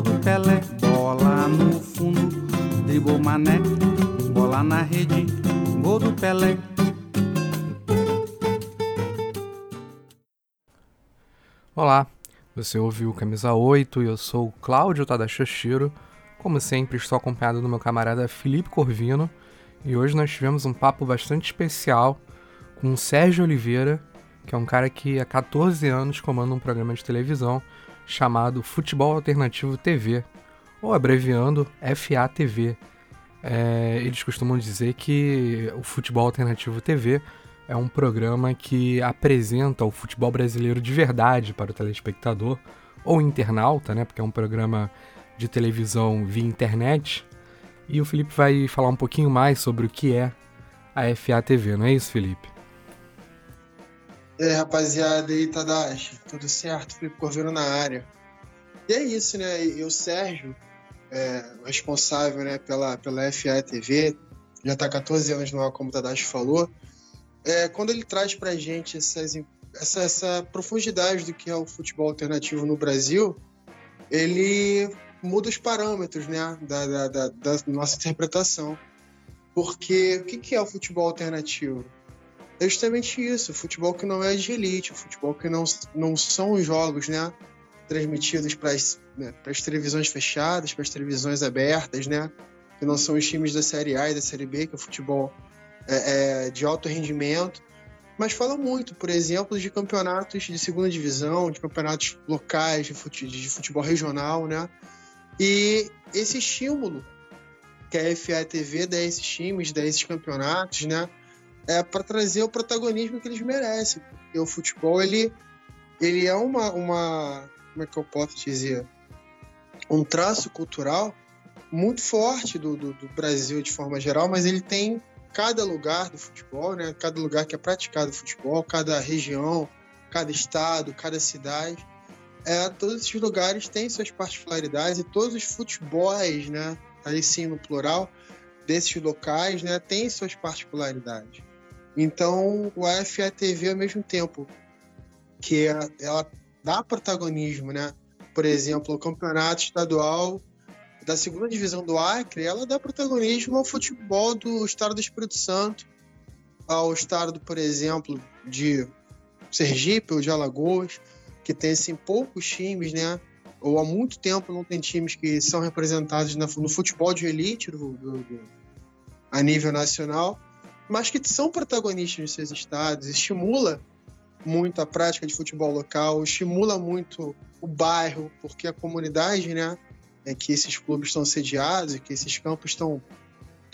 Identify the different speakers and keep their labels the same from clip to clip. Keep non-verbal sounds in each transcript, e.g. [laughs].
Speaker 1: gol do Pelé. Bola no fundo, dribou mané. Bola na rede, gol do Pelé.
Speaker 2: Olá, você ouviu Camisa 8 e eu sou o Cláudio Tadachashiro. Como sempre, estou acompanhado do meu camarada Felipe Corvino e hoje nós tivemos um papo bastante especial com o Sérgio Oliveira, que é um cara que há 14 anos comanda um programa de televisão chamado Futebol Alternativo TV, ou abreviando FATV. É, eles costumam dizer que o Futebol Alternativo TV é um programa que apresenta o futebol brasileiro de verdade para o telespectador ou internauta, né? Porque é um programa de televisão via internet. E o Felipe vai falar um pouquinho mais sobre o que é a FATV, não é isso, Felipe?
Speaker 3: É, rapaziada, aí, Tadashi, tudo certo? Felipe Corveiro na área. E é isso, né? E o Sérgio, é, responsável né, pela, pela FATV, já está 14 anos no ar, como o Tadashi falou é, quando ele traz para a gente essas, essa, essa profundidade do que é o futebol alternativo no Brasil, ele muda os parâmetros né, da, da, da, da nossa interpretação. Porque o que é o futebol alternativo? É justamente isso, futebol que não é de elite, futebol que não, não são os jogos né, transmitidos para as né, televisões fechadas, para as televisões abertas, né, que não são os times da Série A e da Série B, que é futebol é, é, de alto rendimento, mas fala muito, por exemplo, de campeonatos de segunda divisão, de campeonatos locais, de, fute, de futebol regional, né? E esse estímulo que a FATV dá a esses times, dá a esses campeonatos, né? É para trazer o protagonismo que eles merecem. O futebol, ele, ele é uma, uma. Como é que eu posso dizer? Um traço cultural muito forte do, do, do Brasil de forma geral, mas ele tem cada lugar do futebol, né? Cada lugar que é praticado futebol, cada região, cada estado, cada cidade, é, todos esses lugares têm suas particularidades e todos os futebols, né? Aí sim no plural desses locais, né? Tem suas particularidades. Então, o AFATV ao mesmo tempo que ela dá protagonismo, né? Por exemplo, o campeonato estadual da segunda divisão do Acre, ela dá protagonismo ao futebol do estado do Espírito Santo, ao estado, por exemplo, de Sergipe ou de Alagoas, que tem assim, poucos times, né? Ou há muito tempo não tem times que são representados no futebol de elite do, do, do, a nível nacional, mas que são protagonistas nos seus estados, estimula muito a prática de futebol local, estimula muito o bairro, porque a comunidade, né? é que esses clubes estão sediados que esses campos estão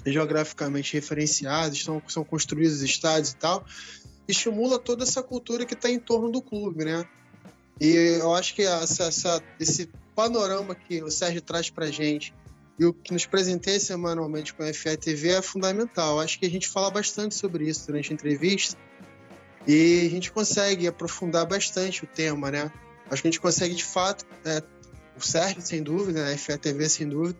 Speaker 3: geograficamente referenciados, estão, são construídos estádios e tal, estimula toda essa cultura que está em torno do clube, né? E eu acho que essa, essa, esse panorama que o Sérgio traz para gente e o que nos presenteia semanalmente com a FATV é fundamental. Acho que a gente fala bastante sobre isso durante a entrevista e a gente consegue aprofundar bastante o tema, né? Acho que a gente consegue, de fato, é, o Sérgio, sem dúvida, né? a FATV, sem dúvida,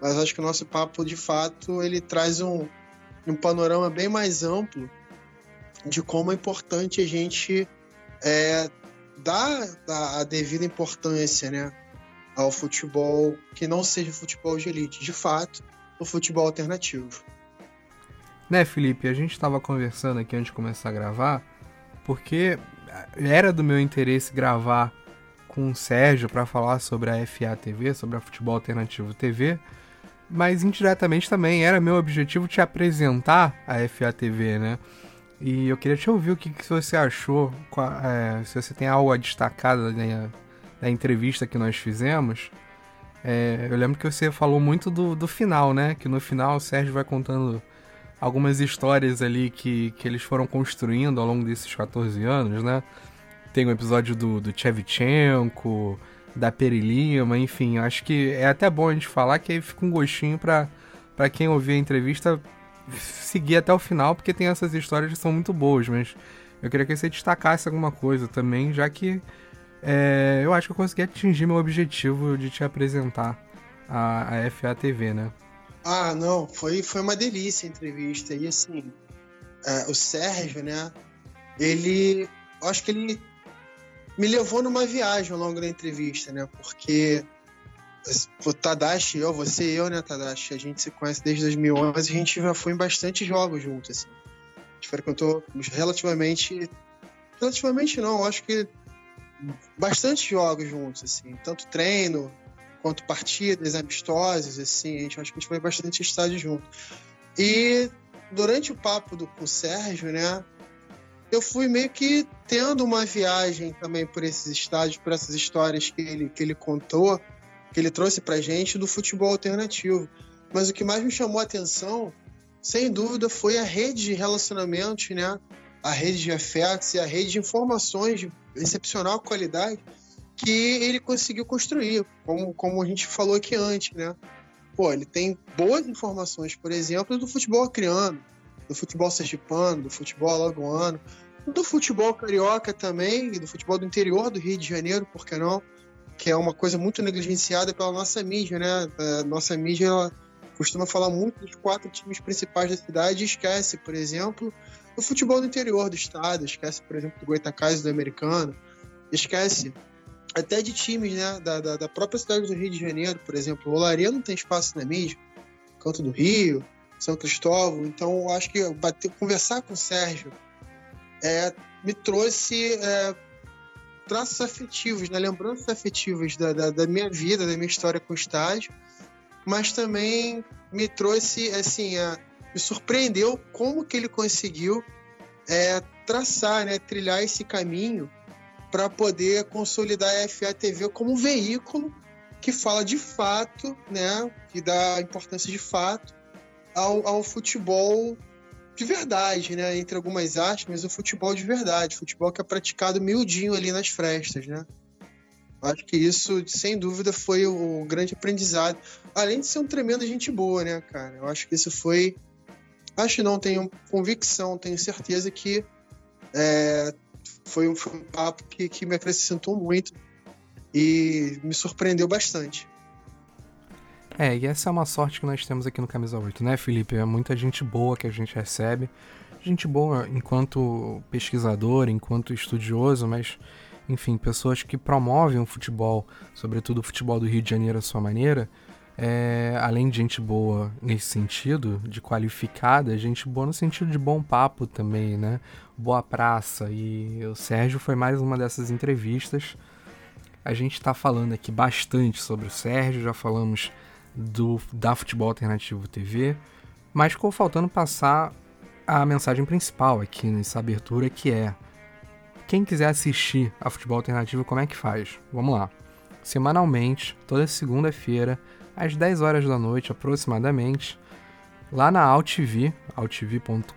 Speaker 3: mas acho que o nosso papo, de fato, ele traz um, um panorama bem mais amplo de como é importante a gente é, dar a devida importância né, ao futebol que não seja futebol de elite, de fato, o futebol alternativo.
Speaker 2: Né, Felipe? A gente estava conversando aqui antes de começar a gravar, porque era do meu interesse gravar com o Sérgio para falar sobre a FA TV, sobre a Futebol Alternativo TV, mas indiretamente também era meu objetivo te apresentar a FA TV, né? E eu queria te ouvir o que, que você achou, é, se você tem algo a destacar da, da entrevista que nós fizemos. É, eu lembro que você falou muito do, do final, né? Que no final o Sérgio vai contando algumas histórias ali que, que eles foram construindo ao longo desses 14 anos, né? Tem o um episódio do, do Chevchenko, da Perilima, enfim, acho que é até bom a gente falar que aí fica um gostinho para para quem ouvir a entrevista seguir até o final, porque tem essas histórias que são muito boas, mas eu queria que você destacasse alguma coisa também, já que é, eu acho que eu consegui atingir meu objetivo de te apresentar a, a FATV, né?
Speaker 3: Ah, não, foi, foi uma delícia a entrevista. E assim, é, o Sérgio, né? Ele. Eu acho que ele me levou numa viagem ao longo da entrevista, né? Porque o Tadashi, eu, você e eu, né, Tadashi? A gente se conhece desde 2011 a gente já foi em bastante jogos juntos, assim. A gente frequentou relativamente. Relativamente não, acho que bastante jogos juntos, assim. Tanto treino quanto partidas amistosas, assim. A gente acho que a gente foi bastante estádio junto. E durante o papo do, com o Sérgio, né? eu fui meio que tendo uma viagem também por esses estádios, por essas histórias que ele, que ele contou, que ele trouxe pra gente do futebol alternativo. Mas o que mais me chamou a atenção, sem dúvida, foi a rede de relacionamentos, né? A rede de afetos e a rede de informações excepcional qualidade que ele conseguiu construir, como, como a gente falou aqui antes, né? Pô, ele tem boas informações, por exemplo, do futebol acriano, do futebol sergipano, do futebol alagoano, do futebol carioca também, do futebol do interior do Rio de Janeiro, por que não? Que é uma coisa muito negligenciada pela nossa mídia, né? A nossa mídia ela costuma falar muito dos quatro times principais da cidade e esquece, por exemplo, do futebol do interior do estado, esquece, por exemplo, do Goitacás do Americano, esquece até de times né, da, da, da, própria cidade do Rio de Janeiro, por exemplo. O Olaria não tem espaço na mídia, Canto do Rio, são Cristóvão. Então, eu acho que bater, conversar com o Sérgio é, me trouxe é, traços afetivos, né, lembranças afetivas da, da, da, minha vida, da minha história com o estádio, mas também me trouxe, assim, é, me surpreendeu como que ele conseguiu é, traçar, né, trilhar esse caminho para poder consolidar a FATV como um veículo que fala de fato, né, que dá importância de fato ao, ao futebol de verdade, né? Entre algumas aspas, o futebol de verdade, futebol que é praticado miudinho ali nas frestas, né? Acho que isso, sem dúvida, foi o grande aprendizado. Além de ser um tremendo gente boa, né, cara? Eu acho que isso foi. Acho não, tenho convicção, tenho certeza que é, foi, um, foi um papo que, que me acrescentou muito e me surpreendeu bastante.
Speaker 2: É, e essa é uma sorte que nós temos aqui no Camisa 8, né, Felipe? É muita gente boa que a gente recebe. Gente boa enquanto pesquisador, enquanto estudioso, mas, enfim, pessoas que promovem o futebol, sobretudo o futebol do Rio de Janeiro à sua maneira. É, além de gente boa nesse sentido, de qualificada, gente boa no sentido de bom papo também, né? Boa praça. E o Sérgio foi mais uma dessas entrevistas. A gente está falando aqui bastante sobre o Sérgio, já falamos do da Futebol Alternativo TV, mas ficou faltando passar a mensagem principal aqui nessa abertura que é quem quiser assistir a Futebol Alternativo, como é que faz? Vamos lá. Semanalmente, toda segunda-feira, às 10 horas da noite aproximadamente, lá na AltV, altv.com.br,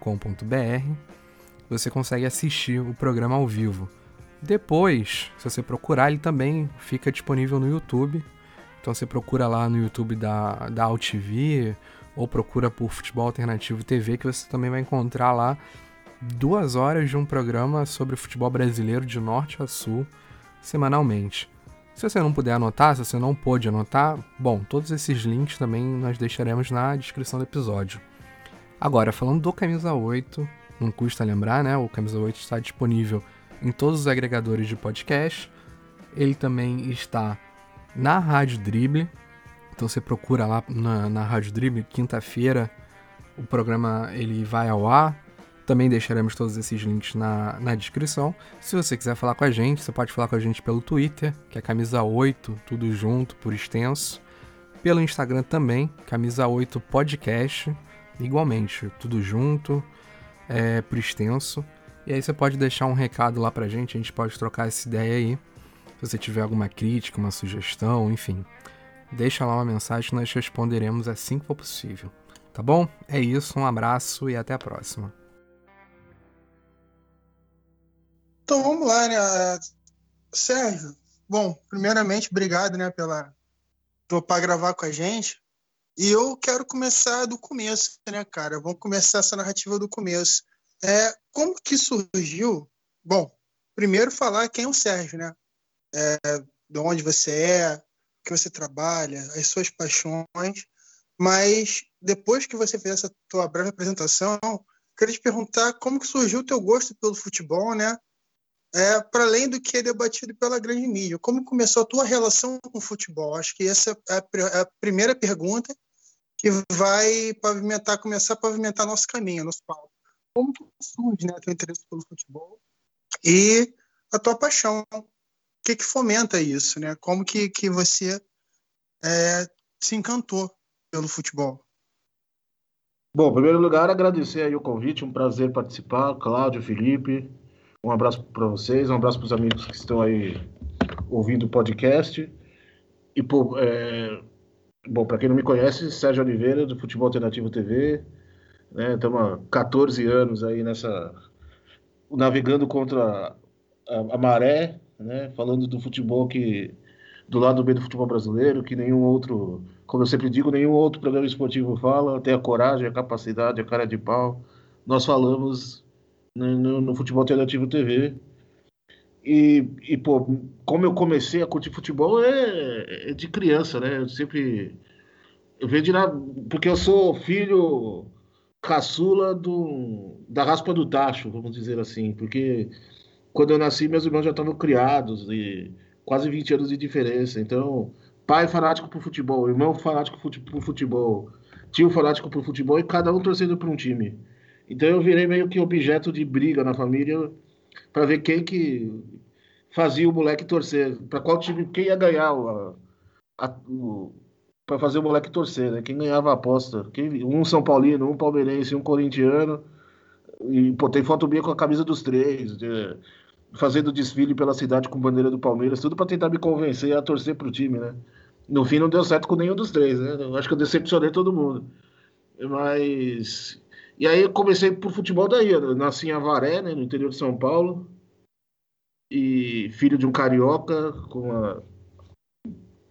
Speaker 2: você consegue assistir o programa ao vivo. Depois, se você procurar, ele também fica disponível no YouTube, então você procura lá no YouTube da, da AltV ou procura por Futebol Alternativo TV que você também vai encontrar lá duas horas de um programa sobre futebol brasileiro de norte a sul semanalmente. Se você não puder anotar, se você não pôde anotar, bom, todos esses links também nós deixaremos na descrição do episódio. Agora, falando do Camisa 8, não custa lembrar, né? O Camisa 8 está disponível em todos os agregadores de podcast. Ele também está na Rádio Dribble. Então você procura lá na, na Rádio Dribble, quinta-feira, o programa ele vai ao ar. Também deixaremos todos esses links na, na descrição. Se você quiser falar com a gente, você pode falar com a gente pelo Twitter, que é camisa 8, tudo junto, por extenso. Pelo Instagram também, camisa 8 podcast, igualmente, tudo junto, é, por extenso. E aí você pode deixar um recado lá pra gente, a gente pode trocar essa ideia aí. Se você tiver alguma crítica, uma sugestão, enfim, deixa lá uma mensagem que nós responderemos assim que for possível. Tá bom? É isso, um abraço e até a próxima.
Speaker 3: Então vamos lá, né? Sérgio, bom, primeiramente, obrigado, né, pela topar gravar com a gente. E eu quero começar do começo, né, cara? Vamos começar essa narrativa do começo. É, como que surgiu? Bom, primeiro falar quem é o Sérgio, né? É, de onde você é, o que você trabalha, as suas paixões. Mas depois que você fez essa tua breve apresentação, queria te perguntar como que surgiu o teu gosto pelo futebol, né? É, para além do que é debatido pela grande mídia. Como começou a tua relação com o futebol? Acho que essa é a, primeira pergunta que vai pavimentar, começar a pavimentar nosso caminho, nosso palco. Como surge né, teu interesse pelo futebol e a tua paixão? O que, que fomenta isso? Né? Como que, que você é, se encantou pelo futebol?
Speaker 4: Bom, em primeiro lugar, agradecer aí o convite, um prazer participar, Cláudio, Felipe, um abraço para vocês, um abraço para os amigos que estão aí ouvindo o podcast. E, pô, é... bom, para quem não me conhece, Sérgio Oliveira, do Futebol Alternativo TV. Né? Estamos há 14 anos aí nessa. navegando contra a, a maré, né? falando do futebol que. do lado bem do futebol brasileiro, que nenhum outro, como eu sempre digo, nenhum outro programa esportivo fala, tem a coragem, a capacidade, a cara de pau. Nós falamos no, no Futebol Alternativo TV. E, e, pô, como eu comecei a curtir futebol é, é de criança, né? Eu sempre. Eu venho de lá. Porque eu sou filho caçula do, da raspa do tacho, vamos dizer assim. Porque quando eu nasci, meus irmãos já estavam criados, e quase 20 anos de diferença. Então, pai fanático por futebol, irmão fanático por futebol, tio fanático por futebol e cada um torcendo por um time. Então eu virei meio que objeto de briga na família para ver quem que fazia o moleque torcer, para qual time, quem ia ganhar para fazer o moleque torcer, né? Quem ganhava a aposta, quem, um São Paulino, um palmeirense, um corintiano. E pô, tem foto minha com a camisa dos três, de, fazendo desfile pela cidade com bandeira do Palmeiras, tudo para tentar me convencer a torcer pro time, né? No fim não deu certo com nenhum dos três, né? Eu acho que eu decepcionei todo mundo. Mas e aí eu comecei por futebol daí. Eu nasci em Avaré, né, no interior de São Paulo. E filho de um carioca com uma,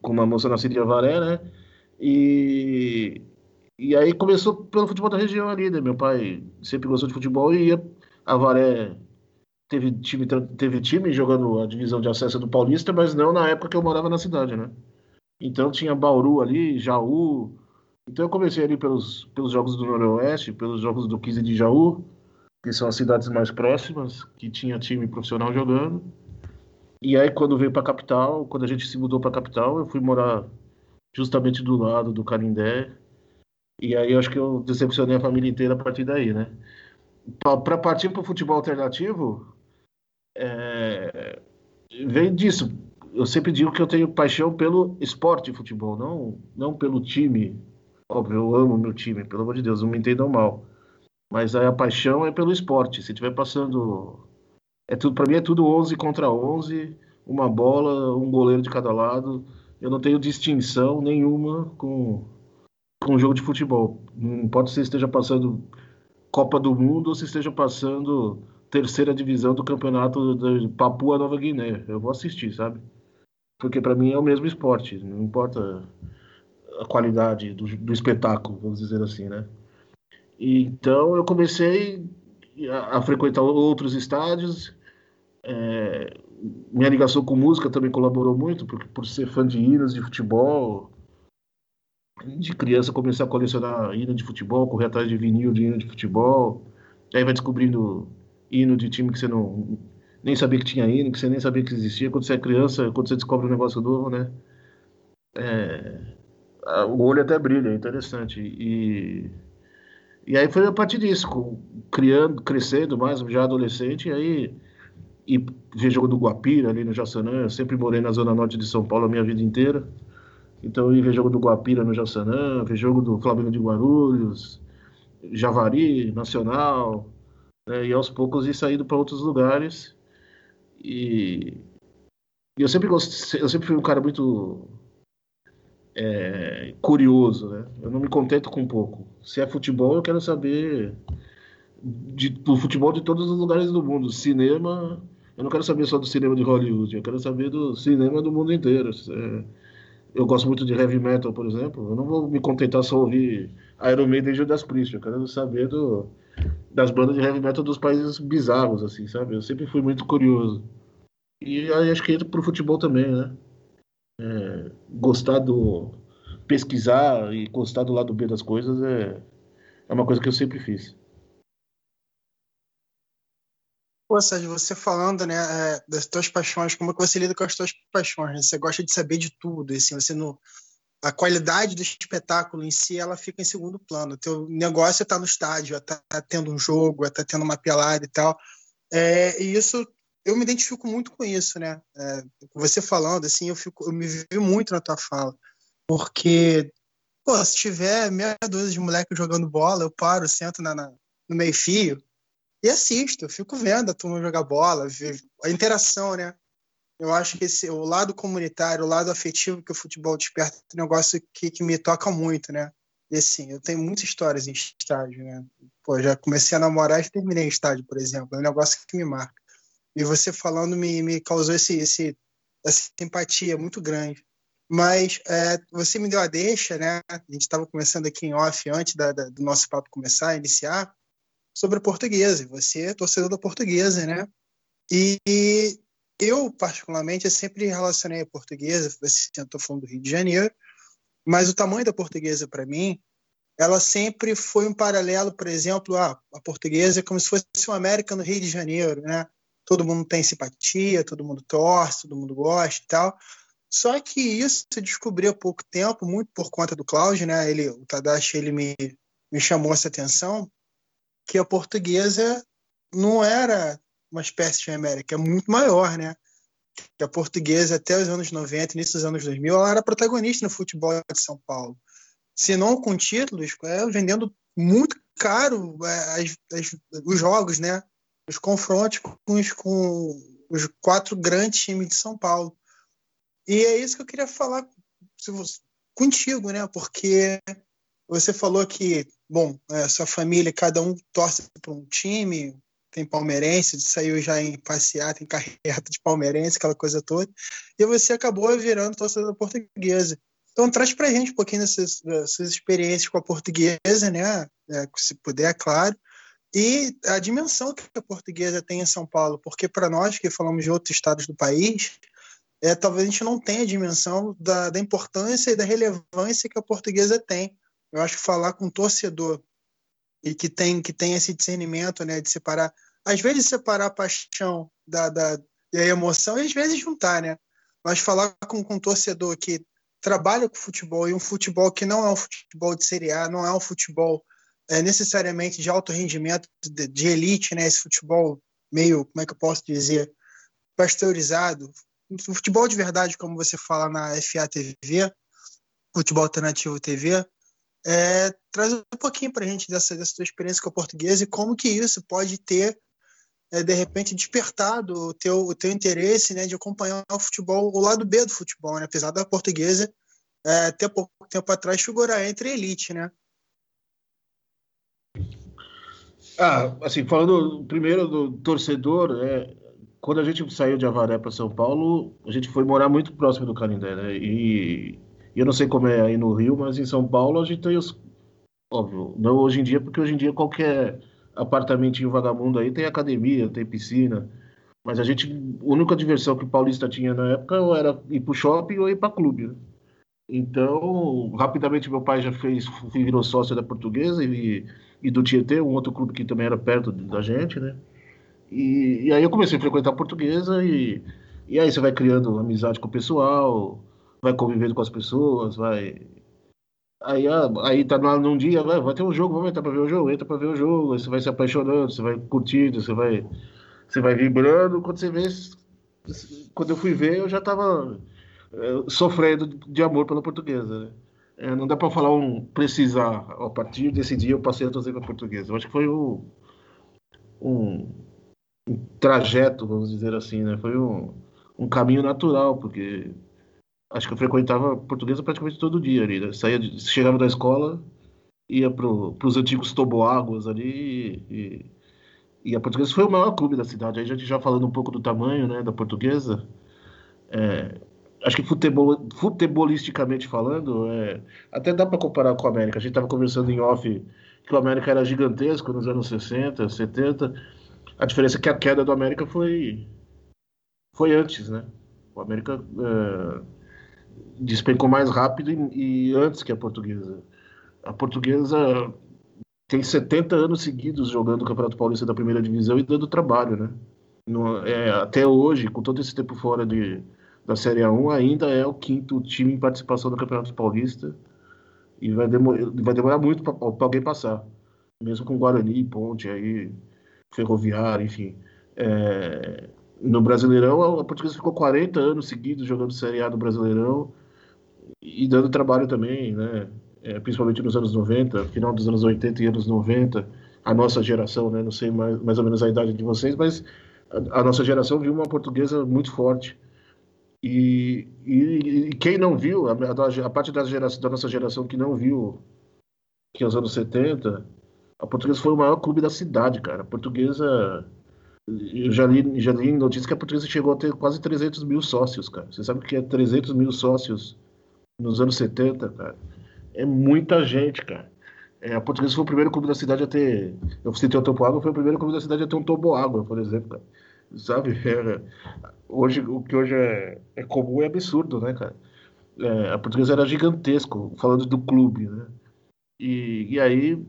Speaker 4: com uma moça nascida em Avaré, né? E, e aí começou pelo futebol da região ali, né? Meu pai sempre gostou de futebol e ia. Avaré teve time, teve time jogando a divisão de acesso do Paulista, mas não na época que eu morava na cidade, né? Então tinha Bauru ali, Jaú, então eu comecei ali pelos, pelos jogos do Noroeste, pelos jogos do 15 de Jaú, que são as cidades mais próximas, que tinha time profissional jogando. E aí quando veio para a capital, quando a gente se mudou para a capital, eu fui morar justamente do lado do Canindé. E aí acho que eu decepcionei a família inteira a partir daí, né? Para partir para o futebol alternativo, é... veio disso. Eu sempre digo que eu tenho paixão pelo esporte futebol, não, não pelo time Óbvio, eu amo meu time, pelo amor de Deus, não me entendam mal. Mas a paixão é pelo esporte. Se tiver passando. É tudo, para mim é tudo 11 contra 11, uma bola, um goleiro de cada lado. Eu não tenho distinção nenhuma com, com jogo de futebol. Não pode ser esteja passando Copa do Mundo ou se esteja passando terceira divisão do campeonato de Papua Nova Guiné. Eu vou assistir, sabe? Porque para mim é o mesmo esporte. Não importa a qualidade do, do espetáculo, vamos dizer assim, né? Então eu comecei a, a frequentar outros estádios. É, minha ligação com música também colaborou muito, porque por ser fã de hinos de futebol, de criança comecei a colecionar hino de futebol, correr atrás de vinil de hino de futebol. Aí vai descobrindo hino de time que você não nem sabia que tinha hino, que você nem sabia que existia. Quando você é criança, quando você descobre um negócio novo, né? É, o olho até brilha, é interessante. E, e aí foi a partir disso, criando, crescendo mais, já adolescente, e aí e ver jogo do Guapira ali no Jaçanã, eu sempre morei na zona norte de São Paulo a minha vida inteira. Então eu ver jogo do Guapira no Jaçanã, ver jogo do Flamengo de Guarulhos, Javari, Nacional, né? e aos poucos ir saindo para outros lugares. E, e eu sempre eu sempre fui um cara muito é, curioso, né? Eu não me contento com pouco. Se é futebol, eu quero saber de, do futebol de todos os lugares do mundo. Cinema, Eu não quero saber só do cinema de Hollywood, eu quero saber do cinema do mundo inteiro. É, eu gosto muito de heavy metal, por exemplo. Eu não vou me contentar só ouvir Iron Maiden e Judas Priest. Eu quero saber do, das bandas de heavy metal dos países bizarros, assim, sabe? Eu sempre fui muito curioso. E aí acho que entra pro futebol também, né? É, gostar do. pesquisar e gostar do lado B das coisas é, é uma coisa que eu sempre fiz.
Speaker 3: Pô, Sérgio, você falando, né, é, das tuas paixões, como é que você lida com as tuas paixões? Né? Você gosta de saber de tudo, assim, você não... A qualidade do espetáculo em si, ela fica em segundo plano. O teu negócio é estar tá no estádio, é estar tá tendo um jogo, é estar tá tendo uma pelada e tal. É, e isso, eu me identifico muito com isso, né? É, você falando, assim, eu, fico, eu me vi muito na tua fala. Porque, pô, se tiver meia dúzia de moleque jogando bola, eu paro, sento na, na no meio fio, e assisto, eu fico vendo a turma jogar bola, a interação, né? Eu acho que esse, o lado comunitário, o lado afetivo que o futebol desperta é um negócio que, que me toca muito, né? E assim, eu tenho muitas histórias em estádio, né? Pô, já comecei a namorar e terminei em estádio, por exemplo. É um negócio que me marca. E você falando me, me causou esse, esse, essa simpatia muito grande. Mas é, você me deu a deixa, né? A gente estava começando aqui em off antes da, da, do nosso papo começar, iniciar sobre a portuguesa. Você é torcedor da portuguesa, né? E eu, particularmente, eu sempre relacionei a portuguesa, você estou falando do Rio de Janeiro, mas o tamanho da portuguesa, para mim, ela sempre foi um paralelo, por exemplo, a, a portuguesa é como se fosse uma América no Rio de Janeiro, né? Todo mundo tem simpatia, todo mundo torce, todo mundo gosta e tal. Só que isso se descobriu há pouco tempo, muito por conta do Cláudio, né? Ele, o Tadashi, ele me, me chamou essa atenção, que a portuguesa não era uma espécie de América, é muito maior, né? Que a portuguesa, até os anos 90, início dos anos 2000, ela era protagonista no futebol de São Paulo. Se não com títulos, é, vendendo muito caro é, as, as, os jogos, né? Os confrontos com os, com os quatro grandes times de São Paulo. E é isso que eu queria falar contigo, né? Porque você falou que bom, é, sua família, cada um torce para um time, tem palmeirense, saiu já em passeata, em carreta de palmeirense, aquela coisa toda, e você acabou virando torcedor portuguesa. Então traz para gente um pouquinho dessas, dessas, experiências com a portuguesa, né? É, se puder, é claro, e a dimensão que a portuguesa tem em São Paulo, porque para nós que falamos de outros estados do país, é, talvez a gente não tenha a dimensão da, da importância e da relevância que a portuguesa tem eu acho que falar com um torcedor e que tem que tem esse discernimento, né, de separar, às vezes separar a paixão da, da, da emoção e às vezes juntar, né? Mas falar com, com um torcedor que trabalha com futebol e um futebol que não é um futebol de Série A, não é um futebol é, necessariamente de alto rendimento, de, de, elite, né? Esse futebol meio, como é que eu posso dizer, pasteurizado. Futebol de verdade, como você fala na FA TV, Futebol Alternativo TV, é, traz um pouquinho para a gente dessa, dessa tua experiência com a portuguesa e como que isso pode ter, é, de repente, despertado o teu, o teu interesse né, de acompanhar o futebol, o lado B do futebol, né? apesar da portuguesa é, até pouco tempo atrás figurar entre elite, né?
Speaker 4: Ah, assim, falando primeiro do torcedor, é, quando a gente saiu de Avaré para São Paulo, a gente foi morar muito próximo do Canindé, né? E e eu não sei como é aí no Rio, mas em São Paulo a gente tem os. Óbvio, não hoje em dia, porque hoje em dia qualquer apartamentinho vagabundo aí tem academia, tem piscina. Mas a gente, a única diversão que o paulista tinha na época era ir pro shopping ou ir para clube. Né? Então, rapidamente meu pai já fez, virou sócio da Portuguesa e, e do Tietê, um outro clube que também era perto da gente, né? E, e aí eu comecei a frequentar a Portuguesa e, e aí você vai criando amizade com o pessoal, vai convivendo com as pessoas, vai. Aí, ah, aí tá num dia, vai, vai ter um jogo, vamos entrar pra ver o jogo, entra pra ver o jogo, aí você vai se apaixonando, você vai curtindo, você vai, você vai vibrando. Quando você vê, quando eu fui ver, eu já tava é, sofrendo de amor pela portuguesa. Né? É, não dá para falar um precisar. A partir desse dia eu passei a torcer com a portuguesa. Eu acho que foi um, um, um trajeto, vamos dizer assim, né? Foi um, um caminho natural, porque acho que eu frequentava portuguesa praticamente todo dia ali, né? Saía, chegava da escola, ia para os antigos toboáguas ali e, E a Portuguesa foi o maior clube da cidade. Aí a gente já falando um pouco do tamanho né, da Portuguesa, é, acho que futebol, futebolisticamente falando, é, até dá para comparar com a América. A gente estava conversando em off que o América era gigantesco nos anos 60, 70. A diferença é que a queda do América foi, foi antes, né? O América é, despencou mais rápido e, e antes que a Portuguesa. A Portuguesa tem 70 anos seguidos jogando o Campeonato Paulista da primeira divisão e dando trabalho, né? No, é, até hoje, com todo esse tempo fora de, da Série A1, ainda é o quinto time em participação no Campeonato Paulista e vai, demor vai demorar muito para alguém passar, mesmo com Guarani, Ponte, aí, Ferroviário, enfim. É, no Brasileirão, a Portuguesa ficou 40 anos seguidos jogando Série A do Brasileirão e dando trabalho também, né? é, principalmente nos anos 90, final dos anos 80 e anos 90, a nossa geração, né, não sei mais, mais ou menos a idade de vocês, mas a, a nossa geração viu uma portuguesa muito forte. E, e, e quem não viu, a, a, a parte da, geração, da nossa geração que não viu, que é os anos 70, a portuguesa foi o maior clube da cidade, cara. A portuguesa. Eu já li, já li que a portuguesa chegou a ter quase 300 mil sócios, cara. Você sabe o que é 300 mil sócios nos anos 70, cara? É muita gente, cara. É, a Portuguesa foi o primeiro clube da cidade a ter. Eu citei o Topo Água, foi o primeiro clube da cidade a ter um Tobo Água, por exemplo, cara. Sabe? [laughs] É, hoje, o que hoje é, é comum é absurdo, né, cara? É, a Portuguesa era gigantesco, falando do clube, né? E, e aí.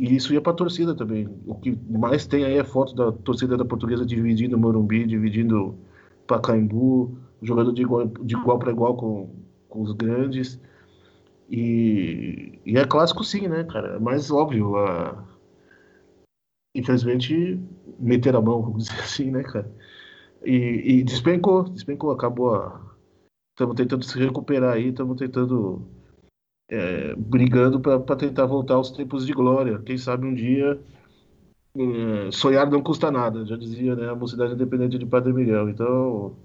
Speaker 4: E isso ia pra torcida também. O que mais tem aí é foto da torcida da Portuguesa dividindo Morumbi, dividindo Pacaembu, jogando de igual, de igual para igual com, com os grandes. E, e é clássico sim, né, cara? Mas óbvio, a... infelizmente meter a mão, vamos dizer [laughs] assim, né, cara? E, e despencou, despencou, acabou a. Estamos tentando se recuperar aí, estamos tentando. É, brigando para tentar voltar aos tempos de glória. Quem sabe um dia é, sonhar não custa nada, já dizia né, a Mocidade Independente de Padre Miguel. Então,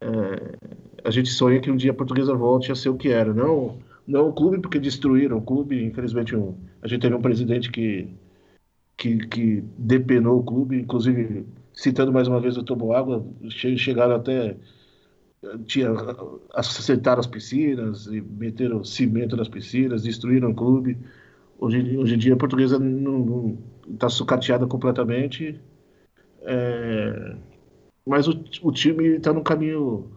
Speaker 4: é, a gente sonha que um dia a portuguesa volte a ser o que era. Não não o clube, porque destruíram o clube. Infelizmente, um, a gente teve um presidente que, que, que depenou o clube, inclusive, citando mais uma vez o Tobo Água, chegaram até. Tinha, acertaram as piscinas e meteram cimento nas piscinas, destruíram o clube. Hoje, hoje em dia a portuguesa não está sucateada completamente. É, mas o, o time está num caminho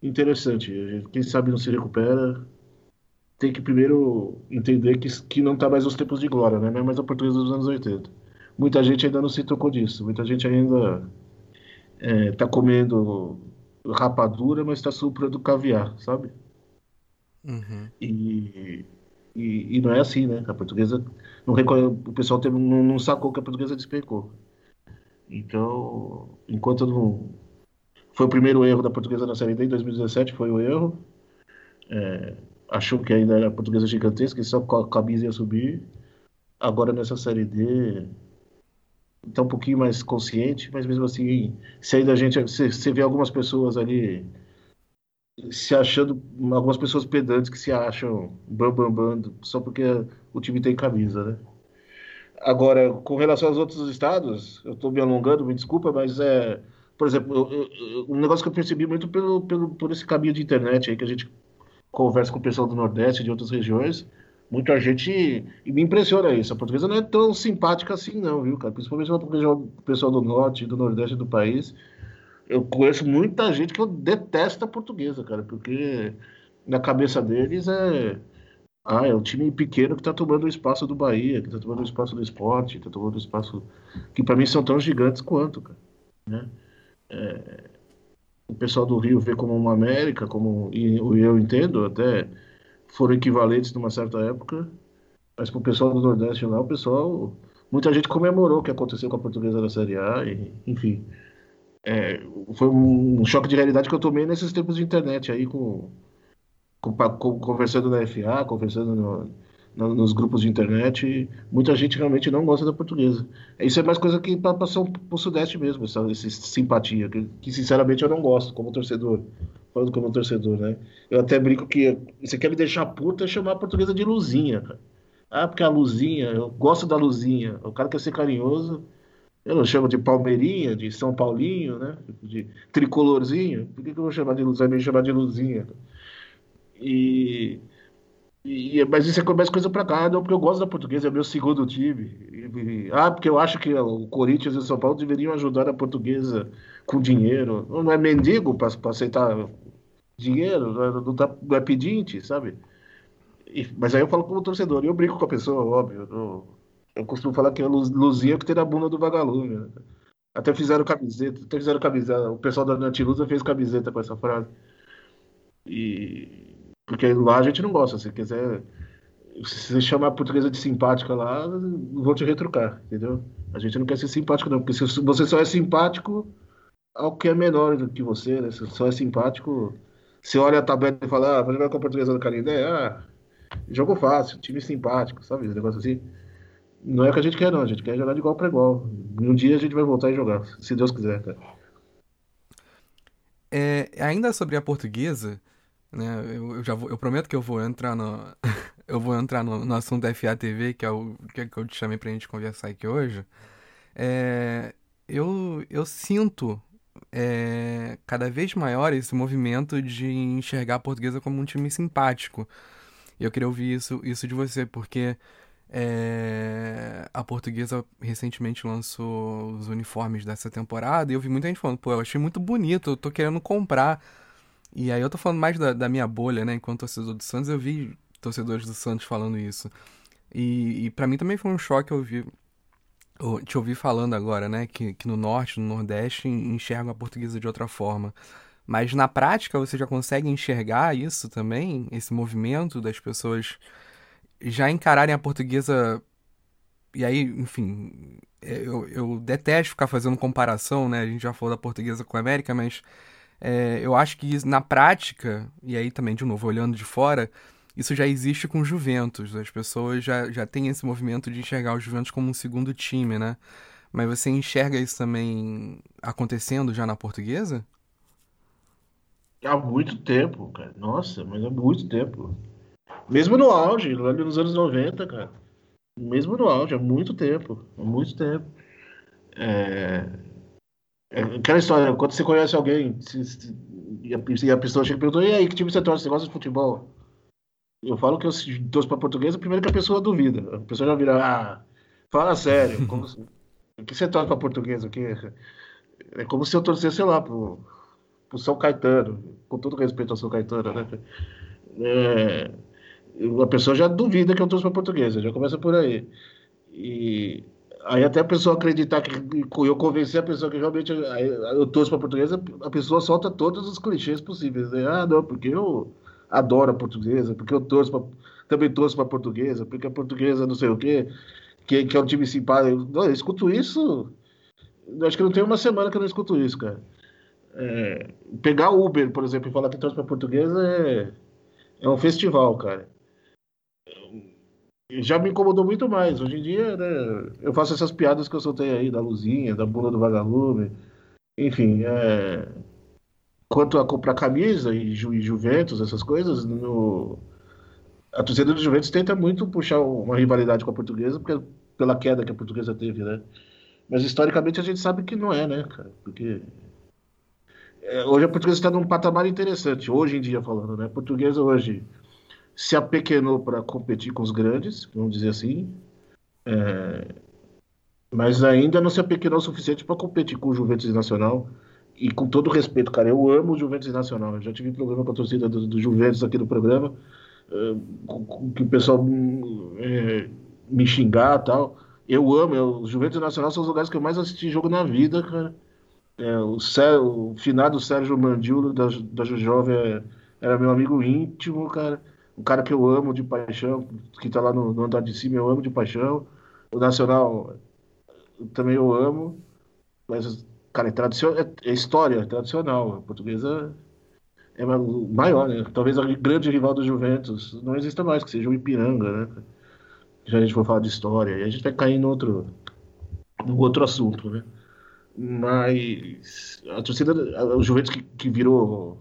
Speaker 4: interessante. Quem sabe não se recupera tem que primeiro entender que, que não está mais nos tempos de glória, né? Não é mais a portuguesa dos anos 80. Muita gente ainda não se tocou disso. Muita gente ainda está é, tá comendo rapadura, mas está suprando caviar, sabe? Uhum. E, e, e, não é assim, né? A portuguesa não reconhece, o pessoal tem, não, não, sacou que a portuguesa despecou. Então, enquanto não foi o primeiro erro da portuguesa na série D em 2017, foi o erro. É, achou que ainda era portuguesa gigantesca e só com a camisa ia subir. Agora nessa série D está um pouquinho mais consciente, mas mesmo assim, se ainda a gente você vê algumas pessoas ali se achando, algumas pessoas pedantes que se acham bam bam bam só porque o time tem camisa, né? Agora, com relação aos outros estados, eu estou me alongando, me desculpa, mas é, por exemplo, eu, eu, um negócio que eu percebi muito pelo, pelo, por esse caminho de internet aí que a gente conversa com o pessoal do Nordeste de outras regiões, muita gente. E me impressiona isso. A portuguesa não é tão simpática assim, não, viu, cara? Principalmente o pessoal do Norte do Nordeste do país. Eu conheço muita gente que detesta a portuguesa, cara, porque na cabeça deles é. Ah, é o time pequeno que está tomando o espaço do Bahia, que está tomando o espaço do esporte, está tomando o espaço. que para mim são tão gigantes quanto, cara. Né? É, o pessoal do Rio vê como uma América, como e eu entendo, até foram equivalentes numa certa época, mas para o pessoal do Nordeste lá, o pessoal, muita gente comemorou o que aconteceu com a Portuguesa da Série A, e, enfim, é, foi um choque de realidade que eu tomei nesses tempos de internet aí com, com, com conversando na FA, conversando no, nos grupos de internet, muita gente realmente não gosta da portuguesa. Isso é mais coisa que para o Sudeste mesmo, essa, essa simpatia, que, que, sinceramente eu não gosto como torcedor. Falando como torcedor, né? Eu até brinco que você quer me deixar puta é chamar a portuguesa de luzinha, cara. Ah, porque a luzinha, eu gosto da luzinha. O cara quer ser carinhoso, Eu não chamo de Palmeirinha, de São Paulinho, né? De tricolorzinho. Por que, que eu vou chamar de Luzinha? Me chamar de Luzinha. E, e, mas isso é mais coisa pra cá, não porque eu gosto da portuguesa, é meu segundo time. E, ah, porque eu acho que o Corinthians e o São Paulo deveriam ajudar a portuguesa com dinheiro. Não é mendigo para aceitar dinheiro, não é, não, tá, não é pedinte, sabe? E, mas aí eu falo como torcedor, e eu brinco com a pessoa, óbvio. Eu, eu costumo falar que é Luzia que tem a bunda do vagalume. Né? Até fizeram camiseta, até fizeram camiseta. O pessoal da Nantilusa fez camiseta com essa frase. E porque lá a gente não gosta. Se quiser. Se você chamar a portuguesa de simpática lá, vou te retrucar, entendeu? A gente não quer ser simpático, não. Porque se você só é simpático ao que é menor do que você, né? Se só é simpático. Você olha a tabela e fala, ah, vou jogar com a portuguesa do Canindé, ah, jogo fácil, time simpático, sabe? Esse negócio assim. Não é o que a gente quer, não. A gente quer jogar de igual para igual. Um dia a gente vai voltar e jogar, se Deus quiser, cara.
Speaker 2: É, ainda sobre a portuguesa, né? Eu, eu, já vou, eu prometo que eu vou entrar no [laughs] eu vou entrar no, no assunto FATV, que é o que, é que eu te chamei pra gente conversar aqui hoje. É, eu, eu sinto é, cada vez maior esse movimento de enxergar a portuguesa como um time simpático. E eu queria ouvir isso, isso de você, porque é, a portuguesa recentemente lançou os uniformes dessa temporada e eu vi muita gente falando, pô, eu achei muito bonito, eu tô querendo comprar. E aí eu tô falando mais da, da minha bolha, né? Enquanto torcedor do Santos, eu vi torcedores do Santos falando isso. E, e para mim também foi um choque ouvir, te ouvir falando agora, né? Que, que no Norte, no Nordeste, enxergam a portuguesa de outra forma. Mas na prática você já consegue enxergar isso também, esse movimento das pessoas já encararem a portuguesa. E aí, enfim, eu, eu detesto ficar fazendo comparação, né? A gente já falou da portuguesa com a América, mas é, eu acho que na prática, e aí também, de novo, olhando de fora, isso já existe com Juventus. As pessoas já, já têm esse movimento de enxergar o Juventus como um segundo time, né? Mas você enxerga isso também acontecendo já na portuguesa?
Speaker 4: Há muito tempo, cara. Nossa, mas há muito tempo. Mesmo no auge, ali nos anos 90, cara. Mesmo no auge, há muito tempo. Há muito tempo. É... É aquela história, quando você conhece alguém se, se, e, a, pessoa chega e pergunta, e aí, que time você torce? Você gosta de futebol? Eu falo que eu torço pra portuguesa, primeiro que a pessoa duvida. A pessoa já vira, ah, fala sério, como, o que você torce pra portuguesa? Que, é como se eu torcesse, sei lá, pro, pro São Caetano, com todo respeito ao São Caetano, né? É, a pessoa já duvida que eu torço pra portuguesa, já começa por aí. E Aí até a pessoa acreditar que eu convencer a pessoa que realmente eu torço para portuguesa, a pessoa solta todos os clichês possíveis. Né? Ah, não, porque eu adoro a portuguesa, porque eu torço pra, também torço para portuguesa, porque a portuguesa não sei o quê, que, que é um time simpático. Não, eu escuto isso. Acho que não tem uma semana que eu não escuto isso, cara. É, pegar Uber, por exemplo, e falar que torce para portuguesa é, é um festival, cara já me incomodou muito mais. Hoje em dia, né, eu faço essas piadas que eu soltei aí, da luzinha, da bunda do vagalume. Enfim, é... quanto a comprar camisa e, Ju, Juventus, essas coisas, no... a torcida do Juventus tenta muito puxar uma rivalidade com a portuguesa, porque, pela queda que a portuguesa teve, né? Mas historicamente a gente sabe que não é, né, cara? Porque é, hoje a portuguesa está num patamar interessante, hoje em dia falando, né? A portuguesa hoje se apequenou para competir com os grandes, vamos dizer assim, é, mas ainda não se apequenou o suficiente para competir com o Juventus Nacional. E com todo respeito, cara, eu amo o Juventus Nacional. Eu já tive problema com a torcida do, do Juventus aqui no programa, é, com, que o pessoal é, me xingar tal. Eu amo, eu, o Juventus Nacional são os lugares que eu mais assisti jogo na vida, cara. É, o, o finado Sérgio Mandíolo da, da Jovem era meu amigo íntimo, cara um cara que eu amo de paixão, que tá lá no, no andar de cima, eu amo de paixão. O Nacional também eu amo, mas, cara, é, é, é história, é tradicional. A portuguesa é maior, né? Talvez a grande rival do Juventus não exista mais, que seja o Ipiranga, né? Já a gente for falar de história, e a gente vai cair no outro, no outro assunto, né? Mas a torcida, o Juventus que, que virou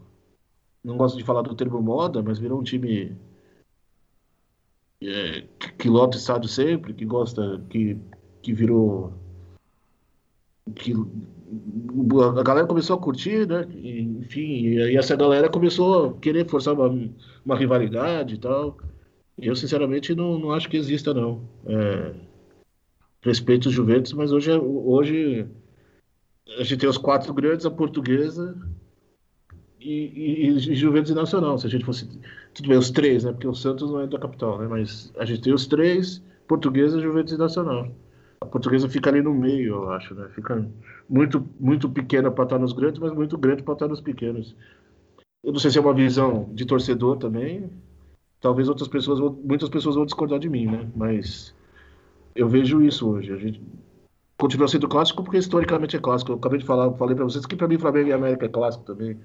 Speaker 4: não gosto de falar do termo moda, mas virou um time é, que, que lota o estádio sempre, que gosta, que, que virou que a galera começou a curtir, né? Enfim, e essa galera começou a querer forçar uma, uma rivalidade e tal. Eu, sinceramente, não, não acho que exista, não. É, respeito os Juventus, mas hoje, é, hoje a gente tem os quatro grandes, a portuguesa e, e, Juventus e Nacional. Se a gente fosse. Tudo bem, os três, né? Porque o Santos não é da capital, né? Mas a gente tem os três, portuguesa, Juventus e Nacional. A portuguesa fica ali no meio, eu acho, né? Fica muito, muito pequena para estar nos grandes, mas muito grande para estar nos pequenos. Eu não sei se é uma visão de torcedor também. Talvez outras pessoas, muitas pessoas vão discordar de mim, né? Mas eu vejo isso hoje. A gente continua sendo clássico porque historicamente é clássico. Eu acabei de falar, falei para vocês que para mim Flamengo e América é clássico também.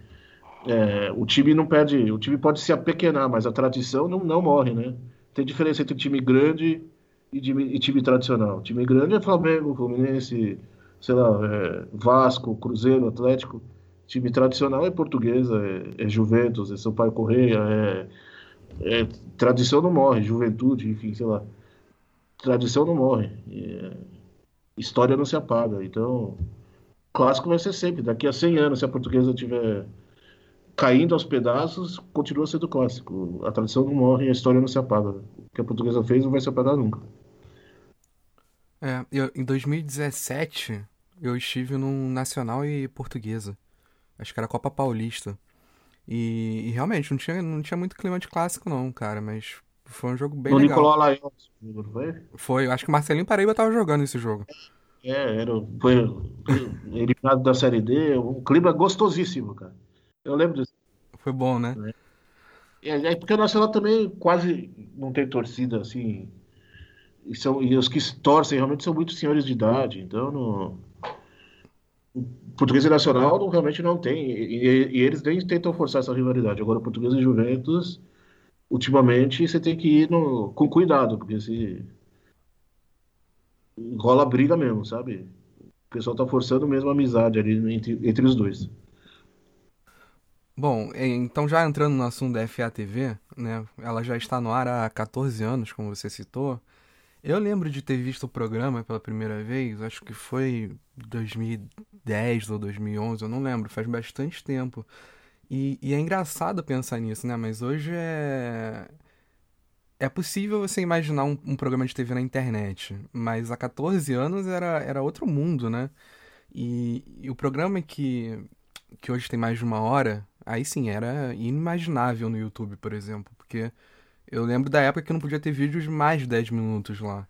Speaker 4: É, o time não perde, o time pode se apequenar, mas a tradição não, não morre, né? Tem diferença entre time grande e time, e time tradicional. Time grande é Flamengo, Fluminense, sei lá, é Vasco, Cruzeiro, Atlético. Time tradicional é Portuguesa, é, é Juventus, é Sampaio Correia, é, é, tradição não morre, Juventude, enfim, sei lá. Tradição não morre. É, história não se apaga. Então, clássico vai ser sempre. Daqui a 100 anos, se a portuguesa tiver caindo aos pedaços, continua sendo clássico. A tradição não morre a história não se apaga. O que a portuguesa fez não vai se apagar nunca.
Speaker 2: É, eu, em 2017 eu estive num Nacional e Portuguesa. Acho que era Copa Paulista. E, e, realmente, não tinha, não tinha muito clima de clássico, não, cara, mas foi um jogo bem no legal.
Speaker 4: Nicolau foi?
Speaker 2: Foi, acho que o Marcelinho Paraíba tava jogando esse jogo.
Speaker 4: É, era, foi eliminado da Série D, um clima gostosíssimo, cara. Eu lembro disso.
Speaker 2: Foi bom, né?
Speaker 4: É, é porque o Nacional também quase não tem torcida, assim. E, são, e os que torcem realmente são muitos senhores de idade, então no... o português e nacional não, realmente não tem, e, e, eles nem tentam forçar essa rivalidade. Agora, português e Juventus, ultimamente, você tem que ir no, com cuidado, porque se rola briga mesmo, sabe? O pessoal tá forçando mesmo a amizade ali entre, entre os dois.
Speaker 2: Bom, então já entrando no assunto da FATV, né? Ela já está no ar há 14 anos, como você citou. Eu lembro de ter visto o programa pela primeira vez, acho que foi 2010 ou 2011, eu não lembro, faz bastante tempo. E, e, é engraçado pensar nisso, né? Mas hoje é. É possível você imaginar um, um, programa de TV na internet, mas há 14 anos era, era outro mundo, né? E, e o programa que, que hoje tem mais de uma hora, aí sim, era inimaginável no YouTube, por exemplo, porque eu lembro da época que não podia ter vídeos de mais de 10 minutos lá.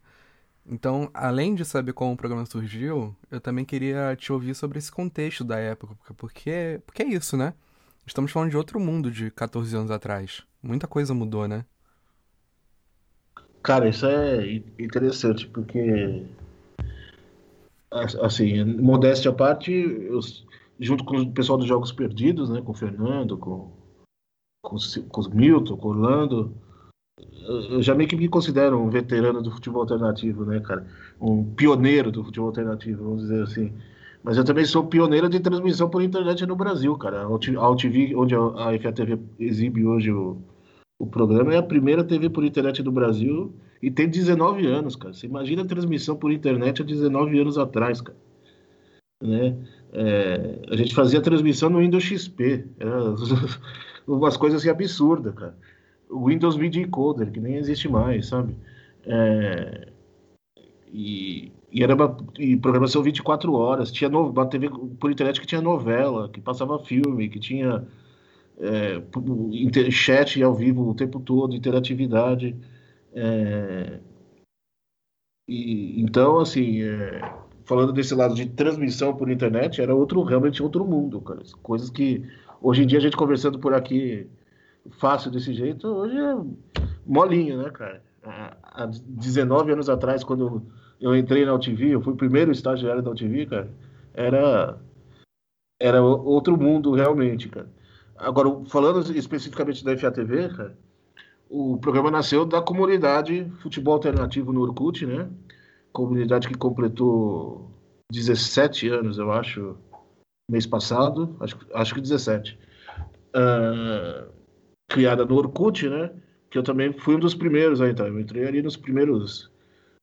Speaker 2: Então, além de saber como o programa surgiu, eu também queria te ouvir sobre esse contexto da época, porque, porque é isso, né? Estamos falando de outro mundo de 14 anos atrás. Muita coisa mudou, né?
Speaker 4: Cara, isso é interessante, porque assim, modéstia à parte, junto com o pessoal dos Jogos Perdidos, né, com o Fernando, com, com, com o Milton, com o Orlando, eu já meio que me considero um veterano do futebol alternativo, né, cara? Um pioneiro do futebol alternativo, vamos dizer assim. Mas eu também sou pioneiro de transmissão por internet no Brasil, cara. A UTV, onde a FATV exibe hoje o, o programa, é a primeira TV por internet do Brasil e tem 19 anos, cara. Você imagina a transmissão por internet há 19 anos atrás, cara. Né? É, a gente fazia transmissão no Windows XP. Era [laughs] umas coisas assim absurdas, cara o Windows Media Encoder, que nem existe mais, sabe? É, e, e, era uma, e programação 24 horas. Tinha no, uma TV por internet que tinha novela, que passava filme, que tinha é, inter, chat ao vivo o tempo todo, interatividade. É, e, então, assim, é, falando desse lado de transmissão por internet, era outro realmente outro mundo, cara. Coisas que hoje em dia a gente conversando por aqui fácil desse jeito, hoje é molinho, né, cara? Há 19 anos atrás, quando eu entrei na UTV, eu fui o primeiro estagiário da UTV, cara, era, era outro mundo realmente, cara. Agora, falando especificamente da FATV, cara, o programa nasceu da comunidade Futebol Alternativo no Orkut, né? Comunidade que completou 17 anos, eu acho, mês passado, acho, acho que 17. Uh, criada no Orkut, né? Que eu também fui um dos primeiros a entrar. Eu entrei ali nos primeiros,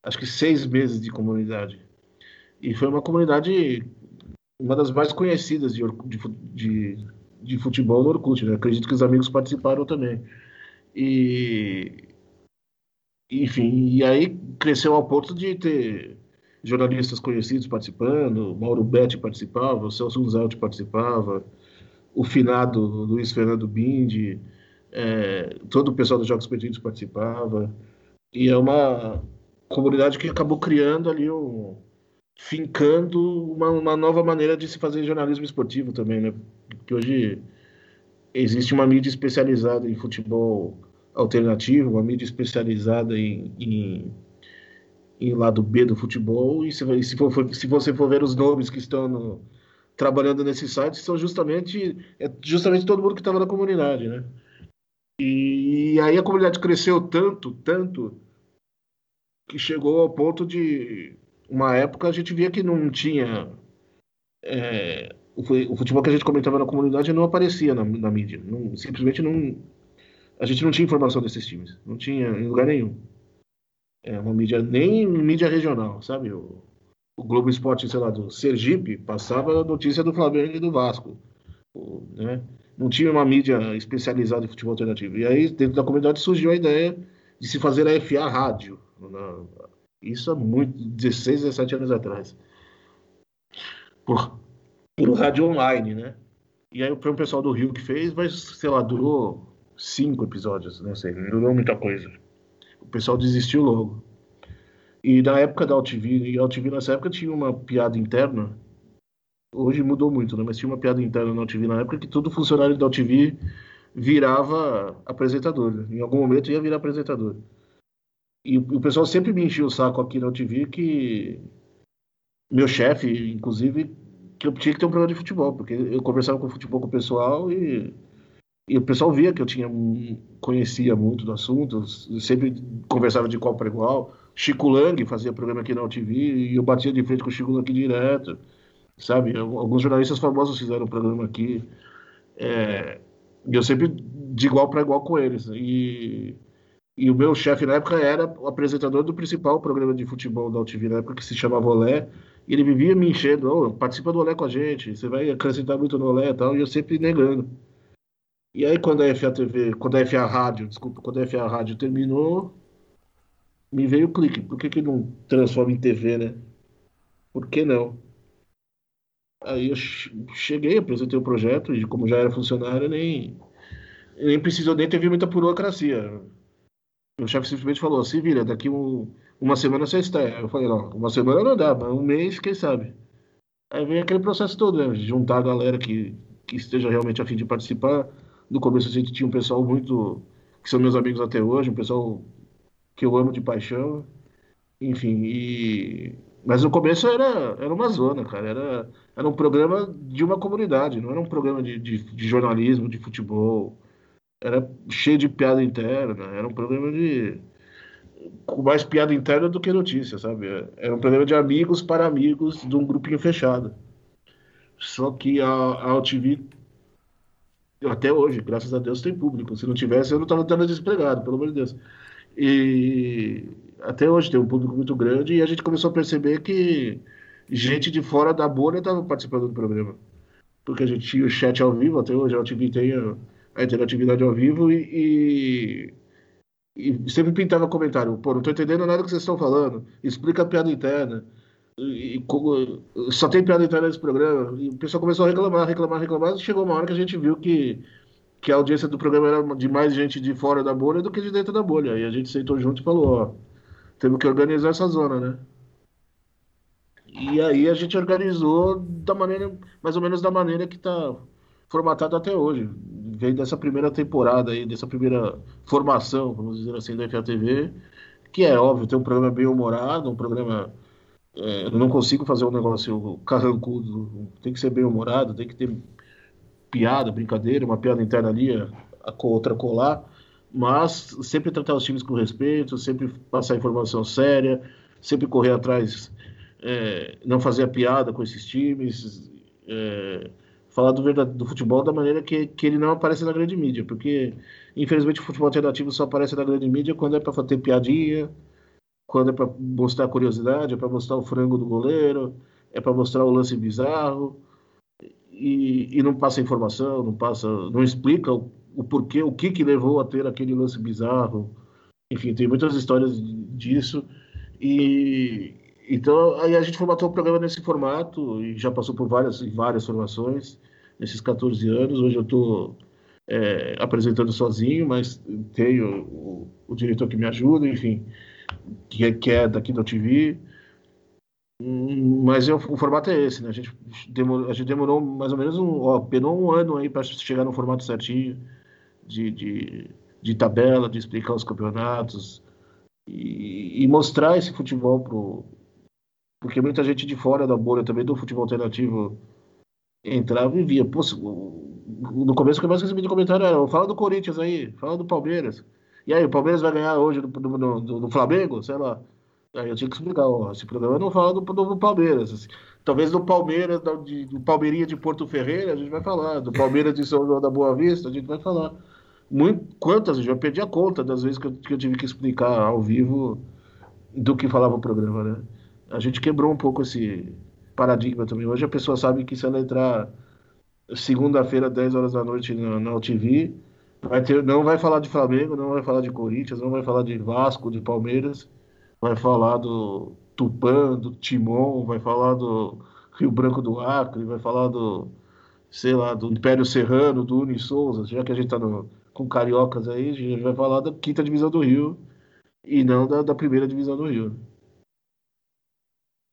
Speaker 4: acho que seis meses de comunidade. E foi uma comunidade, uma das mais conhecidas de, de, de futebol no Orkut. Né? Acredito que os amigos participaram também. E, enfim, e aí cresceu ao ponto de ter jornalistas conhecidos participando, Mauro Betti participava, o Celso Unzelt participava, o finado Luiz Fernando Bindi, é, todo o pessoal dos Jogos Perdidos participava. E é uma comunidade que acabou criando ali um, fincando uma, uma, nova maneira de se fazer jornalismo esportivo também, né? Porque hoje existe uma mídia especializada em futebol alternativo, uma mídia especializada em, em, em lado B do futebol, e se, se, for, se você for ver os nomes que estão no, trabalhando nesse site, são justamente, é justamente todo mundo que estava na comunidade, né? E, e aí a comunidade cresceu tanto, tanto, que chegou ao ponto de uma época a gente via que não tinha é, o, futebol que a gente comentava na comunidade não aparecia na, na mídia, não, simplesmente não a gente não tinha informação desses times, não tinha em lugar nenhum. É uma mídia, nem mídia regional, sabe? O, o Globo Esporte, sei lá, do Sergipe, passava a notícia do Flamengo e do Vasco. O, né? Não tinha uma mídia especializada em futebol alternativo. E aí, dentro da comunidade, surgiu a ideia de se fazer a FA Rádio. Na, isso há muito, 16, 17 anos atrás. Por, por rádio online, né? E aí foi um pessoal do Rio que fez, mas, sei lá, durou cinco episódios, não sei, não durou muita coisa. O pessoal desistiu logo. E na época da AltV, e a AltV nessa época tinha uma piada interna, hoje mudou muito, né? Mas tinha uma piada interna na AltV na época que todo funcionário da AltV virava apresentador. Em algum momento ia virar apresentador. E o pessoal sempre me enchia o saco aqui na AltV que meu chefe, inclusive, que eu tinha que ter um programa de futebol, porque eu conversava com futebol com o pessoal e e o pessoal via que eu tinha conhecia muito do assunto, sempre conversava de igual para igual. Chico Lang fazia programa aqui na UTV e eu batia de frente com o Chico Lang direto, sabe? Alguns jornalistas famosos fizeram programa aqui. É, eu sempre de igual para igual com eles. E, e o meu chefe na época era o apresentador do principal programa de futebol da UTV na época, que se chamava Olé. E ele vivia me enchendo: oh, participa do Olé com a gente, você vai acrescentar muito no Olé e tal. E eu sempre negando. E aí quando a FA TV, quando a FA Rádio, desculpa, quando a FA Rádio terminou, me veio o clique. Por que, que não transforma em TV, né? Por que não? Aí eu cheguei, apresentei o projeto e como já era funcionário, nem, nem precisou, nem teve muita burocracia. O chefe simplesmente falou, se vira, daqui um, uma semana você está. Eu falei, não, uma semana não dá, mas um mês, quem sabe? Aí vem aquele processo todo, né? Juntar a galera que, que esteja realmente a fim de participar, no começo a gente tinha um pessoal muito. que são meus amigos até hoje, um pessoal que eu amo de paixão. Enfim, e. Mas no começo era, era uma zona, cara. Era, era um programa de uma comunidade, não era um programa de, de, de jornalismo, de futebol. Era cheio de piada interna, era um programa de. com mais piada interna do que notícia, sabe? Era um programa de amigos para amigos de um grupinho fechado. Só que a, a até hoje, graças a Deus, tem público. Se não tivesse, eu não estava dando desempregado, pelo amor de Deus. E até hoje tem um público muito grande e a gente começou a perceber que gente de fora da bolha estava participando do programa. Porque a gente tinha o chat ao vivo, até hoje a TV tem a, a interatividade ao vivo e, e, e, sempre pintava comentário. Pô, não estou entendendo nada que vocês estão falando. Explica a piada interna. E, e, só tem piada interna nesse programa. E o pessoal começou a reclamar, reclamar, reclamar. E chegou uma hora que a gente viu que, que a audiência do programa era de mais gente de fora da bolha do que de dentro da bolha. E a gente sentou junto e falou: ó, temos que organizar essa zona, né? E aí a gente organizou da maneira, mais ou menos da maneira que está formatado até hoje. Veio dessa primeira temporada aí, dessa primeira formação, vamos dizer assim, da FATV, que é óbvio, tem um programa bem humorado, um programa é, eu não consigo fazer um negócio carrancudo, tem que ser bem humorado, tem que ter piada, brincadeira, uma piada interna ali, a outra colar, mas sempre tratar os times com respeito, sempre passar informação séria, sempre correr atrás, é, não fazer a piada com esses times, é, falar do, verdade, do futebol da maneira que, que ele não aparece na grande mídia, porque infelizmente o futebol alternativo só aparece na grande mídia quando é para ter piadinha, quando é para mostrar curiosidade, é para mostrar o frango do goleiro, é para mostrar o lance bizarro e, e, não passa informação, não passa, não explica o, o, porquê, o que que levou a ter aquele lance bizarro. Enfim, tem muitas histórias disso e então aí a gente formatou o programa nesse formato e já passou por várias várias formações nesses 14 anos. Hoje eu estou é, apresentando sozinho, mas tenho o, o, diretor que me ajuda, enfim, que é, que é daqui da TV. Hum, mas eu, o formato é esse, né? A gente, demorou, a gente demorou mais ou menos um, ó, um ano aí para chegar no formato certinho de, de, de, tabela, de explicar os campeonatos e, e mostrar esse futebol pro, porque muita gente de fora da bolha também do futebol alternativo entrava e via. Pô, no começo, que mais recebi de comentário era: fala do Corinthians aí, fala do Palmeiras. E aí, o Palmeiras vai ganhar hoje do, do, do, do Flamengo? Sei lá. Aí eu tinha que explicar: ó, esse programa não fala do, do Palmeiras. Assim. Talvez do Palmeiras, do, de, do Palmeirinha de Porto Ferreira, a gente vai falar. Do Palmeiras de São João da Boa Vista, a gente vai falar. Muito, quantas? Eu já perdi a conta das vezes que eu, que eu tive que explicar ao vivo do que falava o programa, né? A gente quebrou um pouco esse paradigma também. Hoje a pessoa sabe que se ela entrar segunda-feira, 10 horas da noite na, na UTV, vai ter, não vai falar de Flamengo, não vai falar de Corinthians, não vai falar de Vasco, de Palmeiras, vai falar do Tupã, do Timon, vai falar do Rio Branco do Acre, vai falar do, sei lá, do Império Serrano, do Uni Souza, já que a gente tá no, com cariocas aí, a gente vai falar da quinta divisão do Rio e não da, da primeira divisão do Rio.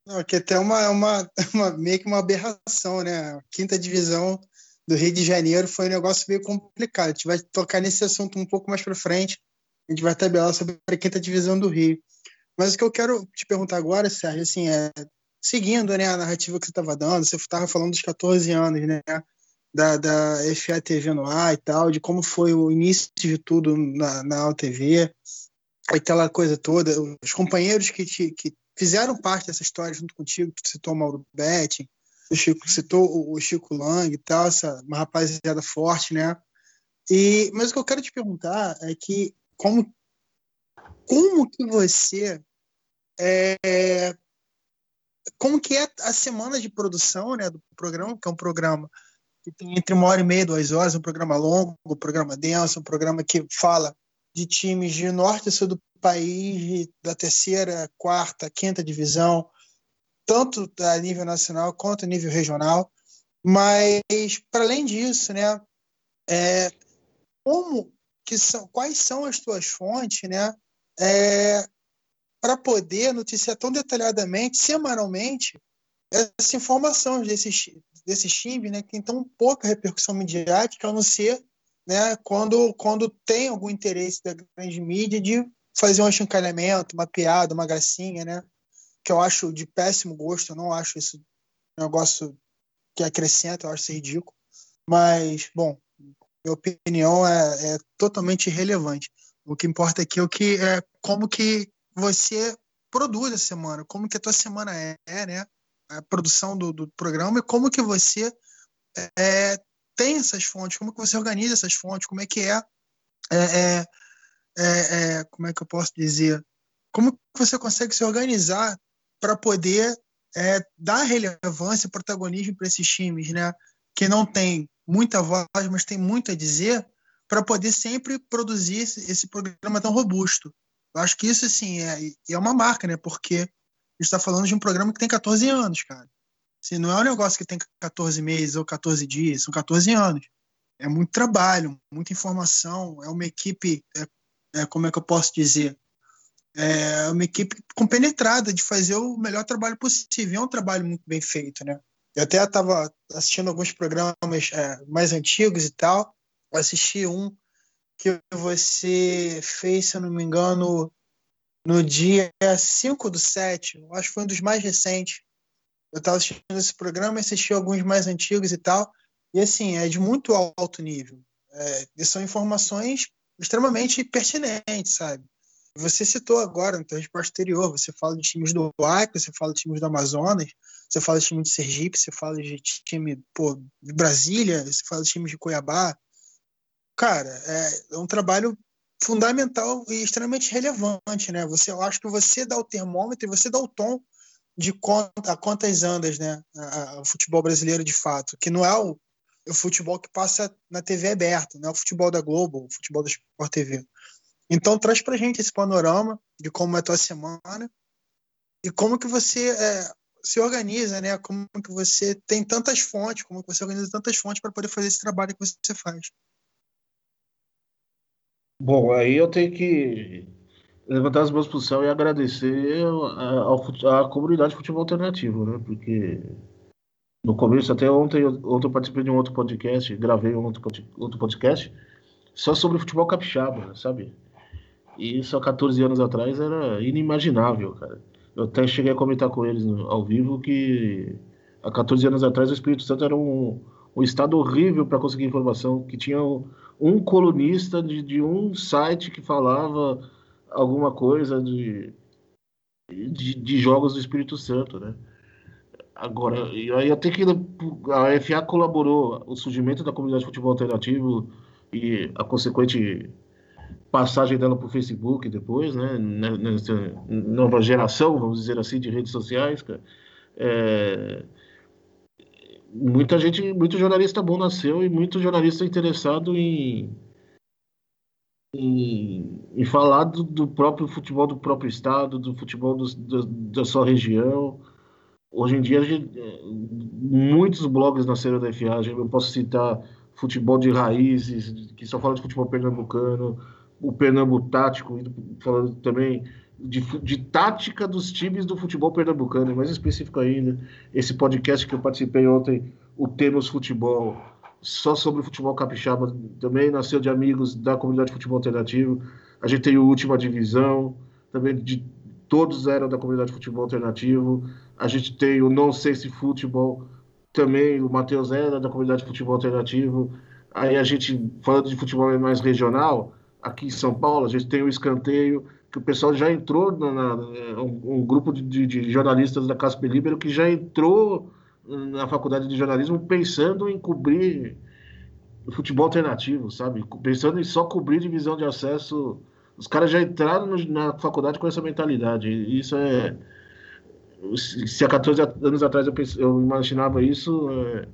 Speaker 3: Não, que até uma, uma, [laughs] uma, meio que uma aberração, né? Quinta divisão do Rio de Janeiro foi um negócio meio complicado. A gente vai tocar nesse assunto um pouco mais para frente. A gente vai tabelar sobre a quinta divisão do Rio. Mas o que eu quero te perguntar agora, Sérgio, assim, é seguindo né, a narrativa que você estava dando, você estava falando dos 14 anos, né? Da, da FATV no ar e tal, de como foi o início de tudo na, na UTV, aquela coisa toda, os companheiros que, te, que fizeram parte dessa história junto contigo, tu citou o Mauro Betti, o Chico, citou o Chico Lang e tal, essa uma rapaziada forte, né? E, mas o que eu quero te perguntar é que como, como que você é, como que é a semana de produção né, do programa, que é um programa que tem entre uma hora e meia, duas horas, um programa longo, um programa denso, um programa que fala de times de norte e sul do país da terceira, quarta, quinta divisão, tanto a nível nacional quanto a nível regional. Mas, para além disso, né, é, como que são, quais são as tuas fontes, né, é, para poder noticiar tão detalhadamente, semanalmente, essa informação desses, desses times, né, que tem tão pouca repercussão midiática, a não ser né, quando, quando tem algum interesse da grande mídia de fazer um achincalhamento, uma piada, uma gracinha, né? Que eu acho de péssimo gosto, eu não acho isso um negócio que acrescenta, eu acho isso ridículo. Mas, bom, minha opinião é, é totalmente irrelevante. O que importa aqui é o que é como que você produz a semana, como que a tua semana é, é né? A produção do, do programa e como que você é, tem essas fontes, como que você organiza essas fontes, como é que é, é, é é, é, como é que eu posso dizer? Como você consegue se organizar para poder é, dar relevância e protagonismo para esses times, né? Que não tem muita voz, mas tem muito a dizer, para poder sempre produzir esse, esse, programa tão robusto. Eu acho que isso, assim, é, é uma marca, né? Porque a gente está falando de um programa que tem 14 anos, cara. Assim, não é um negócio que tem 14 meses ou 14 dias, são 14 anos. É muito trabalho, muita informação, é uma equipe é, é, como é que eu posso dizer? É uma equipe compenetrada de fazer o melhor trabalho possível. É um trabalho muito bem feito, né? Eu até estava assistindo alguns programas é, mais antigos e tal. Eu assisti um que você fez, se eu não me engano, no dia 5 do 7. Acho que foi um dos mais recentes. Eu estava assistindo esse programa, assisti alguns mais antigos e tal. E assim, é de muito alto nível. É, são informações extremamente pertinente, sabe? Você citou agora no teu resposta anterior, você fala de times do Acre, você fala de times do Amazonas, você fala de time de Sergipe, você fala de time pô, de Brasília, você fala de time de Cuiabá. Cara, é, é um trabalho fundamental e extremamente relevante, né? Você, eu acho que você dá o termômetro e você dá o tom de conta, a quantas andas, né? o futebol brasileiro de fato, que não é o, o, futebol que passa na TV aberta, não é o futebol da Globo, o futebol da Sport TV. Então traz pra gente esse panorama de como é a tua semana e como que você é, se organiza, né? Como que você tem tantas fontes, como que você organiza tantas fontes para poder fazer esse trabalho que você faz.
Speaker 4: Bom, aí eu tenho que levantar as mãos para o céu e agradecer a, a, comunidade de futebol alternativo, né? Porque no começo, até ontem, ontem eu participei de um outro podcast, gravei um outro, outro podcast só sobre futebol capixaba, sabe? E isso há 14 anos atrás era inimaginável, cara. Eu até cheguei a comentar com eles ao vivo que há 14 anos atrás o Espírito Santo era um, um estado horrível para conseguir informação, que tinha um colunista de, de um site que falava alguma coisa de, de, de, jogos do Espírito Santo, né? Agora, aí até que a FA colaborou o surgimento da comunidade de futebol alternativo e a consequente passagem dela para o Facebook depois, né? Nessa nova geração, vamos dizer assim, de redes sociais, cara. É, muita gente, muito jornalista bom nasceu e muito jornalista interessado em, em, em falar do, do, próprio futebol do próprio estado, do futebol do, do, da sua região. Hoje em dia, gente, muitos blogs nasceram da FA. Eu posso citar Futebol de Raízes, que só fala de futebol pernambucano, o Pernambuco Tático, falando também de, de, tática dos times do futebol pernambucano, mais específico ainda, esse podcast que eu participei ontem, o Temos Futebol, só sobre o futebol capixaba, também nasceu de amigos da comunidade de futebol alternativo. A gente tem o Última Divisão, também de todos eram da comunidade de futebol alternativo. A gente tem o Não Sei Se Futebol, também o Matheus era da comunidade de futebol alternativo. Aí a gente, falando de futebol mais regional, aqui em São Paulo, a gente tem o escanteio, que o pessoal já entrou, na, na um, um, grupo de, de, jornalistas da Casper Libero que já entrou na faculdade de jornalismo pensando em cobrir futebol alternativo, sabe? Pensando em só cobrir divisão de acesso. Os caras já entraram no, na faculdade com essa mentalidade. Isso é. Se há 14 anos atrás eu, eu imaginava isso, é,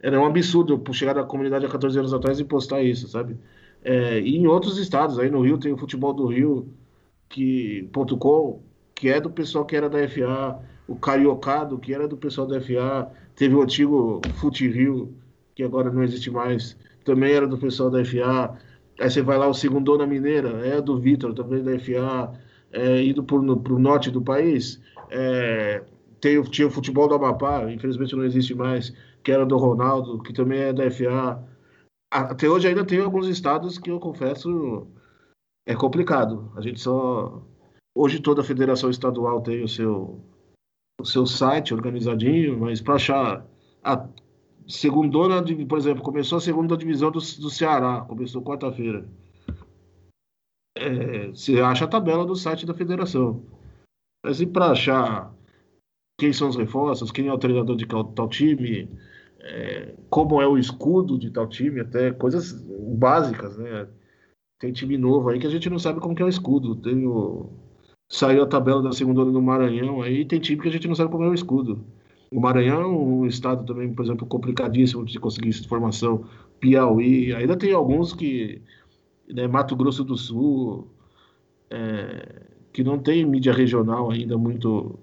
Speaker 4: era um absurdo eu chegar na comunidade há 14 anos atrás e postar isso, sabe? É, e em outros estados, aí no Rio tem o futebol do Rio, que, .com, que é do pessoal que era da FA, o Cariocado, que era do pessoal da FA, teve o antigo Fute Rio, que agora não existe mais, também era do pessoal da FA. Aí você vai lá, o Segundona Mineira, é do Vitor, também da FA, é, indo para o norte do país. É, tem, tinha o futebol do Amapá, infelizmente não existe mais, que era do Ronaldo, que também é da FA até hoje ainda tem alguns estados que eu confesso é complicado. A gente só hoje toda a federação estadual tem o seu o seu site organizadinho, mas para achar a segundona, por exemplo, começou a segunda divisão do, do Ceará, começou quarta-feira. É, você acha a tabela do site da federação. Mas e para achar quem são os reforços, quem é o treinador de tal time, é, como é o escudo de tal time, até coisas básicas, né? Tem time novo aí que a gente não sabe como que é o escudo. Tem o... Saiu a tabela da segunda do Maranhão, aí tem time que a gente não sabe como é o escudo. O Maranhão é um estado também, por exemplo, complicadíssimo de conseguir informação. Piauí, ainda tem alguns que. Né, Mato Grosso do Sul, é, que não tem mídia regional ainda muito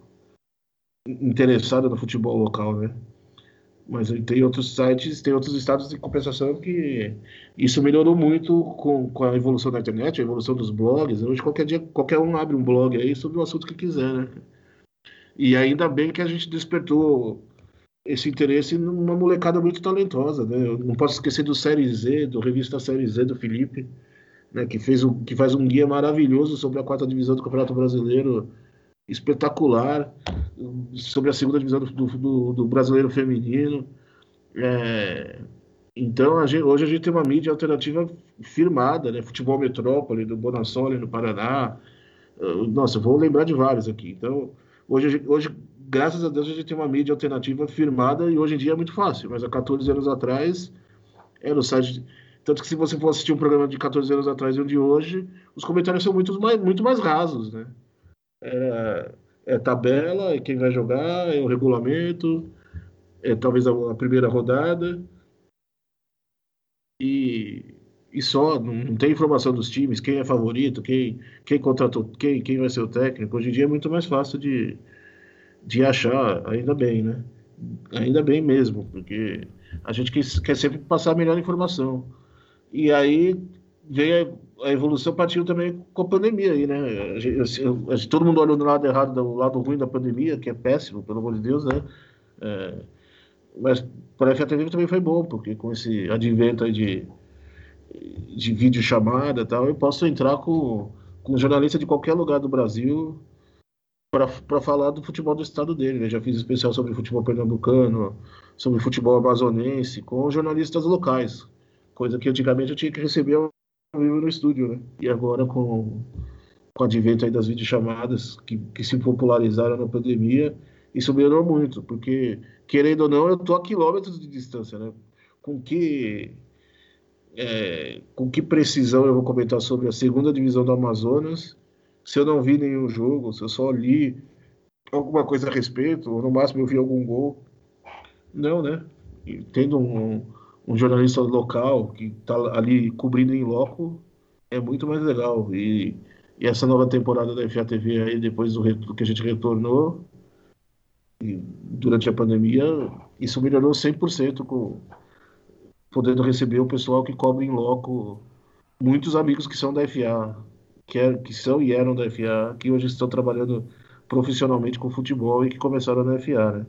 Speaker 4: interessada no futebol local, né? Mas tem outros sites, tem outros estados de compensação que isso melhorou muito com, com a evolução da internet, a evolução dos blogs. Hoje qualquer dia qualquer um abre um blog aí sobre o assunto que quiser, né? E ainda bem que a gente despertou esse interesse numa molecada muito talentosa, né? Eu não posso esquecer do Série Z, do revista Série Z do Felipe, né? Que fez um, que faz um guia maravilhoso sobre a quarta divisão do Campeonato Brasileiro espetacular sobre a segunda divisão do, do, do brasileiro feminino. É, então, a gente, hoje a gente tem uma mídia alternativa firmada, né? Futebol Metrópole, do Bonassoli, no Paraná. Nossa, vou lembrar de vários aqui. Então, hoje, hoje, graças a Deus, a gente tem uma mídia alternativa firmada e hoje em dia é muito fácil. Mas há 14 anos atrás, era o site Tanto que se você for assistir um programa de 14 anos atrás e um de hoje, os comentários são muito mais, muito mais rasos, né? É, é tabela, é quem vai jogar, é o regulamento, é talvez a, a primeira rodada. E, e só, não, não, tem informação dos times, quem é favorito, quem, quem contratou, quem, quem vai ser o técnico. Hoje em dia é muito mais fácil de, de achar, ainda bem, né? Ainda bem mesmo, porque a gente quer, quer sempre passar a melhor informação. E aí veio a, a evolução partiu também com a pandemia aí, né? A gente, a gente, todo mundo olhou do lado errado, do lado ruim da pandemia, que é péssimo, pelo amor de Deus, né? É, mas para a FATV também foi bom, porque com esse advento aí de, de vídeo chamada tal, eu posso entrar com, com jornalista de qualquer lugar do Brasil para falar do futebol do estado dele. Né? Já fiz especial sobre futebol pernambucano, sobre futebol amazonense, com jornalistas locais, coisa que antigamente eu tinha que receber vivo no estúdio, né? E agora com, com o advento aí das videochamadas que, que se popularizaram na pandemia, isso melhorou muito, porque, querendo ou não, eu tô a quilômetros de distância, né? Com que... É, com que precisão eu vou comentar sobre a segunda divisão do Amazonas se eu não vi nenhum jogo, se eu só li alguma coisa a respeito, ou no máximo eu vi algum gol. Não, né? E tendo um, um jornalista local que está ali cobrindo em loco, é muito mais legal. E, e essa nova temporada da FATV aí, depois do, que a gente retornou, durante a pandemia, isso melhorou 100% com podendo receber o pessoal que cobre em loco, muitos amigos que são da FA, que, é, que são e eram da FA, que hoje estão trabalhando profissionalmente com futebol e que começaram na FA, né?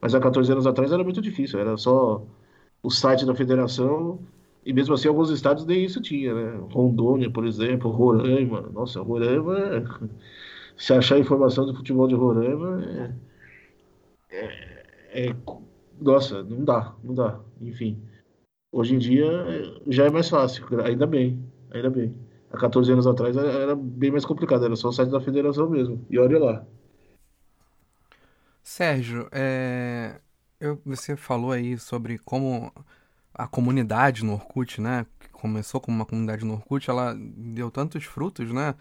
Speaker 4: Mas há 14 anos atrás era muito difícil, era só o site da federação e mesmo assim alguns estados nem isso tinha, né? Rondônia, por exemplo, Roraima, nossa, Roraima, [laughs] se achar informação do futebol de Roraima, é... É... é... nossa, não dá, não dá, enfim. Hoje em dia já é mais fácil, ainda bem, ainda bem há 14 anos atrás era bem mais complicado, era só o site da federação mesmo. E olha lá.
Speaker 2: Sérgio, é... Eu, você falou aí sobre como a comunidade no Orkut, né? Que começou como uma comunidade no Orkut, ela deu tantos frutos, né?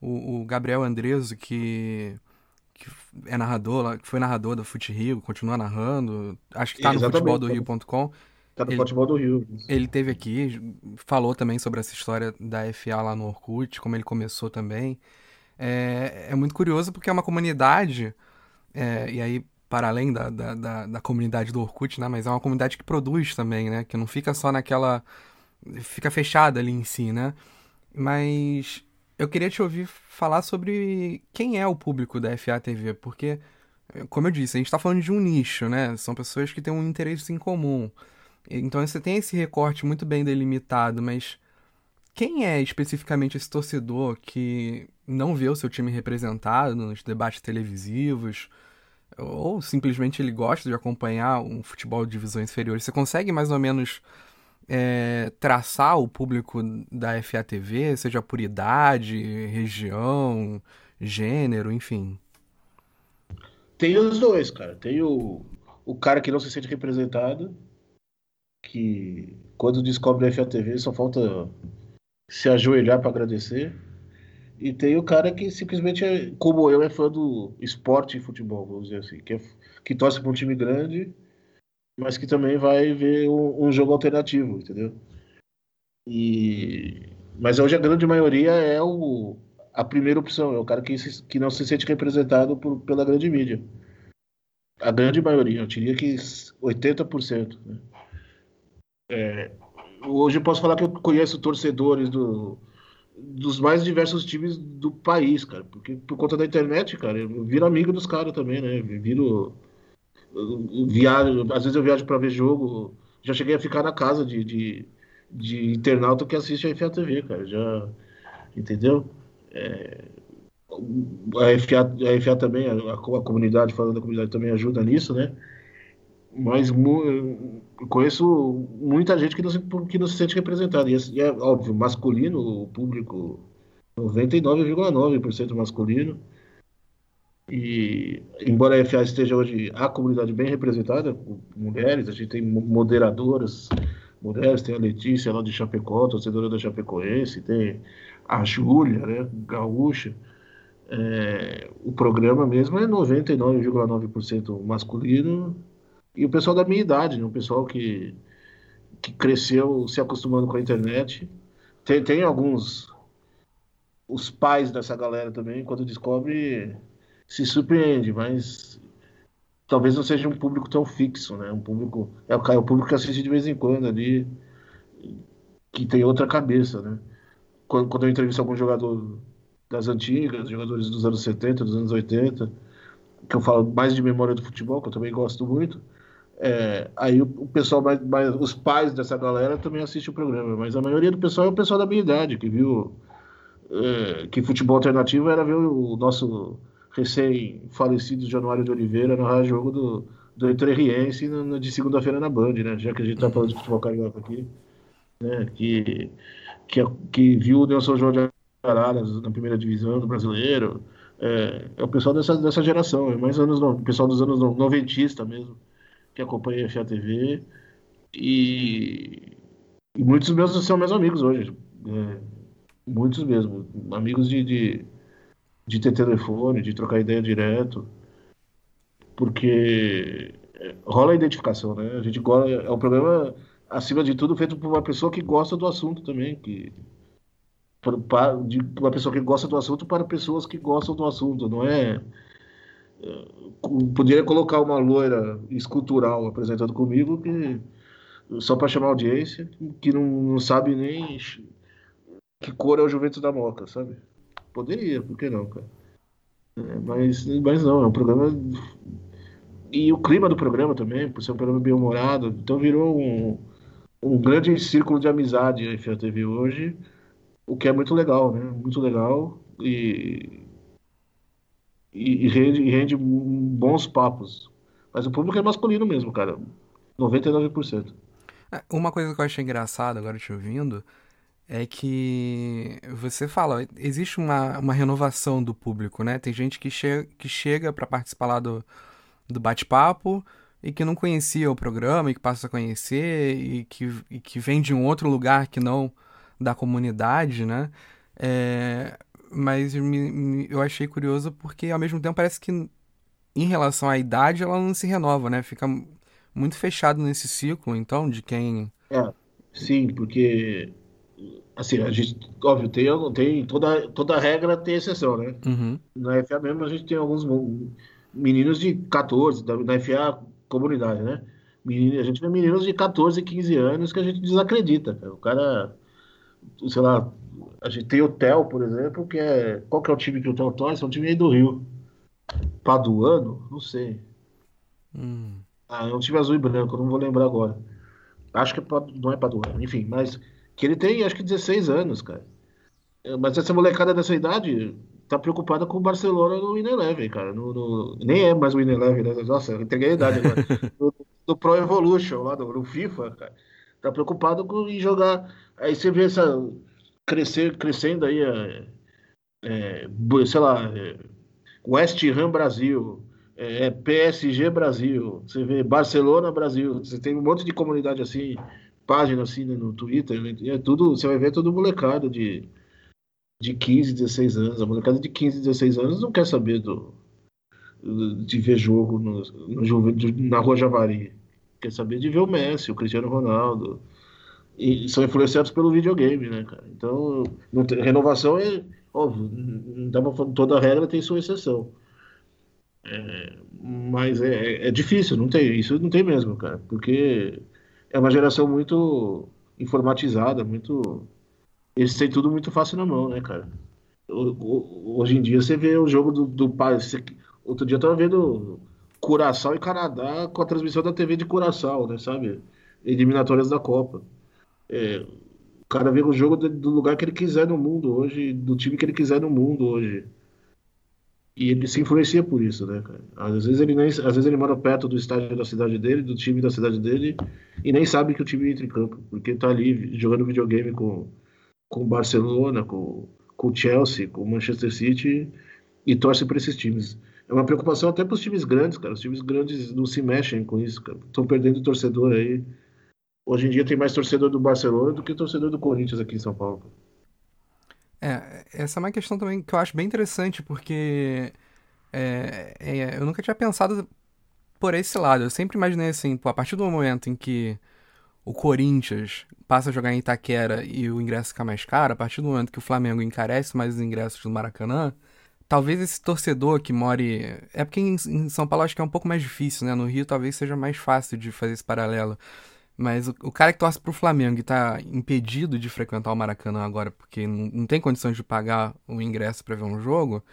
Speaker 2: O, o Gabriel Andreso, que, que é narrador, que foi narrador da Fute Rio, continua narrando, acho que tá no futeboldorio.com.
Speaker 4: Tá no ele, futebol do Rio.
Speaker 2: Ele teve aqui, falou também sobre essa história da FA lá no Orkut, como ele começou também. É, é muito curioso porque é uma comunidade, é, e aí para além da, da, da, da, comunidade do Orkut, né? Mas é uma comunidade que produz também, né? Que não fica só naquela... Fica fechada ali em si, né? Mas eu queria te ouvir falar sobre quem é o público da FA TV, porque, como eu disse, a gente está falando de um nicho, né? São pessoas que têm um interesse em comum. Então você tem esse recorte muito bem delimitado, mas quem é especificamente esse torcedor que não vê o seu time representado nos debates televisivos? Ou simplesmente ele gosta de acompanhar um futebol de divisões inferiores? Você consegue mais ou menos é, traçar o público da FATV, seja por idade, região, gênero, enfim?
Speaker 4: Tem os dois, cara. Tem o, o cara que não se sente representado que quando descobre a FATV só falta se ajoelhar para agradecer. E tem o cara que simplesmente, é, como eu, é fã do esporte e futebol, vamos dizer assim, que, é, que torce para um time grande, mas que também vai ver um, um, jogo alternativo, entendeu? E... Mas hoje a grande maioria é o, a primeira opção, é o cara que, se, que não se sente representado por, pela grande mídia. A grande maioria, eu diria que 80%. Né? É, hoje eu posso falar que eu conheço torcedores do, dos mais diversos times do país, cara. Porque por conta da internet, cara, eu viro amigo dos caras também, né? viro. Viajo, às vezes eu viajo para ver jogo. Já cheguei a ficar na casa de, de, de internauta que assiste a FA TV, cara. Já. Entendeu? É, a, FA, a FA também, a, a comunidade, falando da comunidade, também ajuda nisso, né? Mas conheço muita gente que não se, que não se sente representada. E é óbvio, masculino, o público 99,9% masculino. E embora a FA esteja hoje a comunidade bem representada, mulheres, a gente tem moderadoras, mulheres, tem a Letícia lá de Chapecó, torcedora da Chapecoense, tem a Júlia, né, gaúcha. É, o programa mesmo é 99,9% masculino e o pessoal da minha idade, né, o pessoal que, que cresceu se acostumando com a internet. Tem, tem alguns os pais dessa galera também, quando descobre, se surpreende, mas talvez não seja um público tão fixo, né? Um público é o, é o público que assiste de vez em quando ali, que tem outra cabeça, né? Quando, quando eu entrevisto algum jogador das antigas, jogadores dos anos 70, dos anos 80, que eu falo mais de memória do futebol, que eu também gosto muito, é, aí o, o pessoal mais, mais, os pais dessa galera também assistem o programa, mas a maioria do pessoal é o pessoal da minha idade, que viu é, que futebol alternativo era ver o nosso recém-falecido Januário de Oliveira narrar jogo do, do Entrerriense no, no, de segunda-feira na Band, né? Já que a gente tá falando de futebol carioca aqui, né? Que, que, que viu o Nelson João de Araras na primeira divisão do brasileiro. É, é o pessoal dessa, dessa geração, é mais anos, o pessoal dos anos noventista mesmo, que acompanha a FATV. E, e muitos meus são meus amigos hoje. É, muitos mesmo. Amigos de, de de ter telefone, de trocar ideia direto, porque rola a identificação, né? A gente gosta, é um programa acima de tudo feito por uma pessoa que gosta do assunto também, que para, de uma pessoa que gosta do assunto para pessoas que gostam do assunto, não é poderia colocar uma loira escultural apresentando comigo que só para chamar audiência, que não, não sabe nem que cor é o Juventus da Moca, sabe? Poderia, por que não, cara? É, mas, mas não, é um programa. E o clima do programa também, por ser um programa bem humorado, então virou um, um grande círculo de amizade a FATV hoje, o que é muito legal, né? Muito legal e, e, e rende, e rende bons papos. Mas o público é masculino mesmo, cara. 99%.
Speaker 2: É, uma coisa que eu achei engraçada agora te ouvindo é que você fala, existe uma, uma renovação do público, né? Tem gente que, che que chega para participar lá do, do bate-papo e que não conhecia o programa e que passa a conhecer e que, e que vem de um outro lugar que não da comunidade, né? É, mas me, me, eu achei curioso porque ao mesmo tempo parece que em relação à idade ela não se renova, né? Fica muito fechado nesse ciclo, então, de quem.
Speaker 4: É, sim, porque assim, a gente, óbvio, tem, tem toda, toda regra tem exceção, né?
Speaker 2: Uhum.
Speaker 4: Na FA mesmo a gente tem alguns meninos de 14, da, na FA comunidade, né? Menino, a gente vê meninos de 14, 15 anos que a gente desacredita. Cara. O cara, sei lá, a gente tem o Theo, por exemplo, que é. Qual que é o time que o Theo torce? É um time aí do Rio. Paduano? Não sei.
Speaker 2: Hum.
Speaker 4: Ah, é um time azul e branco, não vou lembrar agora. Acho que é, não é Paduano, enfim, mas que ele tem acho que 16 anos, cara. É, mas essa molecada dessa idade tá preocupada com o Barcelona no Win Eleven, cara. No, no, nem é mais o Win Eleven, né? Nossa, eu entreguei a idade agora. [laughs] no, no, Pro Evolution, lá no, no, FIFA, cara. Tá preocupado com em jogar. Aí você vê essa. Crescer, crescendo aí, é, é, sei lá, é, West Ham Brasil, é, PSG Brasil, você vê Barcelona Brasil, você tem um monte de comunidade assim, página assim né, no Twitter, né, é tudo, você vai ver tudo molecada de, de 15, 16 anos. A molecada de 15, 16 anos não quer saber do, de ver jogo no, no, na Rua Javari. Quer saber de ver o Messi, o Cristiano Ronaldo. E são influenciados pelo videogame, né, cara? Então, tem, renovação é óbvio, não dá toda regra tem sua exceção. É, mas é, é, difícil, não tem, isso não tem mesmo, cara, porque é uma geração muito informatizada, muito. Eles têm tudo muito fácil na mão, né, cara? Hoje em dia você vê o jogo do, do Você... Outro dia eu tava vendo Curaçao e Canadá com a transmissão da TV de Curaçao, né, sabe? Eliminatórias da Copa. É, o cara vê o jogo do lugar que ele quiser no mundo hoje, do time que ele quiser no mundo hoje. E ele se influencia por isso, né, cara? Às vezes ele nem, às vezes ele mora perto do estádio da cidade dele, do time da cidade dele, e nem sabe que o time entra em campo, porque tá ali jogando videogame com com Barcelona, com, com Chelsea, com Manchester City e torce para esses times. É uma preocupação até para os times grandes, cara. Os times grandes não se mexem com isso, cara. Estão perdendo torcedor aí hoje em dia tem mais torcedor do Barcelona do que torcedor do Corinthians aqui em São Paulo.
Speaker 2: É, essa é uma questão também que eu acho bem interessante, porque é, é, eu nunca tinha pensado por esse lado. Eu sempre imaginei assim, pô, a partir do momento em que o Corinthians passa a jogar em Itaquera e o ingresso fica mais caro, a partir do momento que o Flamengo encarece mais os ingressos do Maracanã, talvez esse torcedor que more. É porque em, São Paulo acho que é um pouco mais difícil, né? No Rio talvez seja mais fácil de fazer esse paralelo. Mas o, o, cara que torce pro Flamengo e tá impedido de frequentar o Maracanã agora porque não, não tem condições de pagar o ingresso para ver um jogo,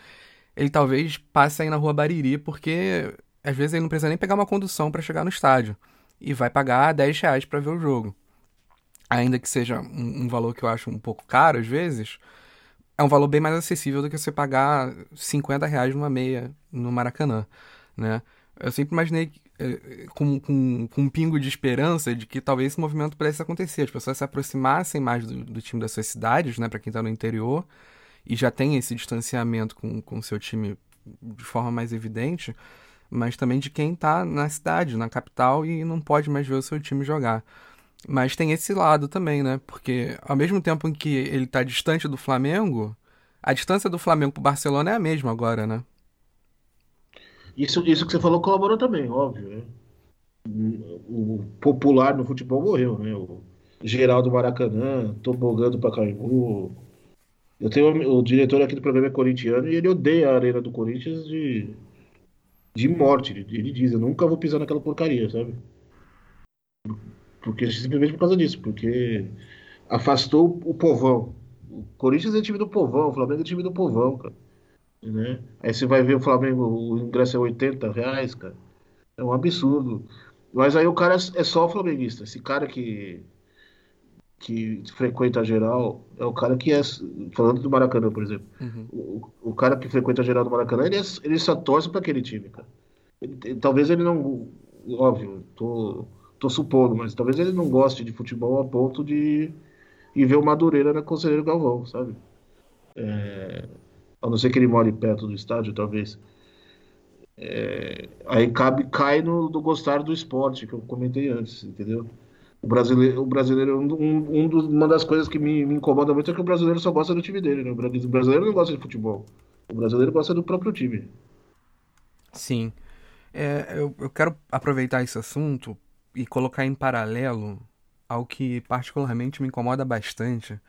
Speaker 2: ele talvez passe aí na rua Bariri porque às vezes ele não precisa nem pegar uma condução para chegar no estádio e vai pagar 10 reais para ver o jogo. Ainda que seja um, um, valor que eu acho um pouco caro às vezes, é um valor bem mais acessível do que você pagar 50 reais numa meia no Maracanã, né? Eu sempre imaginei eh, com, com, com, um pingo de esperança de que talvez esse movimento pudesse acontecer, as pessoas se aproximassem mais do, do time das suas cidades, né, para quem está no interior, e já tem esse distanciamento com o seu time de forma mais evidente, mas também de quem está na cidade, na capital e não pode mais ver o seu time jogar. Mas tem esse lado também, né? Porque ao mesmo tempo em que ele está distante do Flamengo, a distância do Flamengo para o Barcelona é a mesma agora, né?
Speaker 4: Isso, isso que você falou colaborou também, óbvio. Né? O popular no futebol morreu, né? O Geraldo Maracanã, Tobogã do Pacaembu. Eu tenho o diretor aqui do programa é corintiano e ele odeia a arena do Corinthians de, de morte. Ele diz, eu nunca vou pisar naquela porcaria, sabe? Porque simplesmente por causa disso, porque afastou o povão. O Corinthians é time do povão, o Flamengo é time do povão, cara. Né? Aí você vai ver o Flamengo, o ingresso é 80 reais, cara. É um absurdo. Mas aí o cara é só flamenguista. Esse cara que que frequenta geral é o cara que é. Falando do Maracanã, por exemplo. Uhum. O, o cara que frequenta geral do Maracanã, ele, é, ele só torce para aquele time, cara. Ele, talvez ele não. Óbvio, tô, tô supondo, mas talvez ele não goste de futebol a ponto de ir ver o Madureira na Conselheiro Galvão, sabe? É, a não ser que ele more perto do estádio, talvez. É, aí cabe, cai no do gostar do esporte, que eu comentei antes, entendeu? O brasileiro, o brasileiro um, um dos, uma das coisas que me, me, incomoda muito é que o brasileiro só gosta do time dele, né? O brasileiro não gosta de futebol. O brasileiro gosta do próprio time.
Speaker 2: Sim. É, eu, eu quero aproveitar esse assunto e colocar em paralelo ao que particularmente me incomoda bastante,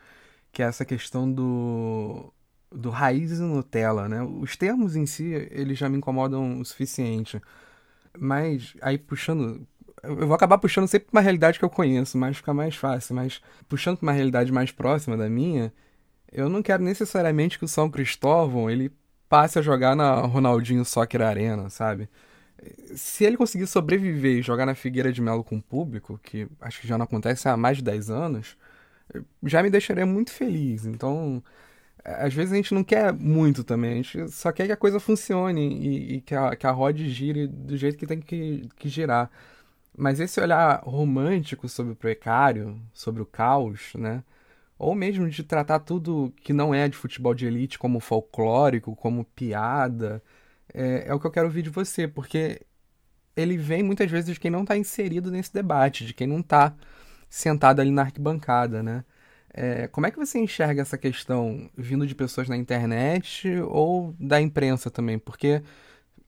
Speaker 2: que é essa questão do, do raízes e Nutella, né? Os termos em si, eles já me incomodam o suficiente. Mas aí puxando eu vou acabar puxando sempre pra uma realidade que eu conheço, mas fica mais fácil. Mas puxando pra uma realidade mais próxima da minha, eu não quero necessariamente que o São Cristóvão ele passe a jogar na Ronaldinho Soccer Arena, sabe? Se ele conseguir sobreviver e jogar na Figueira de Melo com o público, que acho que já não acontece há mais de 10 anos, já me deixaria muito feliz. Então, às vezes a gente não quer muito também, a gente só quer que a coisa funcione e, e que, a, que a roda gire do jeito que tem que, que girar. Mas esse olhar romântico sobre o precário, sobre o caos, né? Ou mesmo de tratar tudo que não é de futebol de elite como folclórico, como piada, é, é o que eu quero ouvir de você, porque ele vem muitas vezes de quem não está inserido nesse debate, de quem não está sentado ali na arquibancada, né? É, como é que você enxerga essa questão vindo de pessoas na internet ou da imprensa também? Porque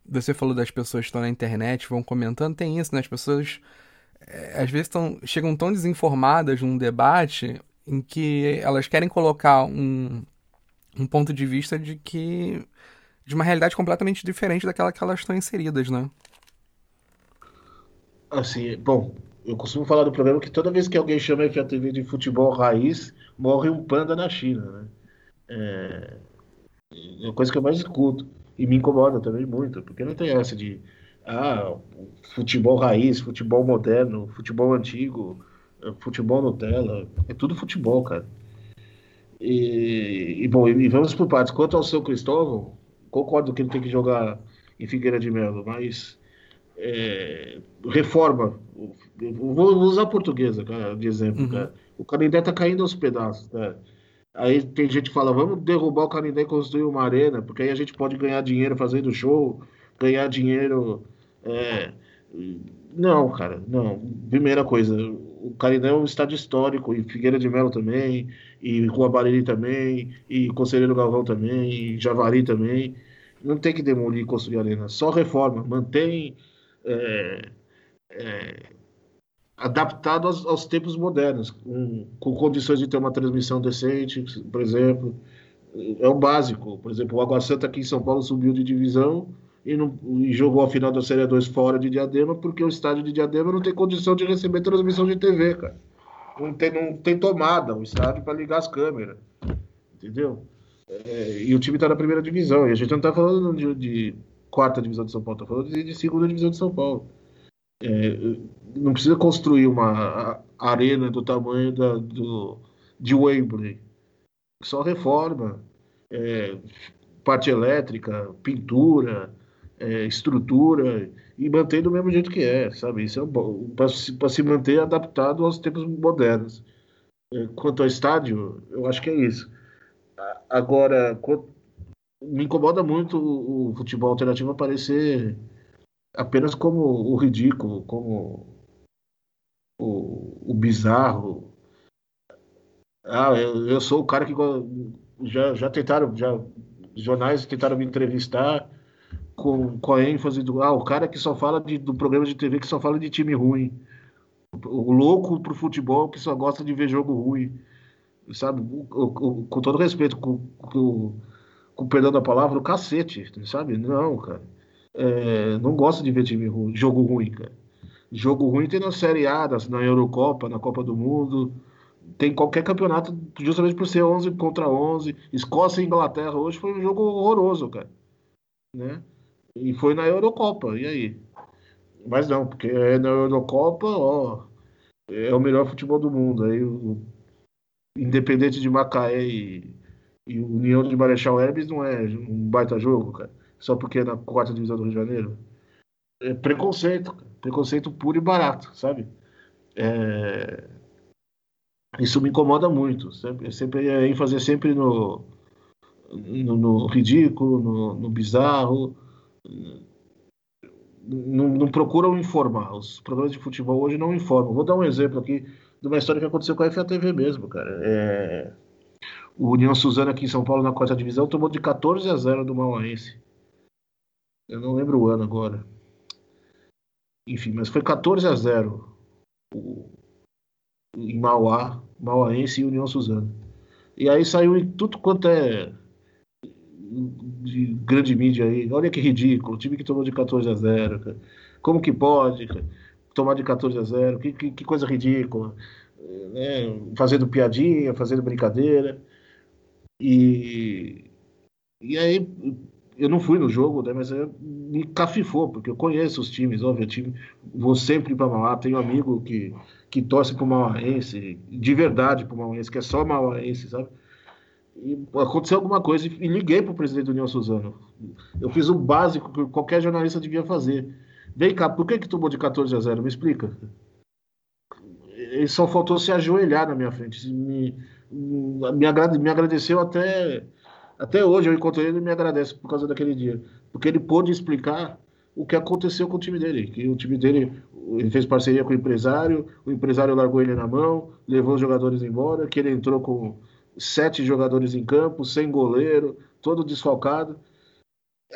Speaker 2: você falou das pessoas que estão na internet, vão comentando, tem isso, né? As pessoas é, às vezes tão, chegam tão desinformadas num debate em que elas querem colocar um, um ponto de vista de que de uma realidade completamente diferente daquela que elas estão inseridas, né?
Speaker 4: Assim, bom, eu costumo falar do programa que toda vez que alguém chama a FATV de futebol raiz, morre um panda na China, né? É, é a coisa que eu mais escuto. E me incomoda também muito, porque não tem essa de ah, futebol raiz, futebol moderno, futebol antigo, futebol Nutella. É tudo futebol, cara. E, e bom, e vamos por partes. Quanto ao seu Cristóvão, concordo que ele tem que jogar em Figueira de Melo, mas é, reforma. Vou usar a portuguesa, cara, de exemplo, uhum. cara. O Canindé tá caindo aos pedaços, cara. Aí tem gente que fala, vamos derrubar o Canindé e construir uma arena, porque aí a gente pode ganhar dinheiro fazendo show, ganhar dinheiro. É... Não, cara, não. Primeira coisa, o Carinã é um estádio histórico, e Figueira de Melo também, e Rua Bariri também, e Conselheiro Galvão também, e Javari também. Não tem que demolir e construir arena, só reforma, mantém é, é, adaptado aos, aos, tempos modernos, com, com, condições de ter uma transmissão decente, por exemplo. É o básico. Por exemplo, o Água Santa aqui em São Paulo subiu de divisão e, não, e jogou a final da Série 2 fora de Diadema, porque o estádio de Diadema não tem condição de receber transmissão de TV, cara. Não tem, não tem tomada o estádio para ligar as câmeras. Entendeu? É, e o time está na primeira divisão. E a gente não está falando de, de, quarta divisão de São Paulo, está falando de, de, segunda divisão de São Paulo. É, não precisa construir uma arena do tamanho da, do, de Wembley. Só reforma. É, parte elétrica, pintura, é, estrutura e mantém do mesmo jeito que é, sabe? Isso é um, para se, se manter adaptado aos tempos modernos. É, quanto ao estádio, eu acho que é isso. Agora, quanto, me incomoda muito o, o, futebol alternativo aparecer apenas como o ridículo, como o, o bizarro. Ah, eu, eu, sou o cara que já, já tentaram, já jornais tentaram me entrevistar com, com a ênfase do ah, o cara que só fala de, do programa de TV que só fala de time ruim. O louco pro futebol que só gosta de ver jogo ruim. Sabe? O, o, com todo respeito, com, com perdão da palavra, o cacete, sabe? Não, cara. É, não gosta de ver time ruim, jogo ruim, cara. Jogo ruim tem na Série A, na Eurocopa, na Copa do Mundo. Tem qualquer campeonato, justamente por ser 11 contra 11. Escócia e Inglaterra hoje foi um jogo horroroso, cara. Né? E foi na Eurocopa, e aí? Mas não, porque é na Eurocopa, ó, é o melhor futebol do mundo. Aí o Independente de Macaé e, e União de Marechal Hermes não é um baita jogo, cara. Só porque é na quarta divisão do Rio de Janeiro. É preconceito, cara. preconceito puro e barato, sabe? É... Isso me incomoda muito. Sempre, sempre é ênfase sempre no, no, no ridículo, no, no bizarro não, não, procuram informar. Os programas de futebol hoje não informam. Vou dar um exemplo aqui de uma história que aconteceu com a FATV mesmo, cara. É... O União Suzana aqui em São Paulo, na quarta divisão, tomou de 14 a 0 do Mauaense. Eu não lembro o ano agora. Enfim, mas foi 14 a 0 o... em Mauá, Mauaense e União Suzana. E aí saiu em tudo quanto é de grande mídia aí. Olha que ridículo, o time que tomou de 14 a 0. Cara. Como que pode cara, tomar de 14 a 0? Que, que, que coisa ridícula. Né? Fazendo piadinha, fazendo brincadeira. E, e aí eu não fui no jogo, né, mas me cafifou, porque eu conheço os times, óbvio, time, vou sempre para Mauá, tenho um amigo que, que torce para o Mauaense, de verdade para o Mauaense, que é só Mauaense, sabe? e aconteceu alguma coisa e liguei para o presidente do União Suzano. Eu fiz o básico que qualquer jornalista devia fazer. Vem cá, por que, que tomou de 14 a 0? Me explica. Ele só faltou se ajoelhar na minha frente. Me, me, agrade, me agradeceu até, até hoje. Eu encontrei ele e me agradece por causa daquele dia. Porque ele pôde explicar o que aconteceu com o time dele. Que o time dele ele fez parceria com o empresário, o empresário largou ele na mão, levou os jogadores embora, que ele entrou com sete jogadores em campo, sem goleiro, todo desfalcado.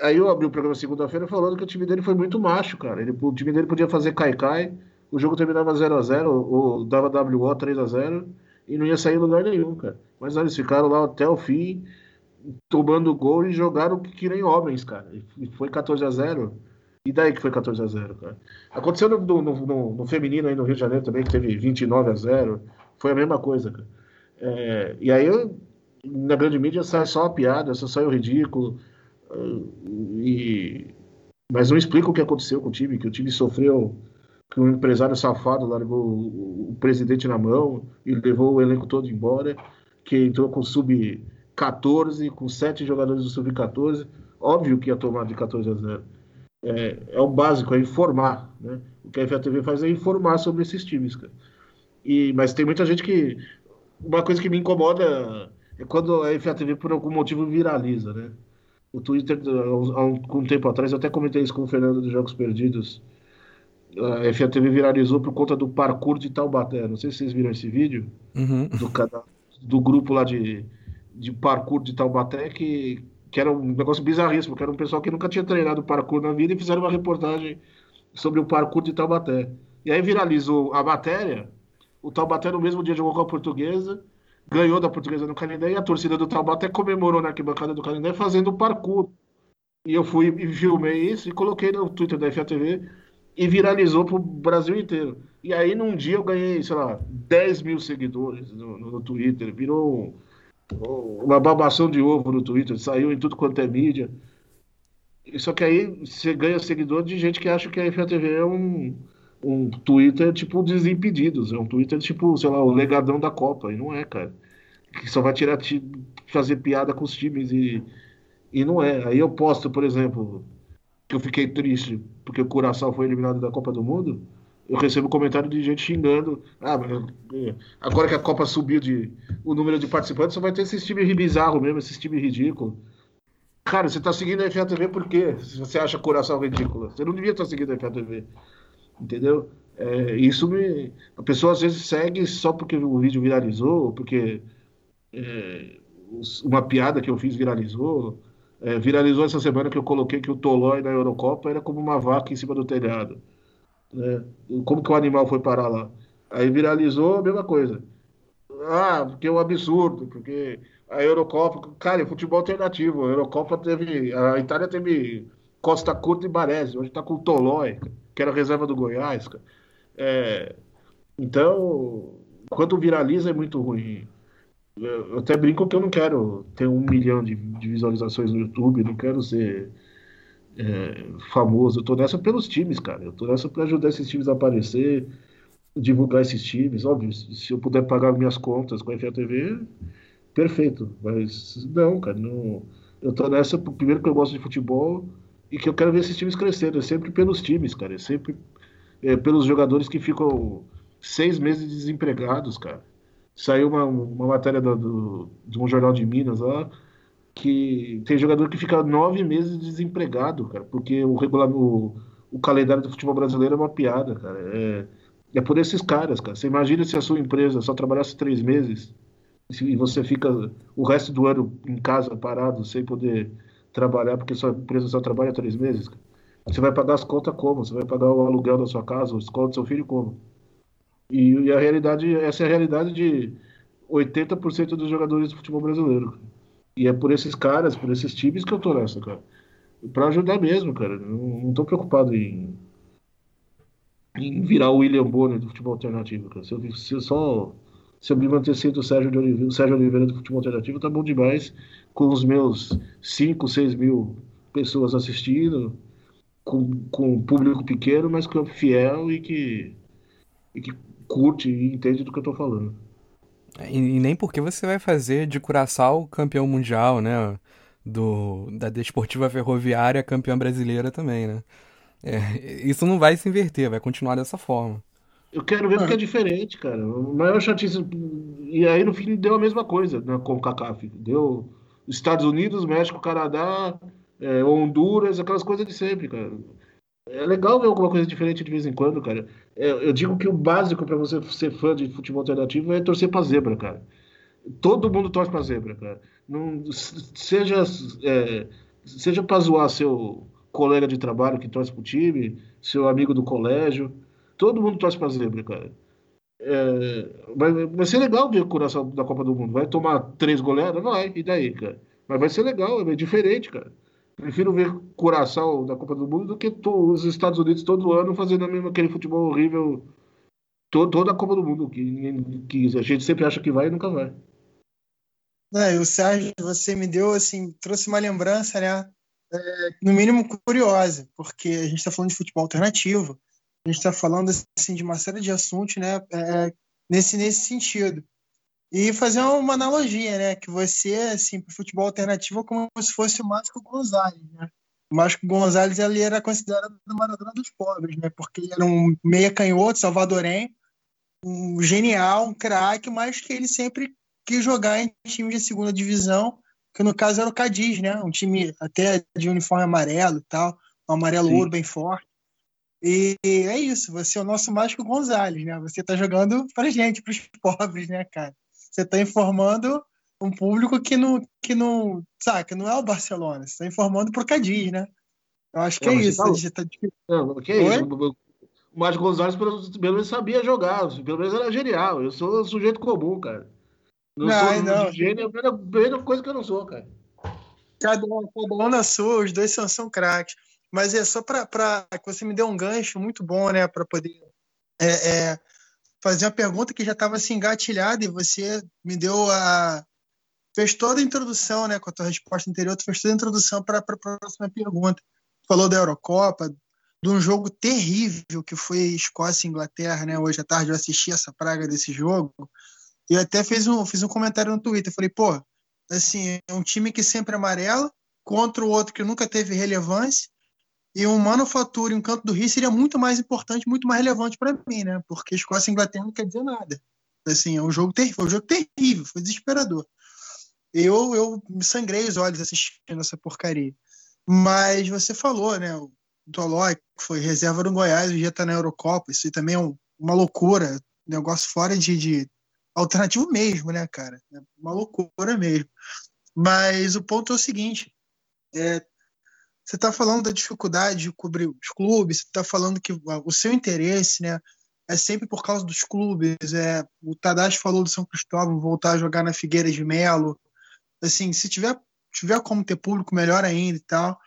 Speaker 4: Aí eu abri o programa segunda-feira falando que o time dele foi muito macho, cara. Ele, o time dele podia fazer cai-cai, o jogo terminava 0 a 0 ou dava WO 3 a 0 e não ia sair em lugar nenhum, cara. Mas eles ficaram lá até o fim, tomando gol e jogaram que nem homens, cara. E foi 14 a 0 E daí que foi 14 a 0 cara? Aconteceu no, no, no, no feminino aí no Rio de Janeiro também, que teve 29 a 0 Foi a mesma coisa, cara. É, e aí, na grande mídia, sai só a piada, só sai o ridículo. E, mas não explica o que aconteceu com o time, que o time sofreu, que um empresário safado largou o presidente na mão e levou o elenco todo embora, que entrou com sub-14, com sete jogadores do sub-14. Óbvio que ia tomar de 14 a 0. É, é o básico, é informar. Né? O que a FATV faz é informar sobre esses times. Cara. E, mas tem muita gente que uma coisa que me incomoda é quando a FATV por algum motivo viraliza, né? O Twitter, há um, um tempo atrás, eu até comentei isso com o Fernando dos Jogos Perdidos. A FATV viralizou por conta do parkour de Taubaté. Não sei se vocês viram esse vídeo
Speaker 2: uhum.
Speaker 4: do, do grupo lá de, de parkour de Taubaté, que, que era um negócio bizarríssimo, que era um pessoal que nunca tinha treinado parkour na vida e fizeram uma reportagem sobre o parkour de Taubaté. E aí viralizou a matéria, o Taubaté no mesmo dia jogou com a Portuguesa, ganhou da Portuguesa no Canindé e a torcida do Taubaté comemorou na arquibancada do Canindé fazendo parkour. E eu fui e filmei isso e coloquei no Twitter da FATV e viralizou pro Brasil inteiro. E aí num dia eu ganhei, sei lá, 10 mil seguidores no, no, Twitter, virou uma babação de ovo no Twitter, saiu em tudo quanto é mídia. Só que aí você ganha seguidor de gente que acha que a FATV é um, um Twitter tipo Desimpedidos, é um Twitter tipo, sei lá, o legadão da Copa, e não é, cara. Que só vai tirar, fazer piada com os times e, e não é. Aí eu posto, por exemplo, que eu fiquei triste porque o Curaçao foi eliminado da Copa do Mundo, eu recebo comentário de gente xingando. Ah, é, agora que a Copa subiu de o número de participantes, só vai ter esses times bizarros mesmo, esses times ridículos. Cara, você tá seguindo a FATV por quê? Se você acha Curaçao ridículo. Você não devia estar seguindo a FATV. Entendeu? É, isso me. A pessoa às vezes segue só porque o vídeo viralizou, porque é, uma piada que eu fiz viralizou. É, viralizou essa semana que eu coloquei que o Tolói na Eurocopa era como uma vaca em cima do telhado. Né? Como que o animal foi parar lá? Aí viralizou a mesma coisa. Ah, porque é um absurdo, porque a Eurocopa. Cara, é futebol alternativo. A Eurocopa teve. A Itália teve Costa Curta e Baresi. Hoje tá com o Tolói, que era reserva do Goiás. É, então, quando viraliza é muito ruim. Eu até brinco que eu não quero ter um milhão de, de visualizações no YouTube, não quero ser é, famoso. Eu tô nessa pelos times, cara. Eu tô nessa para ajudar esses times a aparecer, divulgar esses times. Óbvio, se eu puder pagar minhas contas com a FATV, perfeito. Mas não, cara, não. Eu tô nessa primeiro que eu gosto de futebol e que eu quero ver esses times crescendo. É sempre pelos times, cara. É sempre é, pelos jogadores que ficam seis meses desempregados, cara. Saiu uma, uma matéria do, do, de um jornal de Minas lá que tem jogador que fica nove meses desempregado, cara, porque o regular, o, calendário do futebol brasileiro é uma piada, cara. É, é por esses caras, cara. Você imagina se a sua empresa só trabalhasse três meses e você fica o resto do ano em casa parado, sem poder trabalhar, porque sua empresa só trabalha três meses. Você vai pagar as contas como? Você vai pagar o aluguel da sua casa, a escola do seu filho como? E, e a realidade, essa é a realidade de 80% dos jogadores do futebol brasileiro. E é por esses caras, por esses times que eu tô nessa, cara. Pra ajudar mesmo, cara. Não, não tô preocupado em, em virar o William Bonner do futebol alternativo, cara. Se eu, se eu só. Se eu me manter sendo o Sérgio, Oliveira, o Sérgio Oliveira do futebol alternativo, tá bom demais. Com os meus 5, 6 mil pessoas assistindo, com, com um público pequeno, mas que é fiel e que, e que curte e entende do que eu tô falando.
Speaker 2: E, e nem porque você vai fazer de Curaçao campeão mundial, né? Do, da Desportiva Ferroviária campeã brasileira também, né? É, isso não vai se inverter, vai continuar dessa forma.
Speaker 4: Eu quero ver porque é diferente, cara. O maior chatice. E aí no fim deu a mesma coisa né, com o CACAF. Deu Estados Unidos, México, Canadá, é, Honduras, aquelas coisas de sempre, cara. É legal ver alguma coisa diferente de vez em quando, cara. É, eu digo que o básico para você ser fã de futebol alternativo é torcer pra zebra, cara. Todo mundo torce pra zebra, cara. Não, seja, é, seja pra zoar seu colega de trabalho que torce pro time, seu amigo do colégio. Todo mundo torce pra zebra, cara. É, vai, vai ser legal ver o coração da Copa do Mundo. Vai tomar três goleadas? Vai, e daí, cara? Mas vai ser legal, é diferente, cara. Prefiro ver Curaçao da Copa do Mundo do que os Estados Unidos todo ano fazendo mesmo aquele futebol horrível todo, toda a Copa do Mundo, que, que a gente sempre acha que vai e nunca vai.
Speaker 3: É, o Sérgio, você me deu, assim, trouxe uma lembrança, né? É, no mínimo curiosa, porque a gente está falando de futebol alternativo, a gente está falando assim, de uma série de assuntos né, é, nesse, nesse sentido. E fazer uma analogia, né? Que você, assim, para futebol alternativo é como se fosse o Mágico Gonzalez, né? O Mágico Gonzalez ele era considerado o Maradona dos pobres, né? Porque ele era um meia canhoto, salvadorenho, um genial, um craque, mas que ele sempre quis jogar em times de segunda divisão, que no caso era o Cadiz, né? Um time até de uniforme amarelo e tal, um amarelo Sim. ouro bem forte. E é isso, você é o nosso Mágico Gonzalez, né? Você está jogando para gente, para os pobres, né, cara? Você está informando um público que não, que não, sabe, que não é o Barcelona, você está informando para o Cadiz, né? Eu acho que é, é isso. Tá...
Speaker 4: Não, que é isso? O Mágico Gonzalez pelo menos sabia jogar, pelo menos era genial. Eu sou sujeito comum, cara. Não, não sou não. gênio, é a primeira coisa que eu não sou, cara.
Speaker 3: Cada um, cada um na sua, os dois são, são craques. Mas é só para que você me dê um gancho muito bom, né, para poder é, é, fazer uma pergunta que já estava assim engatilhada e você me deu a fez toda a introdução, né, com a tua resposta anterior, tu fez toda a introdução para a próxima pergunta. Falou da Eurocopa, de um jogo terrível que foi Escócia e Inglaterra, né? Hoje à tarde eu assisti essa praga desse jogo e até fiz um, fiz um comentário no Twitter. Falei, pô, assim, é um time que sempre é amarela contra o outro que nunca teve relevância e um Manufatura e um Canto do Rio seria muito mais importante, muito mais relevante para mim, né? Porque Escócia e Inglaterra não quer dizer nada. Assim, é um jogo terrível, um jogo terrível, foi desesperador. Eu, eu me sangrei os olhos assistindo essa porcaria. Mas você falou, né? O Tolói, que foi reserva do Goiás, hoje está na Eurocopa. Isso também é um, uma loucura, negócio fora de, de, alternativo mesmo, né, cara? É uma loucura mesmo. Mas o ponto é o seguinte: é, você está falando da dificuldade de cobrir os clubes, você está falando que o seu interesse, né? É sempre por causa dos clubes. É, o Tadashi falou do São Cristóvão voltar a jogar na Figueira de Melo. Assim, se tiver, tiver como ter público, melhor ainda e tal.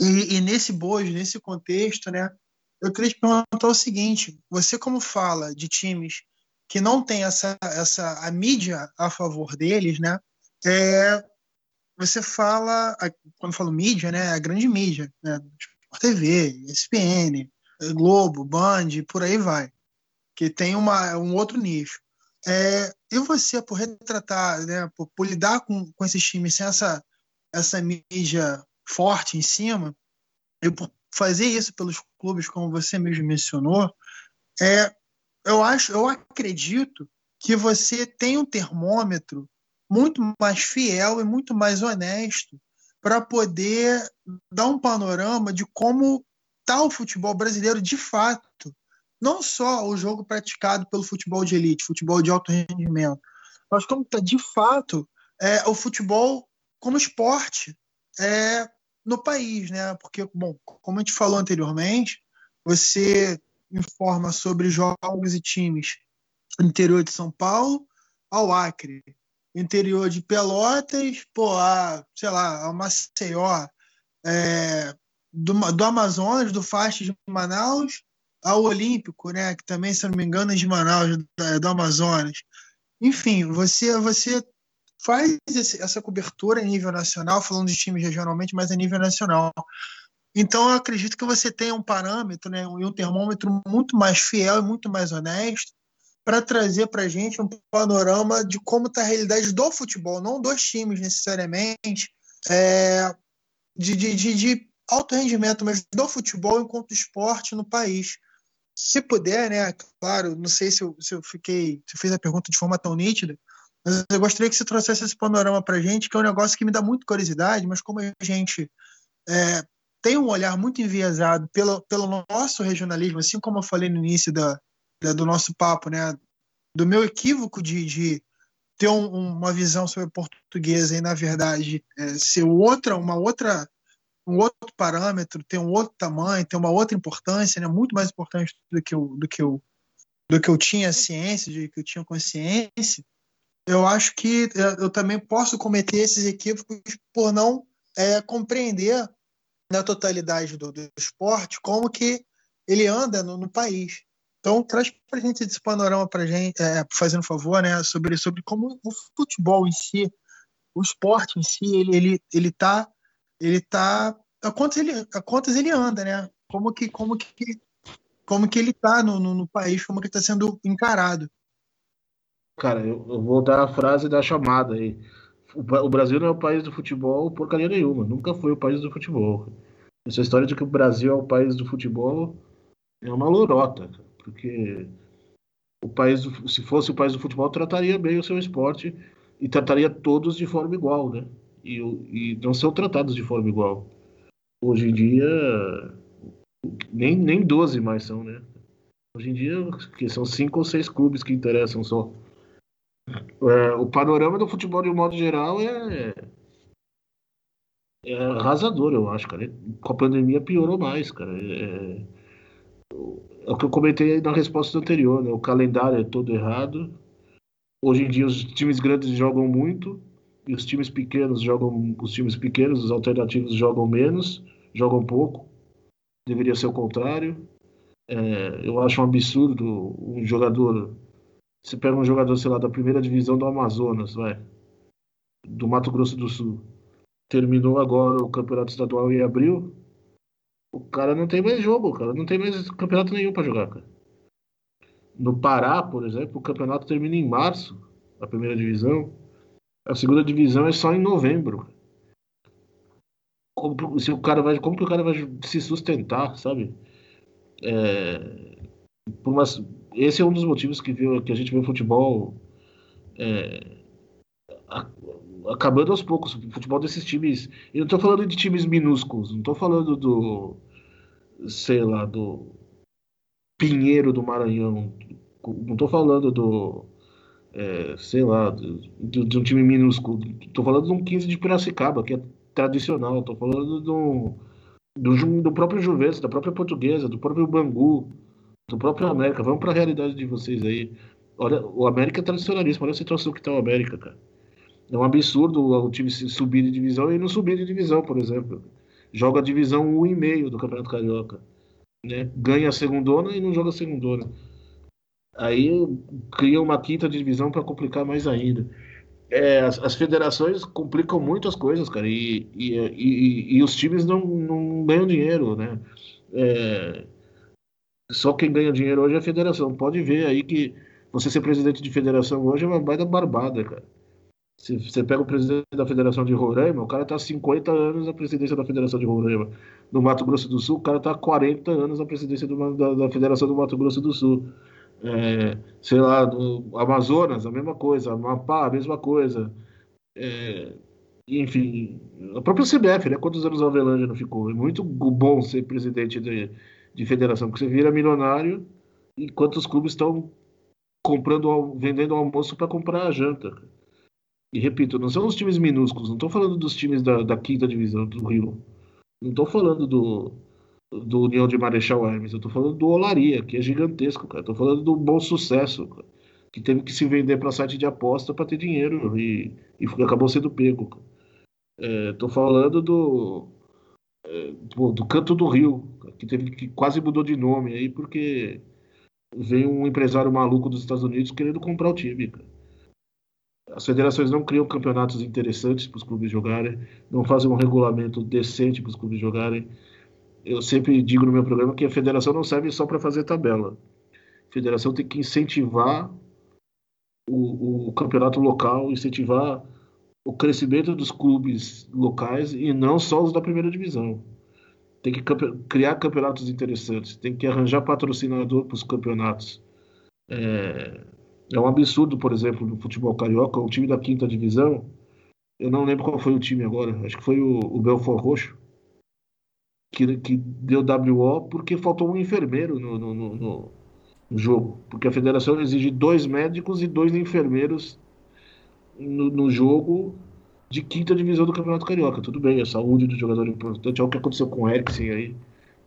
Speaker 3: E, e nesse bojo, nesse contexto, né, eu queria te perguntar o seguinte: você, como fala de times que não tem essa, essa a mídia a favor deles, né, é, você fala, quando falo mídia, né, a grande mídia, né, Sport TV, ESPN, Globo, Band, por aí vai, que tem uma, um outro nicho. É, e você, por retratar, né, por, por lidar com, com esses times sem essa, essa mídia forte em cima, e por fazer isso pelos clubes, como você mesmo mencionou, é, eu acho, eu acredito que você tem um termômetro muito mais fiel e muito mais honesto para poder dar um panorama de como está o futebol brasileiro de fato. Não só o jogo praticado pelo futebol de elite, futebol de alto rendimento, mas como está de fato é, o futebol como esporte. É, no país, né? Porque, bom, como a gente falou anteriormente, você informa sobre jogos e times do interior de São Paulo ao Acre, interior de Pelotas, pô, a, sei lá, a Maceió, é, do, do Amazonas, do Fast de Manaus, ao Olímpico, né, que também, se não me engano, é de Manaus, do, do Amazonas. Enfim, você, você faz esse, essa cobertura a nível nacional, falando de times regionalmente, mas a nível nacional. Então, eu acredito que você tem um parâmetro né, e um termômetro muito mais fiel e muito mais honesto para trazer para a gente um panorama de como está a realidade do futebol, não dos times necessariamente, é, de, de, de, de, alto rendimento, mas do futebol enquanto esporte no país. Se puder, né, claro, não sei se eu, se eu fiquei, se eu fiz a pergunta de forma tão nítida, mas eu gostaria que você trouxesse esse panorama para a gente, que é um negócio que me dá muito curiosidade, mas como a gente é, tem um olhar muito enviesado pelo, pelo nosso regionalismo, assim como eu falei no início da, da do nosso papo, né, do meu equívoco de, de ter um, uma visão sobre portuguesa e, na verdade, é, ser outra, uma outra, um outro parâmetro, ter um outro tamanho, ter uma outra importância, né, muito mais importante do que eu, do que eu, do que eu tinha ciência, do que eu tinha consciência, eu acho que é, eu também posso cometer esses equívocos por não é, compreender na totalidade do, do, esporte como que ele anda no, no país. Então, traz para gente esse panorama para gente, é, fazendo favor, né, sobre, sobre como o futebol em si, o esporte em si, ele ele ele tá ele tá a quantas ele a quantas ele anda, né? Como que como que como que ele está no, no, no, país, como que está sendo encarado.
Speaker 4: Cara, eu, eu vou dar a frase da chamada aí. O Brasil não é o país do futebol porcaria nenhuma. Nunca foi o país do futebol. Essa história de que o Brasil é o país do futebol é uma lorota. Porque o país se fosse o país do futebol, trataria bem o seu esporte e trataria todos de forma igual, né? E, e não são tratados de forma igual. Hoje em dia, Nem, nem 12 mais são, né? Hoje em dia, que são cinco ou seis clubes que interessam só. É, o panorama do futebol, de um modo geral, é, é arrasador, eu acho, cara. Com a pandemia piorou mais, cara. É, é o que eu comentei na resposta anterior, né? O calendário é todo errado. Hoje em dia os times grandes jogam muito e os times pequenos jogam, os times pequenos, os alternativos jogam menos, jogam pouco. Deveria ser o contrário. É, eu acho um absurdo um jogador. Você pega um jogador, sei lá, da primeira divisão do Amazonas, vai, do Mato Grosso do Sul. Terminou agora o campeonato estadual em abril. O cara não tem mais jogo, cara. Não tem mais campeonato nenhum para jogar, cara. No Pará, por exemplo, o campeonato termina em março, a primeira divisão. A segunda divisão é só em novembro. Como, se o cara vai, como que o cara vai se sustentar, sabe? É, umas, esse é um dos motivos que, viu, que a gente vê o futebol é, acabando aos poucos. O futebol desses times. Eu não estou falando de times minúsculos, não estou falando do. Sei lá, do. Pinheiro do Maranhão. Não estou falando do. É, sei lá, do, de um time minúsculo. Estou falando de um 15 de Piracicaba, que é tradicional. Estou falando do, do, do próprio Juventus, da própria Portuguesa, do próprio Bangu, do próprio América. Vamos para a realidade de vocês aí. Olha, o América é tradicionalista. Olha a situação que está o América, cara. É um absurdo o time subir de divisão e não subir de divisão, por exemplo. Joga a divisão 1,5 do Campeonato Carioca. Né? Ganha a segundona e não joga a segundona. Aí cria uma quinta divisão para complicar mais ainda. É, as, as, federações complicam muito as coisas, cara, e, e, e, e os times não, não, ganham dinheiro, né? É, só quem ganha dinheiro hoje é a federação. Pode ver aí que você ser presidente de federação hoje é uma baita barbada, cara. Se você pega o presidente da Federação de Roraima, o cara está há 50 anos na presidência da Federação de Roraima. No Mato Grosso do Sul, o cara está há 40 anos na presidência do, da, da, Federação do Mato Grosso do Sul. É, sei lá, do Amazonas, a mesma coisa. Amapá, a mesma coisa. É, enfim, a própria CBF, né? Quantos anos a Avelândia não ficou? É muito bom ser presidente de, de federação, porque você vira milionário e quantos clubes estão comprando, vendendo almoço para comprar a janta. E repito, não são os times minúsculos, não estou falando dos times da, da, quinta divisão do Rio. Não estou falando do, do União de Marechal Hermes, eu estou falando do Olaria, que é gigantesco, cara. Estou falando do Bom Sucesso, cara, que teve que se vender para site de aposta para ter dinheiro e, e acabou sendo pego. Estou é, falando do, é, do, do Canto do Rio, que teve que quase mudou de nome aí porque veio um empresário maluco dos Estados Unidos querendo comprar o time, cara. As federações não criam campeonatos interessantes para os clubes jogarem, não fazem um regulamento decente para os clubes jogarem. Eu sempre digo no meu programa que a federação não serve só para fazer tabela. A federação tem que incentivar o, o campeonato local, incentivar o crescimento dos clubes locais e não só os da primeira divisão. Tem que criar campeonatos interessantes, tem que arranjar patrocinador para os campeonatos. É, é um absurdo, por exemplo, no futebol carioca, um time da quinta divisão, eu não lembro qual foi o time agora, acho que foi o, o Belfort Roxo, que, que deu WO porque faltou um enfermeiro no, no, no, no, jogo. Porque a federação exige dois médicos e dois enfermeiros no, no jogo de quinta divisão do Campeonato Carioca. Tudo bem, a saúde do jogador é importante. É o que aconteceu com o Eriksen aí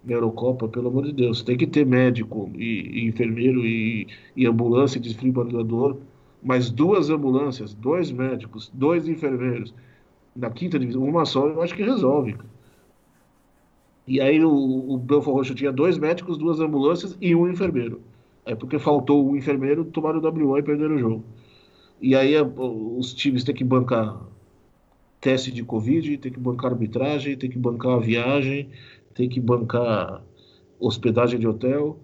Speaker 4: na Eurocopa, pelo amor de Deus. Tem que ter médico e, e enfermeiro e, e ambulância e desfibrilador, mas duas ambulâncias, dois médicos, dois enfermeiros, na quinta divisão, uma só, eu acho que resolve. E aí o, o Belfort Roxo tinha dois médicos, duas ambulâncias e um enfermeiro. É porque faltou o enfermeiro, tomaram o WO e perderam o jogo. E aí os times têm que bancar teste de Covid, tem que bancar arbitragem, tem que bancar a viagem, tem que bancar hospedagem de hotel.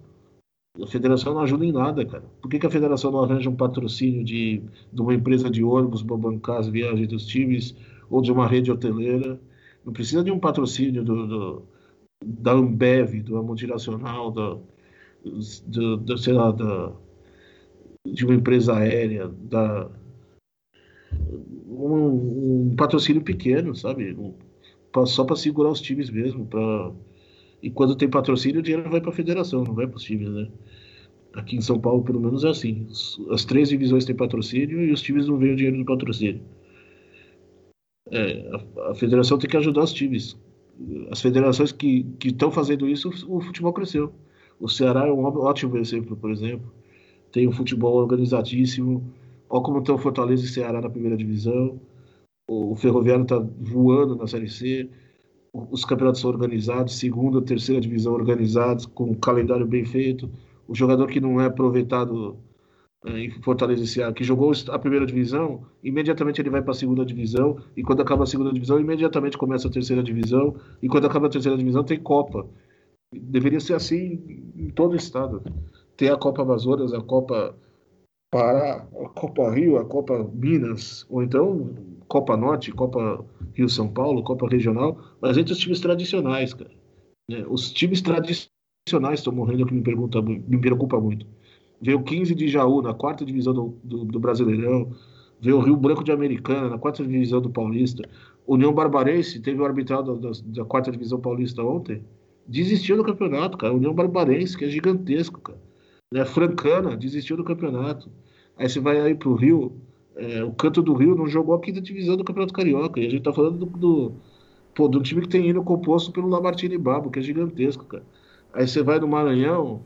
Speaker 4: A federação não ajuda em nada, cara. Por que, que a federação não arranja um patrocínio de, de uma empresa de ônibus para bancar as viagens dos times ou de uma rede hoteleira? Não precisa de um patrocínio do, do da Ambev, da multinacional, da, do, do, sei lá, da, de uma empresa aérea, da, um, um patrocínio pequeno, sabe? Pra, só para segurar os times mesmo, para E quando tem patrocínio, o dinheiro vai para a federação, não vai para os times, né? Aqui em São Paulo, pelo menos, é assim. As três divisões têm patrocínio e os times não veem o dinheiro do patrocínio. É, a, a, federação tem que ajudar os times. As federações que estão fazendo isso, o futebol cresceu. O Ceará é um ótimo exemplo, por exemplo. Tem um futebol organizadíssimo. Olha como estão Fortaleza e Ceará na primeira divisão. O Ferroviário está voando na Série C. Os campeonatos são organizados, segunda, terceira divisão organizados, com um calendário bem feito. O jogador que não é aproveitado é, em Fortaleza e Ceará, que jogou a primeira divisão, imediatamente ele vai para a segunda divisão, e quando acaba a segunda divisão, imediatamente começa a terceira divisão, e quando acaba a terceira divisão, tem Copa. Deveria ser assim em todo o estado. Tem a Copa Amazonas, a Copa Pará, a Copa Rio, a Copa Minas, ou então Copa Norte, Copa Rio São Paulo, Copa Regional, mas entre os times tradicionais, cara. Né? Os times tradicionais estão morrendo, que me, pergunta, me preocupa muito. Veio o 15 de Jaú, na quarta divisão do, do, do Brasileirão. Veio o Rio Branco de Americana, na quarta divisão do Paulista. União Barbarense, teve o arbitral da, da, da quarta divisão paulista ontem desistiu do campeonato, cara. União Barbarense, que é gigantesco, cara. Né? Francana desistiu do campeonato. Aí você vai aí pro Rio, é, o Canto do Rio não jogou a quinta divisão do Campeonato Carioca. E a gente tá falando do, do, pô, do time que tem hino composto pelo Lamartine Babo, que é gigantesco, cara. Aí você vai no Maranhão,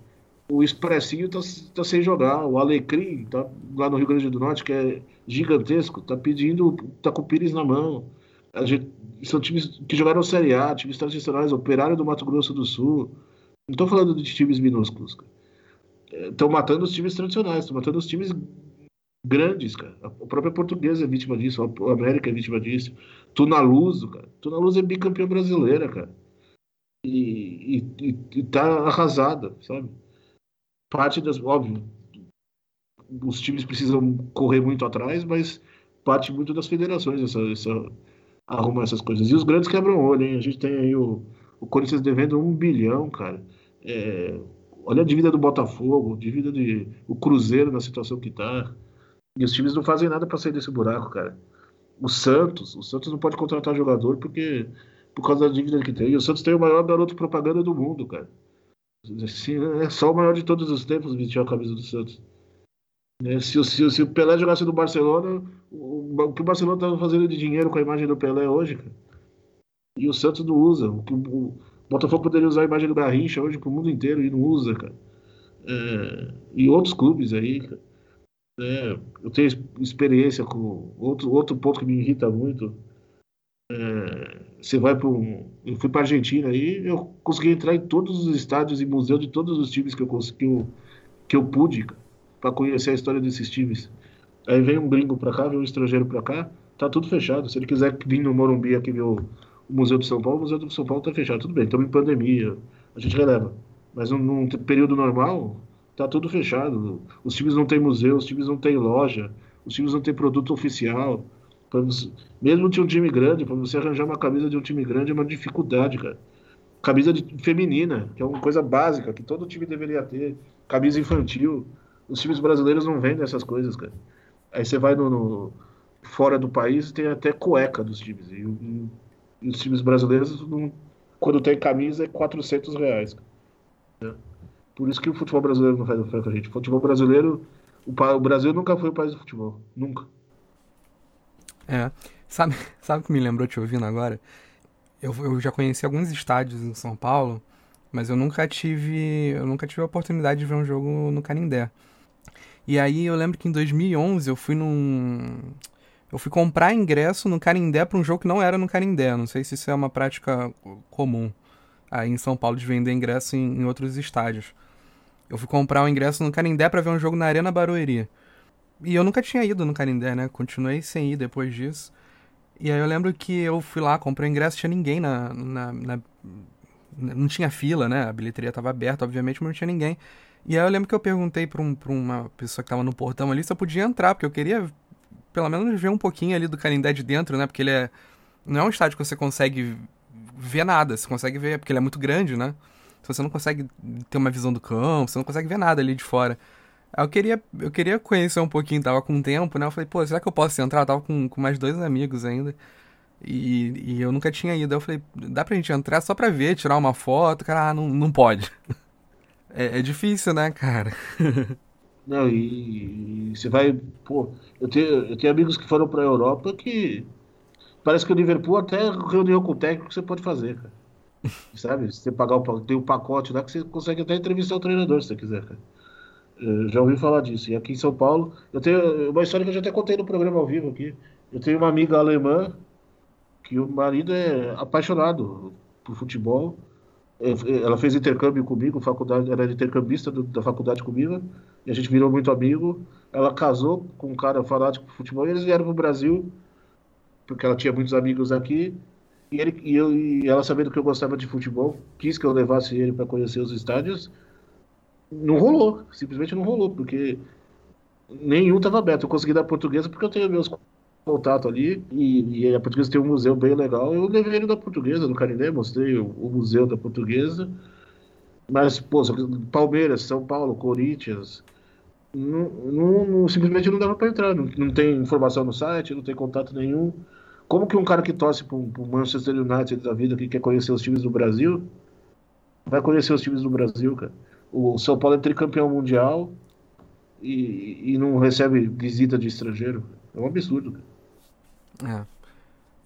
Speaker 4: o Expressinho tá, tá sem jogar. O Alecrim, tá lá no Rio Grande do Norte, que é gigantesco, tá pedindo, tá com o Pires na mão. A gente, são times que jogaram Série A, times tradicionais, Operário do Mato Grosso do Sul. Não estou falando de times minúsculos. Estão é, matando os times tradicionais, estão matando os times grandes, cara. A própria Portuguesa é vítima disso, a América é vítima disso. Tunaluso, cara. Tunaluso é bicampeão brasileira, cara. E, e, e, e tá arrasada, sabe? Parte das. Óbvio, os times precisam correr muito atrás, mas parte muito das federações essa, essa arrumar essas coisas. E os grandes quebram o olho, hein? A gente tem aí o, o Corinthians devendo um bilhão, cara. É, olha a dívida do Botafogo, dívida de o Cruzeiro na situação que tá. E os times não fazem nada para sair desse buraco, cara. O Santos, o Santos não pode contratar jogador porque por causa da dívida que tem. E o Santos tem o maior garoto propaganda do mundo, cara. Assim, é só o maior de todos os tempos vestir a camisa do Santos. Né? Se, se, se, o Pelé jogasse no Barcelona, o, o que o Barcelona está fazendo de dinheiro com a imagem do Pelé hoje, cara? E o Santos não usa. O, o Botafogo poderia usar a imagem do Garrincha hoje para o mundo inteiro e não usa, cara. É, e outros clubes aí, cara. É, eu tenho experiência com outro, outro ponto que me irrita muito. É, você vai para um. Eu fui para Argentina e eu consegui entrar em todos os estádios e museus de todos os times que eu, eu, que eu pude, para conhecer a história desses times. Aí vem um gringo para cá, vem um estrangeiro para cá, tá tudo fechado. Se ele quiser vir no Morumbi aqui ver o, o Museu do São Paulo, o Museu do São Paulo tá fechado. Tudo bem, estamos em pandemia, a gente releva. Mas num, num período normal, tá tudo fechado. Os times não têm museu, os times não têm loja, os times não têm produto oficial. Você, mesmo de um time grande, para você arranjar uma camisa de um time grande é uma dificuldade, cara. Camisa de, feminina, que é uma coisa básica, que todo time deveria ter. Camisa infantil. Os times brasileiros não vendem essas coisas, cara. Aí você vai no, no fora do país tem até cueca dos times. E, e, e os times brasileiros, não, quando tem camisa, é 400 reais. Cara. Por isso que o futebol brasileiro não faz oferta a gente. O futebol brasileiro, o, o, Brasil nunca foi o país do futebol. Nunca.
Speaker 2: É. Sabe, [laughs] sabe o que me lembrou te ouvindo agora? Eu, eu já conheci alguns estádios em São Paulo, mas eu nunca tive, eu nunca tive a oportunidade de ver um jogo no Canindé. E aí eu lembro que em 2011 eu fui num. Eu fui comprar ingresso no Carindé para um jogo que não era no Carindé. Não sei se isso é uma prática comum aí em São Paulo de vender ingresso em, em outros estádios. Eu fui comprar um ingresso no Carindé para ver um jogo na Arena Barueri. E eu nunca tinha ido no Carindé, né? Continuei sem ir depois disso. E aí eu lembro que eu fui lá, comprei o ingresso, tinha ninguém na, na, na não tinha fila, né? A bilheteria estava aberta, obviamente, mas não tinha ninguém. E aí eu lembro que eu perguntei pra, um, pra uma pessoa que tava no portão ali se eu podia entrar, porque eu queria pelo menos ver um pouquinho ali do Canindé de dentro, né? Porque ele é. Não é um estádio que você consegue ver nada, você consegue ver, porque ele é muito grande, né? Então você não consegue ter uma visão do campo, você não consegue ver nada ali de fora. Eu queria, eu queria conhecer um pouquinho, tava com tempo, né? Eu falei, pô, será que eu posso entrar? Eu tava com, com mais dois amigos ainda. E, e, eu nunca tinha ido. Eu falei, dá pra gente entrar só pra ver, tirar uma foto? Cara, ah, não, não pode. [laughs] É, é difícil, né, cara? [laughs]
Speaker 4: Não, e, e, você vai. Pô, eu tenho, eu tenho amigos que foram pra Europa que. Parece que o Liverpool até reunião com o técnico você pode fazer, cara. [laughs] Sabe? Você pagar o tem um pacote lá que você consegue até entrevistar o treinador se você quiser, cara. Eu já ouvi falar disso. E aqui em São Paulo, eu tenho uma história que eu já até contei no programa ao vivo aqui. Eu tenho uma amiga alemã que o marido é apaixonado por futebol. Ela fez intercâmbio comigo, faculdade, era intercambista do, da faculdade comigo, e a gente virou muito amigo. Ela casou com um cara fanático por futebol e eles vieram para o Brasil, porque ela tinha muitos amigos aqui. E, ele, e, eu, e ela, sabendo que eu gostava de futebol, quis que eu levasse ele para conhecer os estádios. Não rolou, simplesmente não rolou, porque nenhum estava aberto. Eu consegui dar portuguesa porque eu tenho meus contato ali e, e, a portuguesa tem um museu bem legal. Eu levei ele da portuguesa, no Canindé, mostrei o, o, museu da portuguesa. Mas, pô, Palmeiras, São Paulo, Corinthians, não, não, não simplesmente não dava para entrar. Não, não, tem informação no site, não tem contato nenhum. Como que um cara que torce para o Manchester United da vida, que quer conhecer os times do Brasil, vai conhecer os times do Brasil, cara? O São Paulo é tricampeão mundial e, e não recebe visita de estrangeiro. É um absurdo, cara.
Speaker 2: É.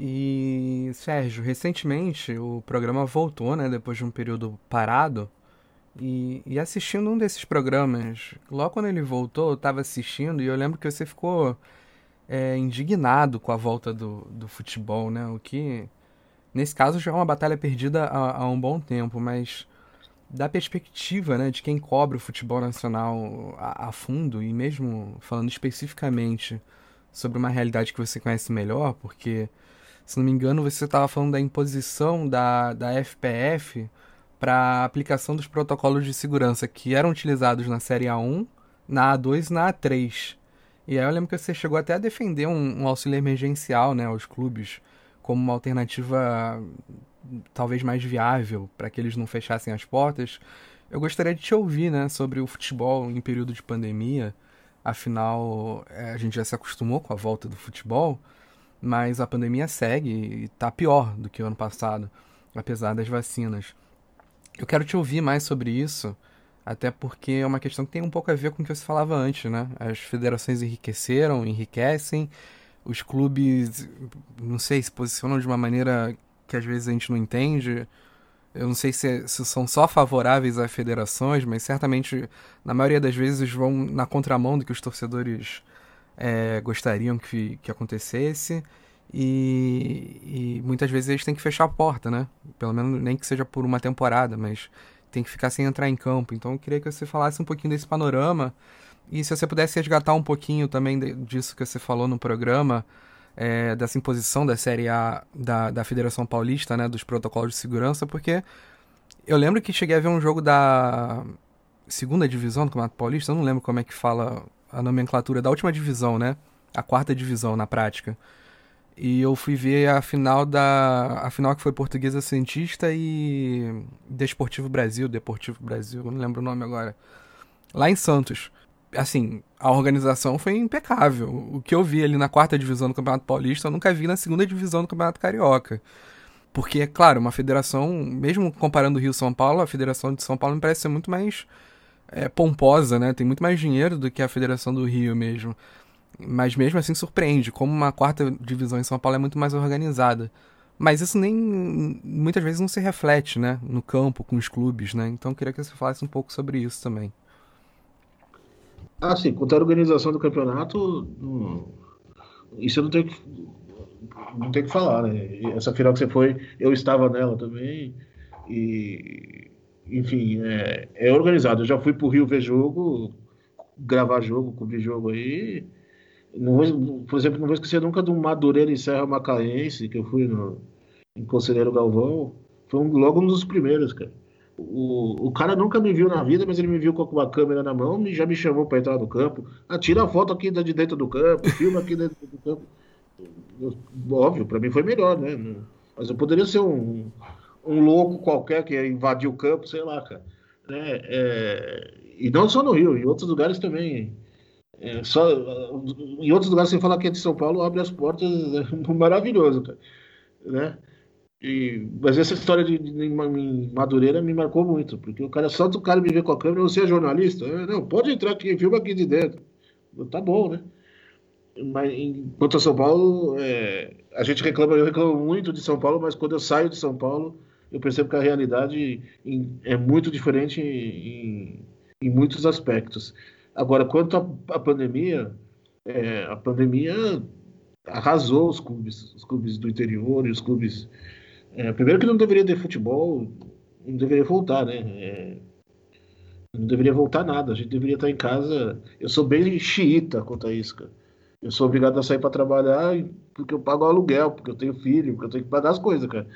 Speaker 2: E, Sérgio, recentemente o programa voltou, né, depois de um período parado. E, e assistindo um desses programas, logo quando ele voltou, eu estava assistindo e eu lembro que você ficou é, indignado com a volta do, do futebol, né? O que, nesse caso, já é uma batalha perdida há, há um bom tempo, mas da perspectiva né, de quem cobre o futebol nacional a, a fundo, e mesmo falando especificamente sobre uma realidade que você conhece melhor, porque, se não me engano, você estava falando da imposição da, da FPF para aplicação dos protocolos de segurança que eram utilizados na série A1, na A2 e na A3. E aí eu lembro que você chegou até a defender um, um auxílio emergencial né, aos clubes como uma alternativa talvez mais viável para que eles não fechassem as portas. Eu gostaria de te ouvir né, sobre o futebol em período de pandemia Afinal, é, a gente já se acostumou com a volta do futebol, mas a pandemia segue e está pior do que o ano passado, apesar das vacinas. Eu quero te ouvir mais sobre isso, até porque é uma questão que tem um pouco a ver com o que você falava antes, né? As federações enriqueceram, enriquecem, os clubes, não sei, se posicionam de uma maneira que às vezes a gente não entende. Eu não sei se, se, são só favoráveis às federações, mas certamente, na maioria das vezes, vão na contramão do que os torcedores é, gostariam que, que acontecesse. E, e, muitas vezes eles têm que fechar a porta, né? Pelo menos nem que seja por uma temporada, mas tem que ficar sem entrar em campo. Então eu queria que você falasse um pouquinho desse panorama. E se você pudesse resgatar um pouquinho também disso que você falou no programa, é, dessa imposição da Série A da, da Federação Paulista, né, dos protocolos de segurança, porque eu lembro que cheguei a ver um jogo da segunda divisão do Campeonato Paulista, eu não lembro como é que fala a nomenclatura da última divisão, né? A quarta divisão na prática. E eu fui ver a final da. A final que foi Portuguesa Cientista e Desportivo Brasil, Deportivo Brasil, não lembro o nome agora. Lá em Santos assim, a organização foi impecável. O que eu vi ali na quarta divisão do Campeonato Paulista, eu nunca vi na segunda divisão do Campeonato Carioca. Porque, é claro, uma federação, mesmo comparando o Rio São Paulo, a Federação de São Paulo me parece ser muito mais é, pomposa, né? Tem muito mais dinheiro do que a Federação do Rio mesmo. Mas mesmo assim surpreende, como uma quarta divisão em São Paulo é muito mais organizada. Mas isso nem muitas vezes não se reflete, né, no campo com os clubes, né? Então eu queria que você falasse um pouco sobre isso também.
Speaker 4: Ah, sim, quanto à organização do campeonato, isso eu não tenho que, não tenho que falar, né? Essa final que você foi, eu estava nela também, e enfim, é, é organizado. Eu já fui para o Rio ver jogo, gravar jogo, cobrir jogo aí. Não vou, por exemplo, não vou esquecer nunca do Madureira em Serra Macaense, que eu fui no, em Conselheiro Galvão. Foi um, logo um dos primeiros, cara. O, o cara nunca me viu na vida, mas ele me viu com uma câmera na mão e já me chamou para entrar no campo. Ah, tira a foto aqui de dentro do campo, filma aqui dentro do campo. Óbvio, para mim foi melhor, né? Mas eu poderia ser um, um louco qualquer que ia invadir o campo, sei lá, cara. É, é, e não só no Rio, em outros lugares também. É, só, em outros lugares, você fala que é de São Paulo, abre as portas, é [laughs] maravilhoso, cara. né? E, mas essa história de, de, de, Madureira me marcou muito, porque o cara só do cara me ver com a câmera, você é jornalista? É, não, pode entrar aqui, filma aqui de dentro. Tá bom, né? Mas enquanto a São Paulo, é, a gente reclama, eu reclamo muito de São Paulo, mas quando eu saio de São Paulo, eu percebo que a realidade é muito diferente em, em muitos aspectos. Agora, quanto à pandemia, é, a pandemia arrasou os clubes, os clubes do interior e os clubes. É, primeiro que não deveria ter futebol, não deveria voltar, né? É, não deveria voltar nada. A gente deveria estar em casa. Eu sou bem xiita quanto a isso, cara. Eu sou obrigado a sair para trabalhar porque eu pago aluguel, porque eu tenho filho, porque eu tenho que pagar as coisas, cara.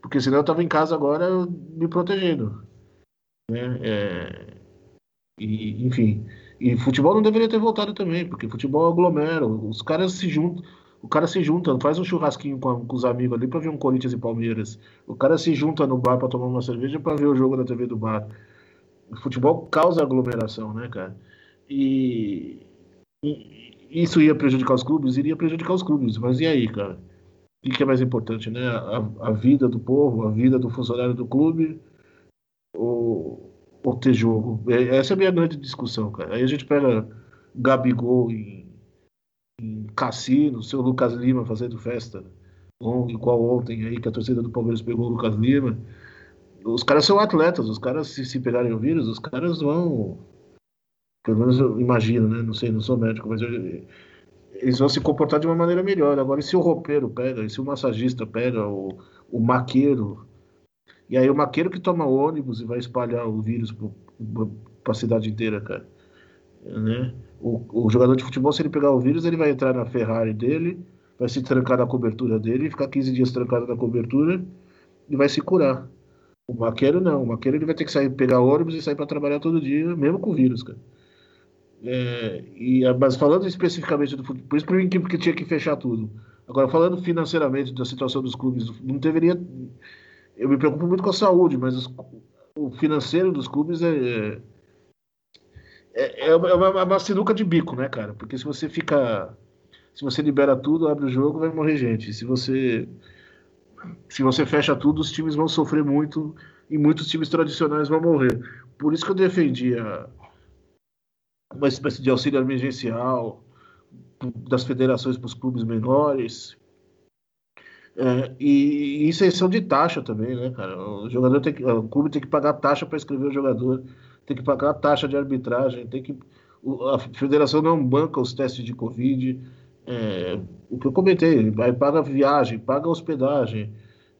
Speaker 4: Porque senão eu estava em casa agora me protegendo. Né? É... E, enfim. E futebol não deveria ter voltado também, porque futebol aglomera. Os caras se juntam. O cara se junta, faz um churrasquinho com, com os amigos ali para ver um Corinthians e Palmeiras. O cara se junta no bar para tomar uma cerveja para ver o jogo da TV do bar. O futebol causa aglomeração, né, cara? E, e isso ia prejudicar os clubes? Iria prejudicar os clubes, mas e aí, cara? O que é mais importante, né? A, a vida do povo, a vida do funcionário do clube ou, ou ter jogo? É, essa é a minha grande discussão, cara. Aí a gente pega Gabigol em em cassino, seu Lucas Lima fazendo festa, igual ontem aí que a torcida do Palmeiras pegou o Lucas Lima. Os caras são atletas, os caras, se, se pegarem o vírus, os caras vão. Pelo menos eu imagino, né? Não sei, não sou médico, mas eu, eles vão se comportar de uma maneira melhor. Agora, e se o roupeiro pega, e se o massagista pega, o, o maqueiro, e aí o maqueiro que toma ônibus e vai espalhar o vírus para a cidade inteira, cara. Né? O, o, jogador de futebol, se ele pegar o vírus, ele vai entrar na Ferrari dele, vai se trancar na cobertura dele, ficar 15 dias trancado na cobertura e vai se curar. O maqueiro não, o maqueiro ele vai ter que sair, pegar ônibus e sair para trabalhar todo dia, mesmo com vírus, cara. É, e, mas falando especificamente do futebol, por isso por que tinha que fechar tudo. Agora, falando financeiramente da situação dos clubes, não deveria. Eu me preocupo muito com a saúde, mas os, o financeiro dos clubes é, é é, é, uma, é uma sinuca de bico, né, cara? Porque se você fica. Se você libera tudo, abre o jogo, vai morrer gente. Se você. Se você fecha tudo, os times vão sofrer muito e muitos times tradicionais vão morrer. Por isso que eu defendia uma espécie de auxílio emergencial das federações para os clubes menores. É, e, e isenção de taxa também, né, cara? O jogador tem que, o clube tem que pagar taxa para escrever o jogador tem que pagar taxa de arbitragem, tem que a federação não banca os testes de covid, é, o que eu comentei, paga viagem, paga hospedagem,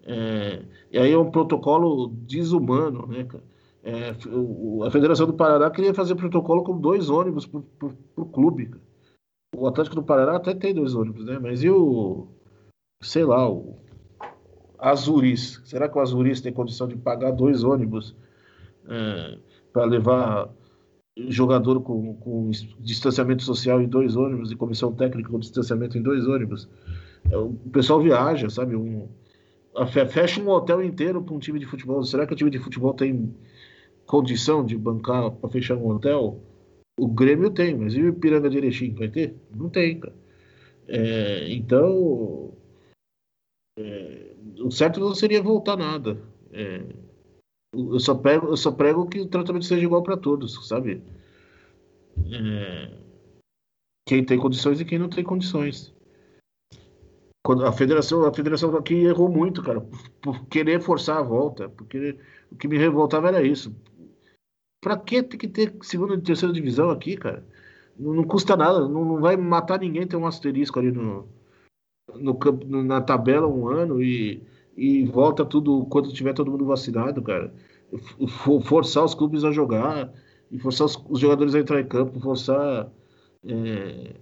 Speaker 4: é, e aí é um protocolo desumano, né, é, o, a Federação do Paraná queria fazer protocolo com dois ônibus por clube. O Atlético do Paraná até tem dois ônibus, né? Mas e o, sei lá, o Azuris? Será que o Azuris tem condição de pagar dois ônibus? É, para levar jogador com, com, distanciamento social em dois ônibus e comissão técnica com distanciamento em dois ônibus. É, o pessoal viaja, sabe? Um, fecha um hotel inteiro para um time de futebol. Será que o time de futebol tem condição de bancar para fechar um hotel? O Grêmio tem, mas e o Piranga de Erechim vai ter? Não tem, cara. É, então, é, o certo não seria voltar nada. É, eu só, pego, eu só prego que o tratamento seja igual para todos, sabe? É... Quem tem condições e quem não tem condições. Quando a federação, a federação aqui errou muito, cara, por, por querer forçar a volta, porque o que me revoltava era isso. Pra que tem que ter segunda e terceira divisão aqui, cara? Não, não custa nada, não, não, vai matar ninguém ter um asterisco ali no, no, na tabela um ano e e volta tudo quando tiver todo mundo vacinado, cara. forçar os clubes a jogar e forçar os, os jogadores a entrar em campo, forçar é,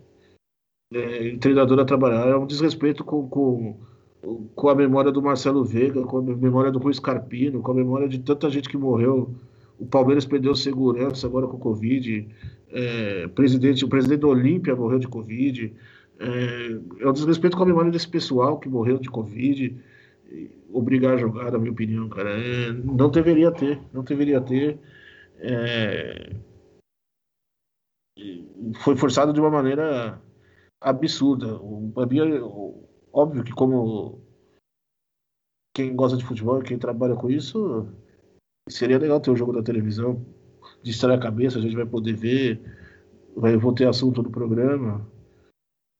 Speaker 4: é, o treinador a trabalhar. É um desrespeito com, com, com a memória do Marcelo Veiga, com a memória do Rui Scarpino, com a memória de tanta gente que morreu. O Palmeiras perdeu segurança agora com o Covid. É, presidente, o presidente da Olímpia morreu de Covid. É, é um desrespeito com a memória desse pessoal que morreu de Covid obrigar a jogar, na minha opinião, cara. É, não deveria ter, não deveria ter. É, foi forçado de uma maneira absurda. O, minha, óbvio que como quem gosta de futebol, quem trabalha com isso, seria legal ter o um jogo da televisão, distrair a cabeça, a gente vai poder ver, vai, vou ter assunto do programa.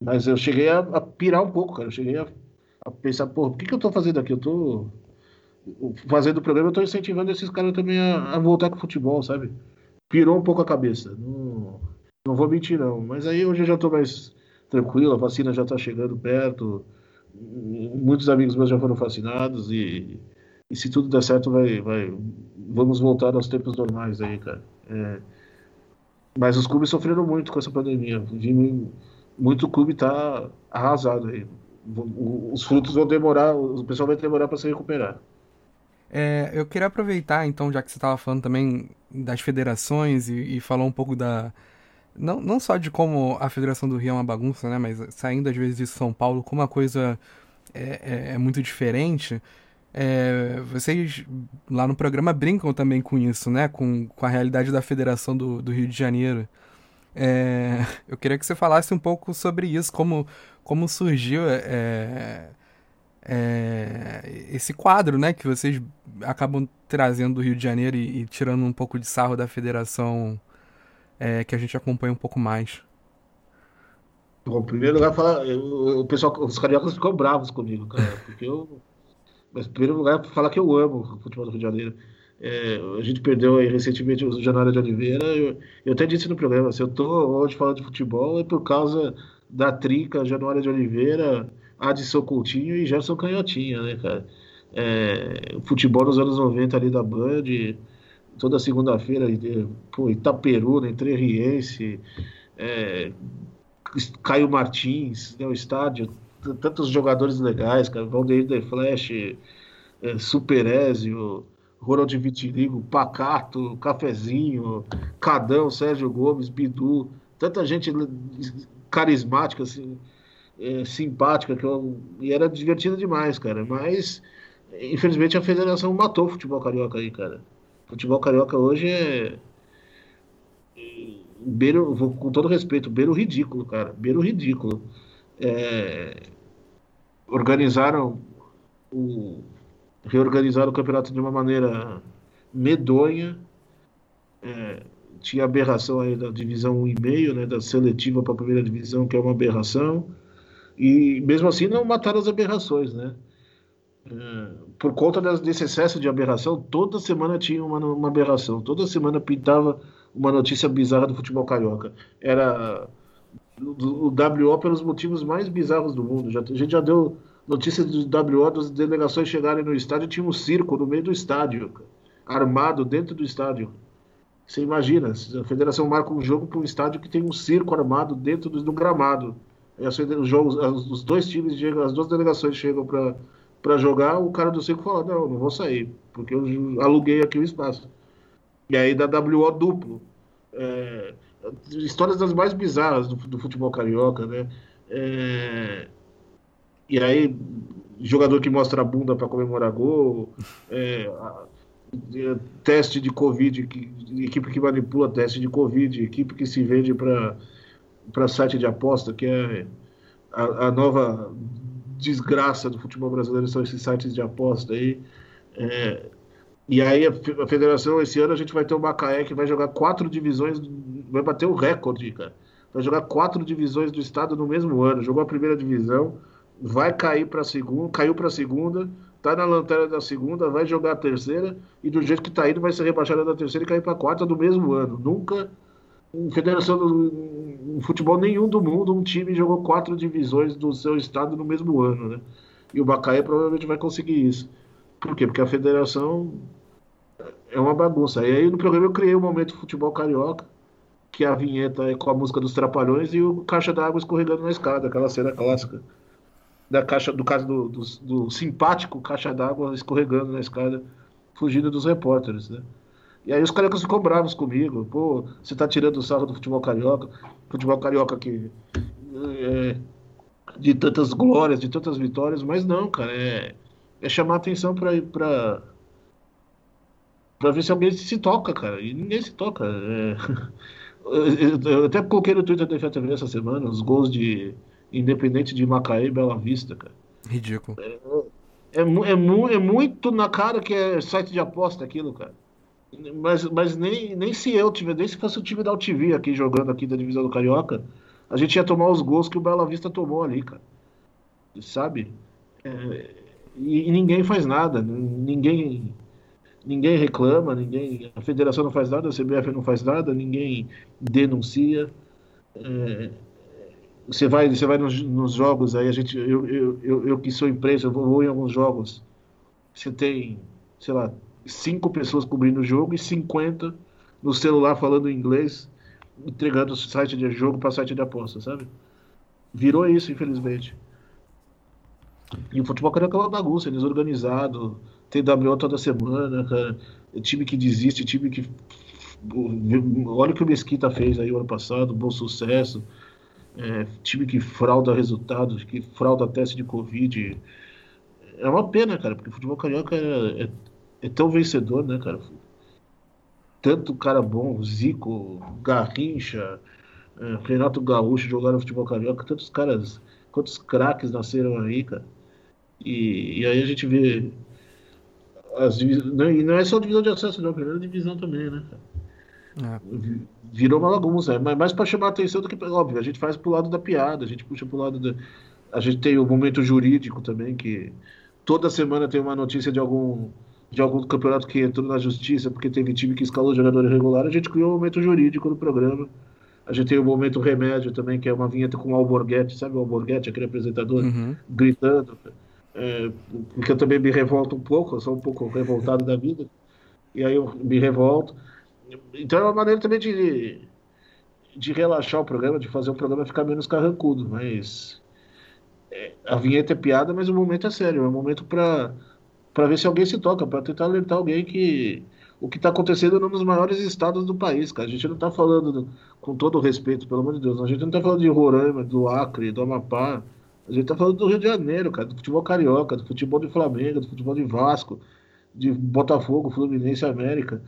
Speaker 4: Mas eu cheguei a, a pirar um pouco, cara. Eu cheguei a, a pensar, pô, o que, que eu tô fazendo aqui? Eu tô fazendo o programa, eu tô incentivando esses caras também a, a voltar com o futebol, sabe? Pirou um pouco a cabeça. Não, não vou mentir, não. Mas aí hoje eu já tô mais tranquilo, a vacina já tá chegando perto. Muitos amigos meus já foram vacinados e, e se tudo der certo, vai, vai, vamos voltar aos tempos normais aí, cara. É, mas os clubes sofreram muito com essa pandemia. Muito clube tá arrasado aí. Os frutos vão demorar, o pessoal vai demorar para se recuperar.
Speaker 2: É, eu queria aproveitar, então, já que você estava falando também das federações e, e, falou um pouco da. Não, não só de como a Federação do Rio é uma bagunça, né? Mas saindo às vezes de São Paulo, como a coisa é, é, é muito diferente. É, vocês lá no programa brincam também com isso, né? Com, com a realidade da Federação do, do Rio de Janeiro. É, eu queria que você falasse um pouco sobre isso, como, como surgiu é, é, esse quadro, né, que vocês acabam trazendo do Rio de Janeiro e, e tirando um pouco de sarro da federação é, que a gente acompanha um pouco mais.
Speaker 4: Bom, em primeiro lugar, fala, eu, o pessoal, os cariocas ficam bravos comigo, cara, porque eu. Mas, em primeiro lugar, falar que eu amo o futebol do Rio de Janeiro. É, a gente perdeu aí recentemente o Januário de Oliveira. Eu, eu até disse no programa: se eu tô hoje falando de futebol é por causa da trinca Januário de Oliveira, Adson Coutinho e Gerson Canhotinha, né, cara? É, futebol nos anos 90 ali da Band, toda segunda-feira, pô, Itaperuna, Entre Riense, é, Caio Martins, né, o estádio, tantos jogadores legais, cara, Valdeir The Flash, é, Superézio, Ronald Vitiligo, Pacato, Cafezinho, Cadão, Sérgio Gomes, Bidu, tanta gente carismática, assim, é, simpática, que eu, e era divertida demais, cara. Mas, infelizmente, a federação matou o futebol carioca aí, cara. O futebol carioca hoje é. Beiro, com todo respeito, beiro ridículo, cara. Beiro ridículo. É, organizaram o. Reorganizaram o campeonato de uma maneira medonha. É, tinha aberração aí da divisão 1,5, né, da seletiva para a primeira divisão, que é uma aberração. E mesmo assim não mataram as aberrações, né? É, por conta desse excesso de aberração, toda semana tinha uma, uma aberração, toda semana pintava uma notícia bizarra do futebol carioca. Era o, WO pelos motivos mais bizarros do mundo. Já, a gente já deu notícia do WO das delegações chegarem no estádio, tinha um circo no meio do estádio, armado dentro do estádio. Você imagina, a federação marca um jogo para um estádio que tem um circo armado dentro do, do gramado os jogos, os dois times chegam, as duas delegações chegam para jogar, o cara do circo fala, não, não vou sair, porque eu aluguei aqui o espaço. E aí dá WO duplo. É, histórias das mais bizarras do, do futebol carioca, né? É, e aí, jogador que mostra a bunda para comemorar gol, é, teste de Covid, que, equipe que manipula teste de Covid, equipe que se vende para para site de aposta, que é a, a, nova desgraça do futebol brasileiro, são esses sites de aposta aí. É, e aí a, a, federação, esse ano a gente vai ter o Macaé que vai jogar quatro divisões, vai bater o recorde, cara. Vai jogar quatro divisões do estado no mesmo ano. Jogou a primeira divisão, vai cair para segunda, caiu para segunda, tá na lanterna da segunda, vai jogar a terceira e do jeito que tá indo vai ser rebaixada da terceira e cair para quarta do mesmo ano. Nunca em federação do em futebol nenhum do mundo um time jogou quatro divisões do seu estado no mesmo ano, né? E o Bacaia provavelmente vai conseguir isso. Por quê? Porque a federação é uma bagunça. E aí no programa eu criei o um momento futebol carioca, que a vinheta é com a música dos Trapalhões e o caixa d'água escorregando na escada, aquela cena clássica da caixa do caso do, do, do simpático caixa d'água escorregando na escada, fugindo dos repórteres, né? E aí os cariocas ficam bravos comigo. Pô, você tá tirando o sarro do futebol carioca. Futebol carioca que. É, de tantas glórias, de tantas vitórias, mas não, cara. É, é chamar atenção pra, pra, pra ver se alguém se toca, cara. E ninguém se toca. É, [laughs] eu, até coloquei no Twitter da FTV essa semana os gols de Independente de Macaé e Bela Vista, cara.
Speaker 2: Ridículo.
Speaker 4: É, É, é, é muito na cara que é site de aposta aquilo, cara. Mas, mas nem, nem se eu tiver, nem se fosse o time da UTV aqui jogando aqui da divisão do Carioca, a gente ia tomar os gols que o Bela Vista tomou ali, cara. Sabe? É, e, e, ninguém faz nada, ninguém ninguém reclama, ninguém, a federação não faz nada, a CBF não faz nada, ninguém denuncia. É, você vai, você vai nos, nos, jogos aí, a gente, eu, eu, eu, eu que sou imprensa, eu vou, em alguns jogos. Você tem, sei lá, cinco pessoas cobrindo o jogo e 50 no celular falando inglês, entregando o site de jogo para site de aposta, sabe? Virou isso, infelizmente. E o futebol carioca é uma bagunça, desorganizado, tem WO toda semana, cara. Time que desiste, time que. Olha o que o Mesquita fez aí o ano passado, bom sucesso é, time que frauda resultados, que frauda teste de Covid. É uma pena, cara, porque o futebol carioca é, é, é tão vencedor, né, cara? Tanto cara bom, Zico, Garrincha, é, Renato Gaúcho jogaram futebol carioca, tantos caras, quantos craques nasceram aí, cara. E, e aí a gente vê. As, não, e não é só divisão de acesso, não, a primeira divisão também, né, cara? É. Virou uma bagunça, é mais para chamar a atenção do que, óbvio, a gente faz pro lado da piada, a gente puxa pro lado da. A gente tem o momento jurídico também, que toda semana tem uma notícia de algum de algum campeonato que entrou na justiça porque teve time que escalou jogador irregular, a gente criou um momento jurídico no programa. A gente tem o momento remédio também, que é uma vinheta com o Alborguete, sabe o Alborguete, aquele apresentador, uhum. gritando. É, porque eu também me revolto um pouco, eu sou um pouco revoltado da vida. E aí eu me revolto. Então é uma maneira também de, de relaxar o programa, de fazer o programa ficar menos carrancudo. Mas é, a vinheta é piada, mas o momento é sério. É um momento para ver se alguém se toca, para tentar alertar alguém que o que está acontecendo é um dos maiores estados do país, cara. A gente não está falando, do, com todo respeito, pelo amor de Deus, a gente não está falando de Roraima, do Acre, do Amapá. A gente está falando do Rio de Janeiro, cara, do futebol carioca, do futebol de Flamengo, do futebol de Vasco, de Botafogo, Fluminense América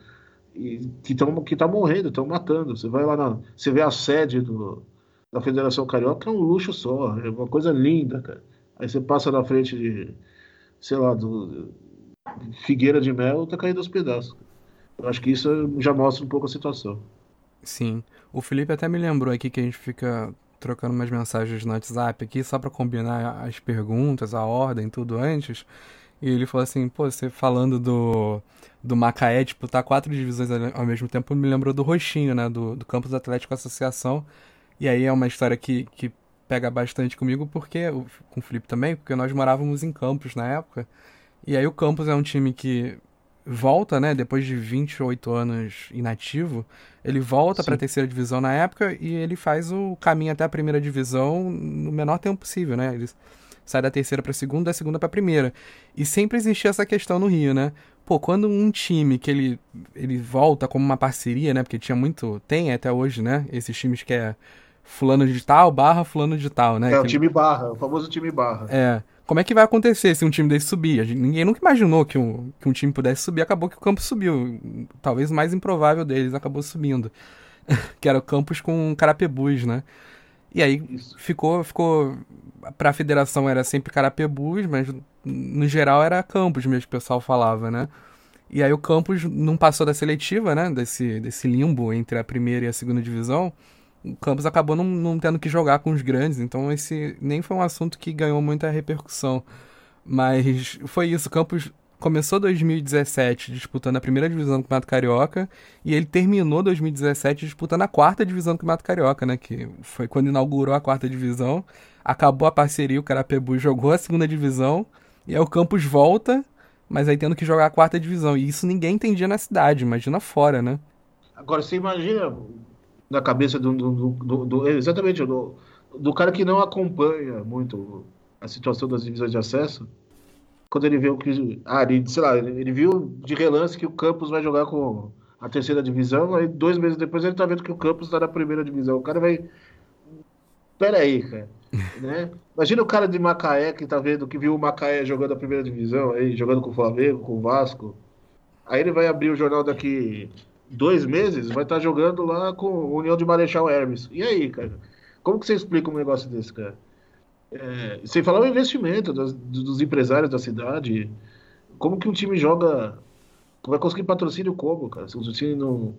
Speaker 4: que estão que tá morrendo, estão matando. Você vai lá na, você vê a sede do, da Federação Carioca, é um luxo só, é uma coisa linda, cara. Aí você passa na frente de, sei lá, do Figueira de Mel, tá caindo aos pedaços. Eu acho que isso já mostra um pouco a situação.
Speaker 2: Sim. O Felipe até me lembrou aqui que a gente fica trocando umas mensagens no WhatsApp aqui só para combinar as perguntas, a ordem, tudo antes. E ele falou assim, pô, você falando do, do Macaé disputar quatro divisões ao mesmo tempo, me lembrou do Roxinho, né? Do, do Campus Atlético Associação. E aí é uma história que, que pega bastante comigo, porque com o Felipe também, porque nós morávamos em Campos na época. E aí o Campos é um time que volta, né, depois de 28 anos inativo, ele volta para a terceira divisão na época e ele faz o caminho até a primeira divisão no menor tempo possível, né? Ele sai da terceira para segunda, da segunda para primeira. E sempre existia essa questão no Rio, né? Pô, quando um time que ele, ele volta como uma parceria, né? Porque tinha muito, tem até hoje, né? Esses times que é fulano de tal barra fulano de tal, né?
Speaker 4: É,
Speaker 2: o
Speaker 4: time barra, o famoso time barra.
Speaker 2: É. Como é que vai acontecer se um time desse subir? Ninguém nunca imaginou que um, que um time pudesse subir, acabou que o Campos subiu. Talvez o mais improvável deles acabou subindo. [laughs] que era o Campos com Carapebus, né? E aí Isso. ficou, ficou. Pra federação era sempre Carapebus, mas no geral era Campos mesmo que o pessoal falava, né? E aí o Campos não passou da seletiva, né? Desse, desse limbo entre a primeira e a segunda divisão. O Campos acabou não, não tendo que jogar com os grandes, então esse nem foi um assunto que ganhou muita repercussão. Mas foi isso, o Campos começou 2017 disputando a primeira divisão do Campeonato Carioca e ele terminou 2017 disputando a quarta divisão do Campeonato Carioca, né? Que foi quando inaugurou a quarta divisão. Acabou a parceria, o Carapebu jogou a segunda divisão e aí o Campos volta, mas aí tendo que jogar a quarta divisão. E isso ninguém entendia na cidade, imagina fora, né?
Speaker 4: Agora, você imagina na cabeça do, do, do, do exatamente do, do cara que não acompanha muito a situação das divisões de acesso quando ele viu que. Ah, ele, sei lá, ele viu de relance que o Campos vai jogar com a terceira divisão, aí dois meses depois ele tá vendo que o Campos tá na primeira divisão. O cara vai. Pera aí, cara. [laughs] né? Imagina o cara de Macaé que tá vendo que viu o Macaé jogando a primeira divisão, aí, jogando com o Flamengo, com o Vasco. Aí ele vai abrir o jornal daqui dois meses, vai estar tá jogando lá com o União de Marechal Hermes. E aí, cara? Como que você explica um negócio desse, cara? É, sem falar o investimento das, dos empresários da cidade. Como que um time joga. Vai conseguir patrocínio como, cara? Se o time não,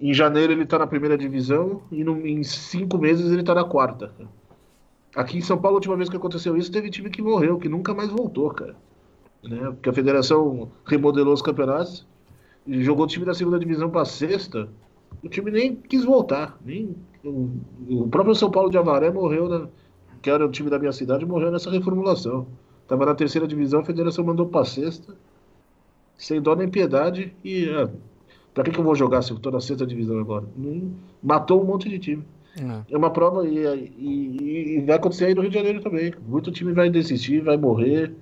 Speaker 4: em janeiro ele tá na primeira divisão e no, em cinco meses ele tá na quarta. Aqui em São Paulo, a última vez que aconteceu isso, teve time que morreu, que nunca mais voltou, cara. Né? Porque a federação remodelou os campeonatos jogou o time da segunda divisão para sexta. O time nem quis voltar. Nem, o, o próprio São Paulo de Avaré morreu na, que era o time da minha cidade, morreu nessa reformulação. Tava na terceira divisão, a federação mandou pra sexta, sem dó nem piedade, e pra que, que eu vou jogar se eu tô na sexta divisão agora? matou um monte de time. É, é uma prova e, e, e, vai acontecer aí no Rio de Janeiro também. Muito time vai desistir, vai morrer.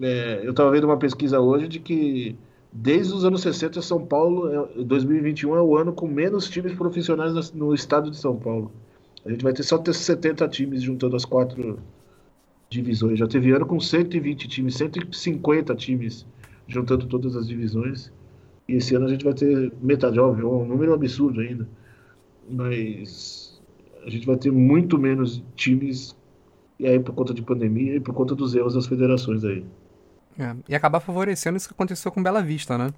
Speaker 4: É, eu estava vendo uma pesquisa hoje de que desde os anos 60 São Paulo, 2021 é, é o ano com menos times profissionais no estado de São Paulo. A gente vai ter só ter 70 times juntando as quatro divisões. Já teve ano com 120 times, 150 times juntando todas as divisões. E esse ano a gente vai ter metade, óbvio, um número absurdo ainda. Mas a gente vai ter muito menos times, e aí por conta de pandemia e por conta dos erros das federações aí.
Speaker 2: É, e acabar favorecendo isso que aconteceu com Bela Vista, né?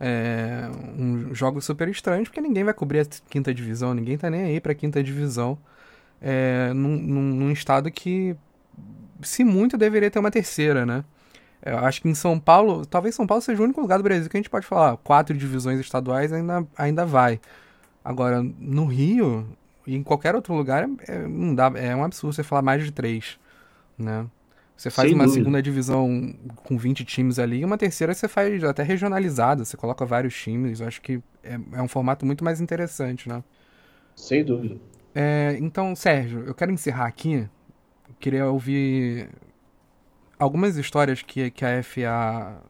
Speaker 2: É, um jogo super estranho, porque ninguém vai cobrir a quinta divisão, ninguém tá nem aí pra quinta divisão é, num, num, estado que, se muito, deveria ter uma terceira, né? Eu acho que em São Paulo, talvez São Paulo seja o único lugar do Brasil que a gente pode falar, quatro divisões estaduais ainda, ainda vai. Agora, no Rio e em qualquer outro lugar, é, não dá, é um absurdo você falar mais de três, né? Você faz Sem uma dúvida. segunda divisão com 20 times ali, e uma terceira você faz até regionalizada, você coloca vários times. Eu acho que é, é um formato muito mais interessante, né?
Speaker 4: Sem dúvida.
Speaker 2: É, então, Sérgio, eu quero encerrar aqui. queria ouvir algumas histórias que, que a FA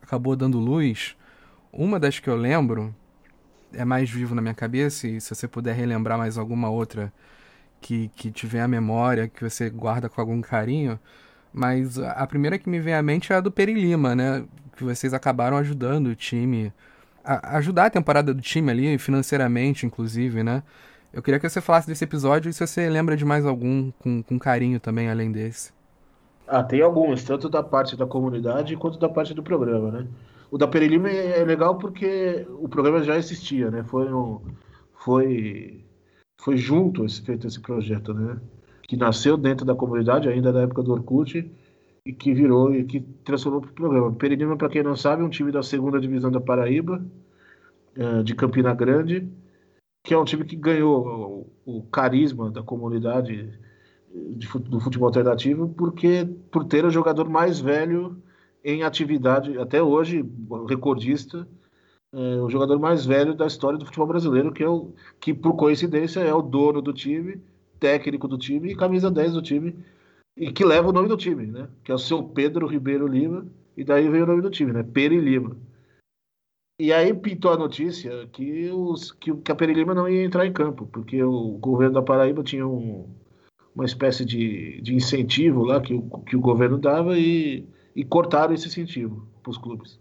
Speaker 2: acabou dando luz. Uma das que eu lembro é mais vivo na minha cabeça, e se você puder relembrar mais alguma outra que, que tiver a memória, que você guarda com algum carinho. Mas a primeira que me vem à mente é a do Peri Lima, né? Que vocês acabaram ajudando o time. A ajudar a temporada do time ali, financeiramente, inclusive, né? Eu queria que você falasse desse episódio e se você lembra de mais algum com, com carinho também, além desse.
Speaker 4: Ah, tem alguns, tanto da parte da comunidade quanto da parte do programa, né? O da Perilima é legal porque o programa já existia, né? Foi, um, foi, foi junto esse, feito esse projeto, né? Que nasceu dentro da comunidade, ainda na época do Orkut, e que virou e que transformou para o programa. Perilima, para quem não sabe, é um time da segunda divisão da Paraíba, eh, de Campina Grande, que é um time que ganhou o, carisma da comunidade de, do futebol alternativo porque por ter o jogador mais velho em atividade até hoje recordista é, o jogador mais velho da história do futebol brasileiro que é o que por coincidência é o dono do time técnico do time e camisa 10 do time e que leva o nome do time né? Que é o seu Pedro Ribeiro Lima e daí veio o nome do time né? Peri Lima e aí pintou a notícia que, os, que, que a Perilima não ia entrar em campo, porque o governo da Paraíba tinha um, uma espécie de, de incentivo lá que o, que o governo dava e, e cortaram esse incentivo para os clubes.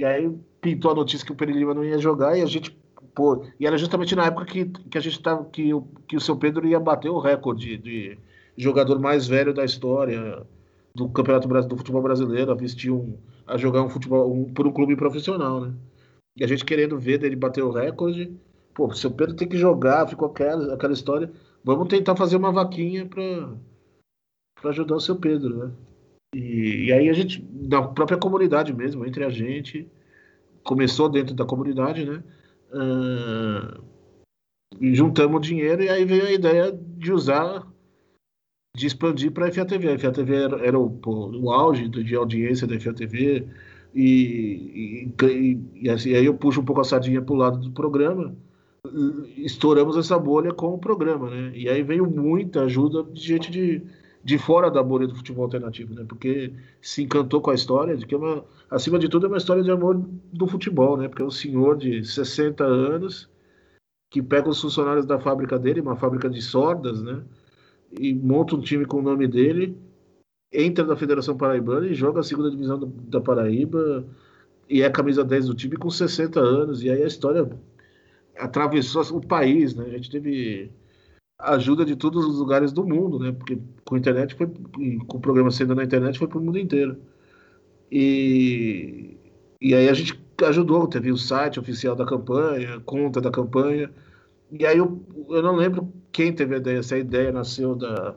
Speaker 4: E aí pintou a notícia que o Perilima não ia jogar e a gente pô, e era justamente na época que, que a gente tava que, que o seu Pedro ia bater o recorde de, de jogador mais velho da história do Campeonato do Futebol Brasileiro, a vestir um a jogar um futebol um, por um clube profissional, né? E a gente querendo ver dele bater o recorde. Pô, seu Pedro tem que jogar, ficou aquela, aquela história. Vamos tentar fazer uma vaquinha para ajudar o seu Pedro, né? E, e, aí a gente, na própria comunidade mesmo, entre a gente, começou dentro da comunidade, né? Uh, juntamos dinheiro e aí veio a ideia de usar de expandir para a FATV. A FATV era, era o, pô, o, auge de audiência da FATV, e, e, e, e, assim, aí eu puxo um pouco a sardinha para o lado do programa. Estouramos essa bolha com o programa, né? E aí veio muita ajuda de gente de, de fora da bolha do futebol alternativo, né? Porque se encantou com a história, de que é uma, acima de tudo é uma história de amor do futebol, né? Porque é um senhor de 60 anos que pega os funcionários da fábrica dele, uma fábrica de sordas, né? E monta um time com o nome dele, entra na Federação Paraibana e joga a segunda divisão da Paraíba e é a camisa 10 do time com 60 anos. E aí a história atravessou o país, né? A gente teve ajuda de todos os lugares do mundo, né? Porque com a internet foi, com o programa sendo na internet foi para o mundo inteiro. E, e aí a gente ajudou, teve o site oficial da campanha, conta da campanha. E aí eu, eu não lembro quem teve a ideia, se a ideia nasceu da,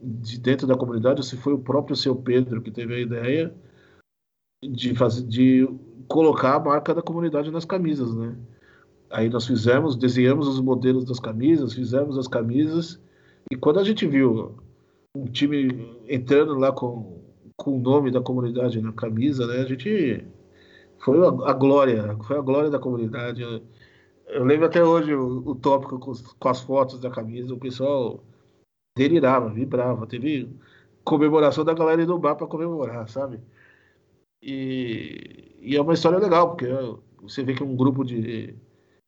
Speaker 4: de dentro da comunidade, ou se foi o próprio seu Pedro que teve a ideia de fazer de colocar a marca da comunidade nas camisas, né? Aí nós fizemos, desenhamos os modelos das camisas, fizemos as camisas, e quando a gente viu um time entrando lá com, com o nome da comunidade na camisa, né? A gente foi a, a glória, foi a glória da comunidade. Eu, lembro até hoje o, o tópico com, com, as fotos da camisa, o pessoal delirava, vibrava, teve comemoração da galera do bar para comemorar, sabe? E, e, é uma história legal, porque você vê que é um grupo de,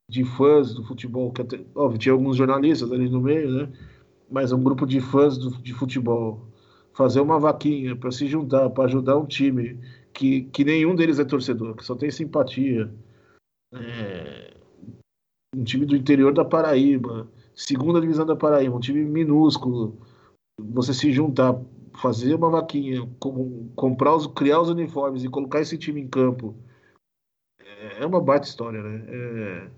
Speaker 4: de fãs do futebol, que até, óbvio, tinha alguns jornalistas ali no meio, né? Mas um grupo de fãs do, de futebol fazer uma vaquinha para se juntar, para ajudar um time que, que nenhum deles é torcedor, que só tem simpatia. É, um time do interior da Paraíba, segunda divisão da Paraíba, um time minúsculo. Você se juntar, fazer uma vaquinha, com, comprar os, criar os uniformes e colocar esse time em campo, é, é uma baita história, né? É,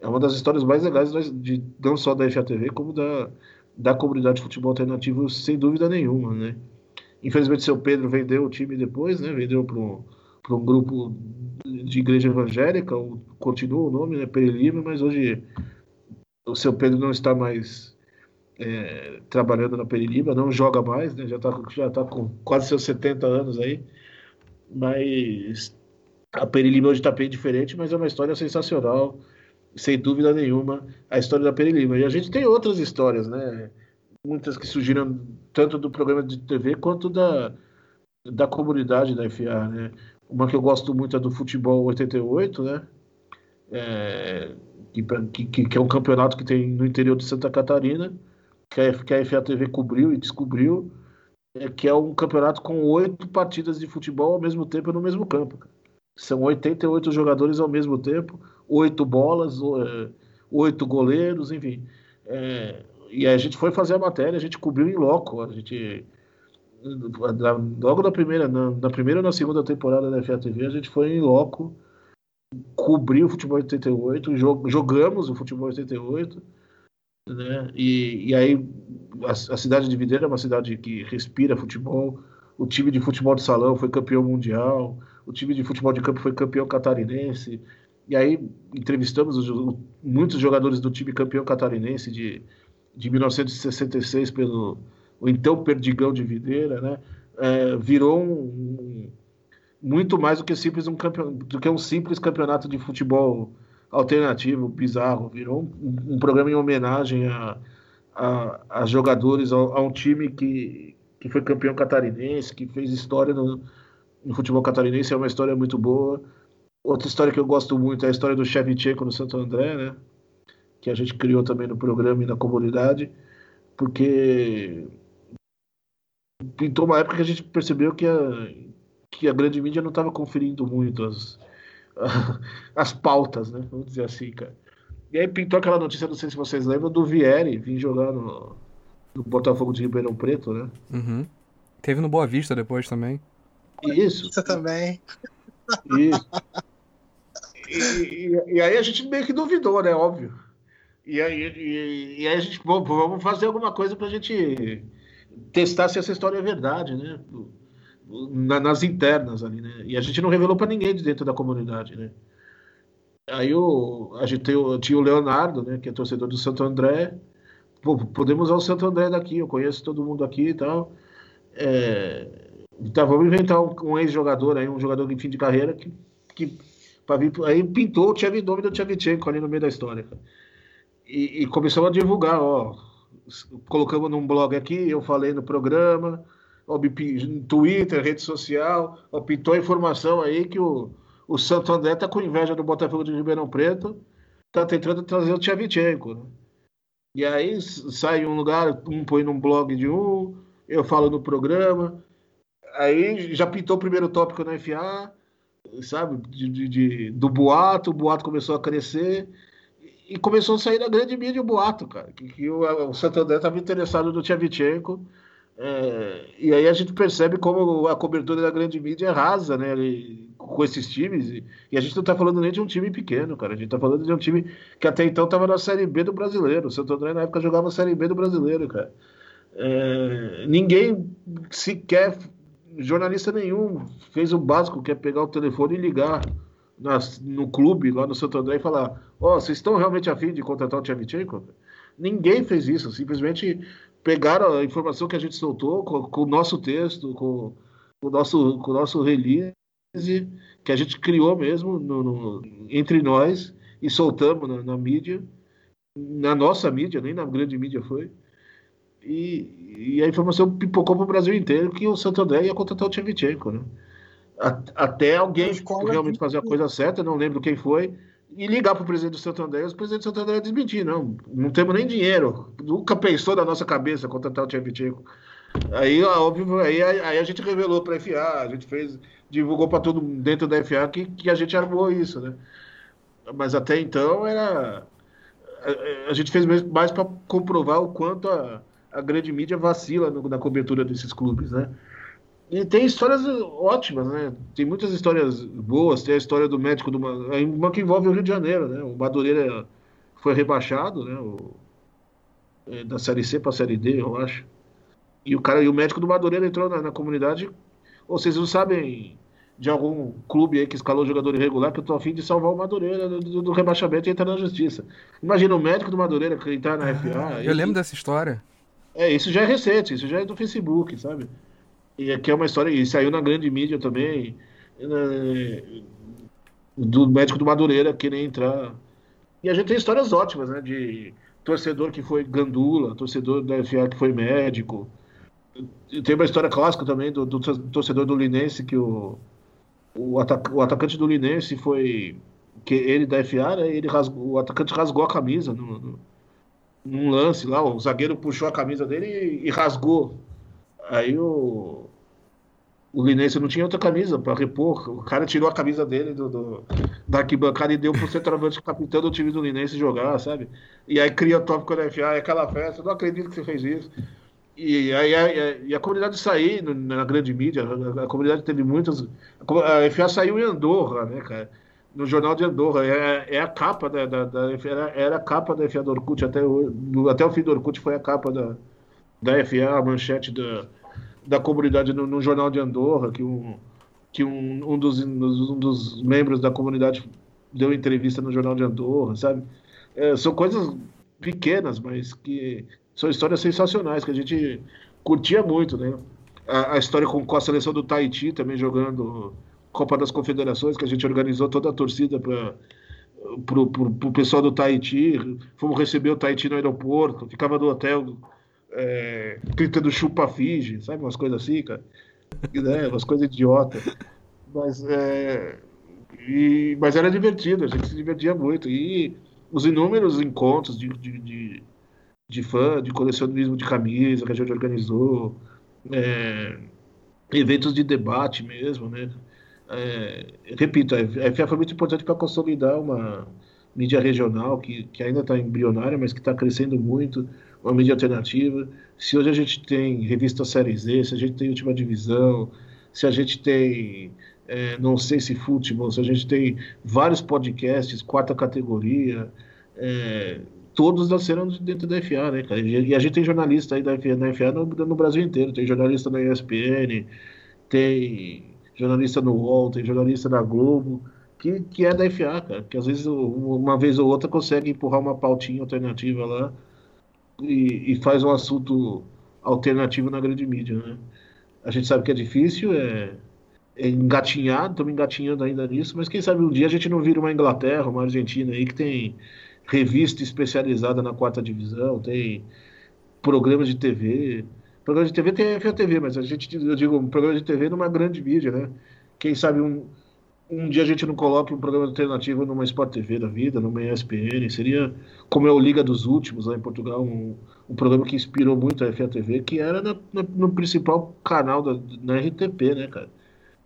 Speaker 4: é uma das histórias mais legais de, não só da FATV, como da, da comunidade de futebol alternativo, sem dúvida nenhuma, né? Infelizmente, seu Pedro vendeu o time depois, né? Vendeu para um, um grupo de igreja evangélica, continua o nome, né? Perilima, mas hoje o seu Pedro não está mais é, trabalhando na Perilima, não joga mais, né? Já está já tá com quase seus 70 anos aí. Mas a Perilima hoje está bem diferente, mas é uma história sensacional, sem dúvida nenhuma, a história da Perilima. E a gente tem outras histórias, né? muitas que surgiram tanto do programa de TV quanto da, da comunidade da FA, né? Uma que eu gosto muito é do Futebol 88, né? É, que, que, que, é um campeonato que tem no interior de Santa Catarina, que a, que a FA TV cobriu e descobriu, é, que é um campeonato com oito partidas de futebol ao mesmo tempo no mesmo campo. São 88 jogadores ao mesmo tempo, oito bolas, é, oito goleiros, enfim. É, e a gente foi fazer a matéria, a gente cobriu em loco, a gente logo na primeira, na, na primeira ou na segunda temporada da FATV, a gente foi em loco, cobriu o futebol 88, jogamos o futebol 88, né? E, e aí a, a cidade de Videira é uma cidade que respira futebol. O time de futebol de salão foi campeão mundial, o time de futebol de campo foi campeão catarinense. E aí entrevistamos os, muitos jogadores do time campeão catarinense de de 1966 pelo o então Perdigão de Videira, né? É, virou um, um, muito mais do que simples um campeon, do que um simples campeonato de futebol alternativo bizarro. Virou um, um programa em homenagem a, a, a jogadores, a, a, um time que, que foi campeão catarinense, que fez história no, no futebol catarinense. É uma história muito boa. Outra história que eu gosto muito é a história do Shevchenko no Santo André, né? que a gente criou também no programa e na comunidade, porque pintou uma época que a gente percebeu que a, que a grande mídia não estava conferindo muito as, [laughs] as pautas, né? Vamos dizer assim, cara. E aí pintou aquela notícia, não sei se vocês lembram, do Vieri vir jogar no, no Botafogo de Ribeirão Preto, né?
Speaker 2: Uhum. Teve no Boa Vista depois também.
Speaker 4: Isso.
Speaker 5: Você também.
Speaker 4: Isso. E, e, e, aí a gente meio que duvidou, né? Óbvio. E aí, e, e aí a gente, bom, vamos fazer alguma coisa para a gente testar se essa história é verdade, né? Na, nas internas ali, né? E a gente não revelou para ninguém de dentro da comunidade, né? Aí o, a gente tem, tinha o Leonardo, né? Que é torcedor do Santo André. Pô, podemos usar o Santo André daqui, eu conheço todo mundo aqui e tal. É, então vamos inventar um, um ex-jogador aí, um jogador de fim de carreira que, que para vir, aí pintou o Tchevindome do Tchevchenko ali no meio da história. E, e começamos a divulgar, ó. Colocamos num blog aqui, eu falei no programa, Twitter, rede social, pintou a informação aí que o, o Santo André tá com inveja do Botafogo de Ribeirão Preto, tá tentando trazer o Tchevchenko, né? E aí sai um lugar, um põe num blog de um, eu falo no programa, aí já pintou o primeiro tópico na FA, sabe, de, de, de, do boato, o boato começou a crescer, e começou a sair na grande mídia o boato, cara, que, que o, o André estava interessado no Tchevchenko. É, e aí a gente percebe como a cobertura da grande mídia é rasa, né? com esses times. E, e a gente não está falando nem de um time pequeno, cara. A gente está falando de um time que até então estava na Série B do brasileiro. O Santo André na época jogava a Série B do brasileiro, cara. É, ninguém sequer, jornalista nenhum, fez o básico, que é pegar o telefone e ligar no clube lá no Santo André e falar: Ó, oh, vocês estão realmente afim de contratar o Tchevchenko? Ninguém fez isso, simplesmente pegaram a informação que a gente soltou com, com o nosso texto, com, com, o nosso, com o nosso release, que a gente criou mesmo no, no, entre nós e soltamos na, na, mídia, na nossa mídia, nem na grande mídia foi. E, e a informação pipocou para o Brasil inteiro que o Santo André ia contratar o Tchevchenko, né? Até alguém realmente fazer a coisa certa, não lembro quem foi, e ligar para o presidente do Santo André, o presidente do Santo André desmentir, não, não temos nem dinheiro, nunca pensou da nossa cabeça contratar o Tchevchenko. Aí, óbvio, aí, aí a gente revelou para a FA, a gente fez, divulgou para todo dentro da FA que, que a gente armou isso, né? Mas até então era. A, a gente fez mais para comprovar o quanto a, a grande mídia vacila no, na cobertura desses clubes, né? E tem histórias ótimas, né? Tem muitas histórias boas. Tem a história do médico do uma que envolve o Rio de Janeiro, né? O Madureira foi rebaixado, né? O, é, da série C para a série D, eu acho. E o cara e o médico do Madureira entrou na, na comunidade. Ou vocês não sabem de algum clube aí que escalou jogador irregular que eu tô afim de salvar o Madureira do, do, do rebaixamento e entrar na justiça. Imagina o médico do Madureira que entrar na ah, FA.
Speaker 2: Eu lembro dessa história.
Speaker 4: É, isso já é recente, isso já é do Facebook, sabe? E aqui é uma história, e saiu na grande mídia também, né, do médico do Madureira querer entrar. E a gente tem histórias ótimas, né? De torcedor que foi gandula, torcedor da FA que foi médico. Tem uma história clássica também do, do torcedor do Linense que o, o, o, atacante do Linense foi. que ele da FA, né, ele rasgou, o atacante rasgou a camisa no, no, num lance lá, o zagueiro puxou a camisa dele e, e rasgou. Aí o, o Linense não tinha outra camisa para repor. O cara tirou a camisa dele do, do da arquibancada e deu pro centroavante capitão do time do Linense jogar, sabe? E aí cria tópico da FA, é aquela festa. não acredito que você fez isso. E aí a, e a comunidade sair na grande mídia, a, a, comunidade teve muitas. A FA saiu em Andorra, né, cara? No jornal de Andorra. É, é a capa da, da, da FA, era, a capa da FA do Orkut, até o, até o fim do Orkut foi a capa da, da FA, a manchete da da comunidade no, no, jornal de Andorra, que um, que um, um, dos, um dos membros da comunidade deu entrevista no jornal de Andorra, sabe? É, são coisas pequenas, mas que são histórias sensacionais que a gente curtia muito, né? A, a história com, com, a seleção do Tahiti também jogando Copa das Confederações, que a gente organizou toda a torcida para pro pessoal do Tahiti, fomos receber o Tahiti no aeroporto, ficava no hotel é, gritando chupa Fiji, sabe? Umas coisas assim, cara. Né? Umas coisas idiotas. Mas, é, e, mas era divertido, a gente se divertia muito. E os inúmeros encontros de, de, de, de fã, de colecionismo de camisa que a gente organizou, é, eventos de debate mesmo, né? É, repito, a FA foi muito importante para consolidar uma mídia regional que, que ainda está embrionária, mas que está crescendo muito uma mídia alternativa. Se hoje a gente tem revista Série Z, se a gente tem Última Divisão, se a gente tem, é, não sei se futebol, se a gente tem vários podcasts, quarta categoria, é, todos nasceram dentro da FA, né, cara? E a gente tem jornalista aí da FA, da FA no, no Brasil inteiro, tem jornalista na ESPN, tem jornalista no UOL, tem jornalista na Globo, que, que é da FA, cara, que às vezes uma vez ou outra consegue empurrar uma pautinha alternativa lá e, e, faz um assunto alternativo na grande mídia, né? A gente sabe que é difícil, é, é engatinhar, estamos engatinhando ainda nisso, mas quem sabe um dia a gente não vira uma Inglaterra, uma Argentina aí que tem revista especializada na quarta divisão, tem programas de TV. Programa de TV tem FATV, mas a gente, eu digo, um programa de TV numa grande mídia, né? Quem sabe um, um dia a gente não coloque um programa alternativo numa Sport TV da vida, numa ESPN, seria como é o Liga dos Últimos lá em Portugal, um, um programa que inspirou muito a FATV, que era na, na, no principal canal da na RTP, né, cara?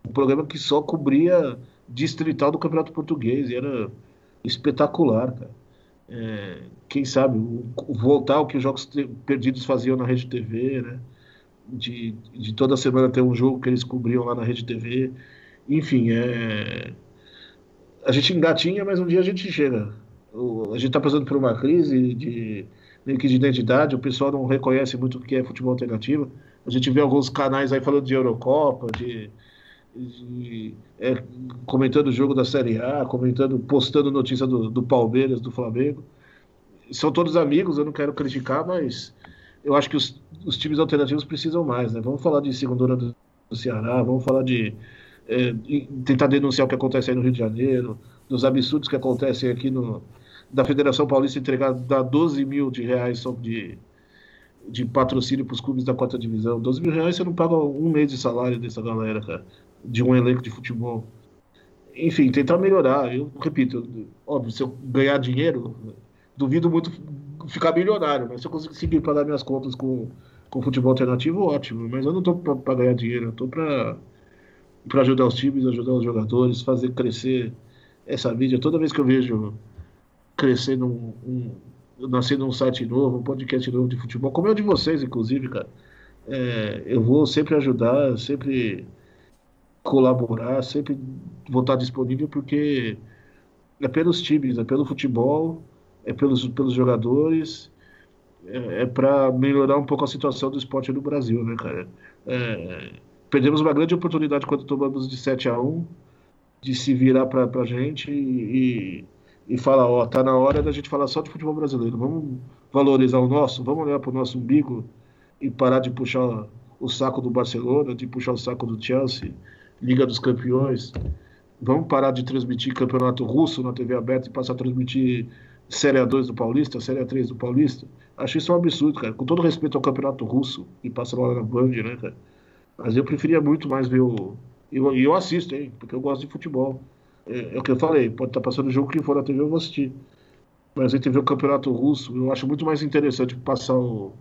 Speaker 4: Um programa que só cobria distrital do Campeonato Português, e era espetacular, cara. É, quem sabe voltar ao que os jogos perdidos faziam na Rede TV, né? De, de toda semana ter um jogo que eles cobriam lá na Rede TV. Enfim, é, a gente engatinha, mas um dia a gente chega. O, a gente está passando por uma crise de meio de identidade, o pessoal não reconhece muito o que é futebol alternativo. A gente vê alguns canais aí falando de Eurocopa, de, de é, comentando o jogo da Série A, comentando, postando notícia do, do Palmeiras, do Flamengo. São todos amigos, eu não quero criticar, mas eu acho que os, os times alternativos precisam mais, né? Vamos falar de segunda do Ceará, vamos falar de é, tentar denunciar o que acontece aí no Rio de Janeiro, dos absurdos que acontecem aqui no, da Federação Paulista entregar dar 12 mil de reais de, de patrocínio para os clubes da quarta divisão. 12 mil reais você não paga um mês de salário dessa galera, cara, de um elenco de futebol. Enfim, tentar melhorar. Eu repito, óbvio, se eu ganhar dinheiro, duvido muito ficar milionário, mas se eu conseguir pagar minhas contas com, com futebol alternativo, ótimo. Mas eu não estou para ganhar dinheiro, eu estou para ajudar os times, ajudar os jogadores, fazer crescer essa mídia. Toda vez que eu vejo crescer num, um, nascer num site novo, um podcast novo de futebol, como é o de vocês, inclusive, cara. É, eu vou sempre ajudar, sempre colaborar, sempre vou estar disponível, porque é pelos times, é pelo futebol, é pelos, pelos jogadores, é, é para melhorar um pouco a situação do esporte no Brasil, né, cara? É, perdemos uma grande oportunidade quando tomamos de 7 a 1 de se virar para a gente e, e fala, ó, tá na hora da gente falar só de futebol brasileiro. Vamos valorizar o nosso, vamos olhar para o nosso umbigo e parar de puxar o saco do Barcelona, de puxar o saco do Chelsea, Liga dos Campeões. Vamos parar de transmitir campeonato russo na TV aberta e passar a transmitir Série A2 do Paulista, Série A3 do Paulista. Acho isso um absurdo, cara. Com todo respeito ao campeonato russo e passa lá na Band, né, cara? Mas eu preferia muito mais ver o. E eu, eu assisto, hein? Porque eu gosto de futebol. É, é, o que eu falei, pode estar passando o jogo que for na TV, eu vou assistir. Mas a gente vê o campeonato russo, eu acho muito mais interessante passar o,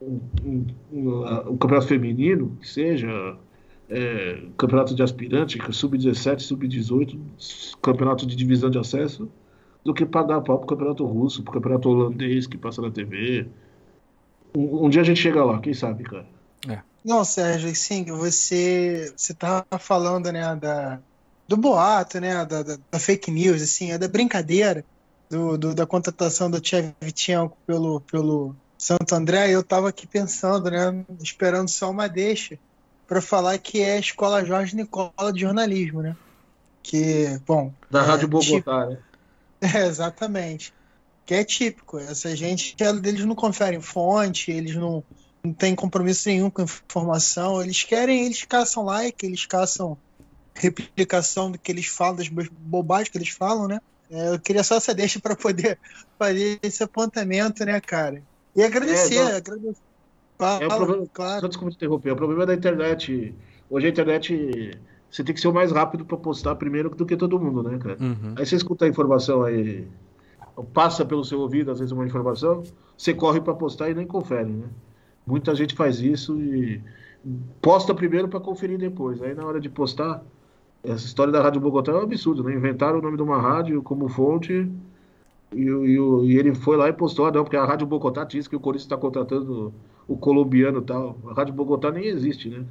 Speaker 4: um, um, um, o campeonato feminino, que seja, é, campeonato de aspirante, é sub-17, sub-18, campeonato de divisão de acesso, do que pagar pau pro campeonato russo, pro campeonato holandês que passa na TV. Um, um dia a gente chega lá, quem sabe, cara.
Speaker 3: É. Não, Sérgio, sim, você você tava falando, né, da, do boato, né, da, da, da, fake news, assim, é da brincadeira do, do da contratação do Tchevchenko pelo, pelo Santo André, eu estava aqui pensando, né, esperando só uma deixa para falar que é a Escola Jorge Nicola de jornalismo, né? Que, bom...
Speaker 4: Da é, Rádio Bogotá, né? [laughs]
Speaker 3: É, exatamente. Que é típico. Essa gente, eles não conferem fonte, eles não, não têm compromisso nenhum com informação, eles querem, eles caçam like, eles caçam replicação do que eles falam, das bobagens que eles falam, né? É, eu queria só essa deixa para poder [laughs] fazer esse apontamento, né, cara? E agradecer, é, agradecer.
Speaker 4: Fala, é o problema, claro. Só desculpa te interromper, é o problema da internet. Hoje a internet você tem que ser o mais rápido para postar primeiro do que todo mundo, né, cara? Uhum. Aí você escuta a informação aí, passa pelo seu ouvido, às vezes, uma informação, você corre para postar e nem confere, né? Muita gente faz isso e posta primeiro para conferir depois. Aí na hora de postar, essa história da Rádio Bogotá é um absurdo, né? Inventaram o nome de uma rádio como fonte e, e, e ele foi lá e postou, ah, não, porque a Rádio Bogotá diz que o Corinthians está contratando o colombiano e tal. A Rádio Bogotá nem existe, né?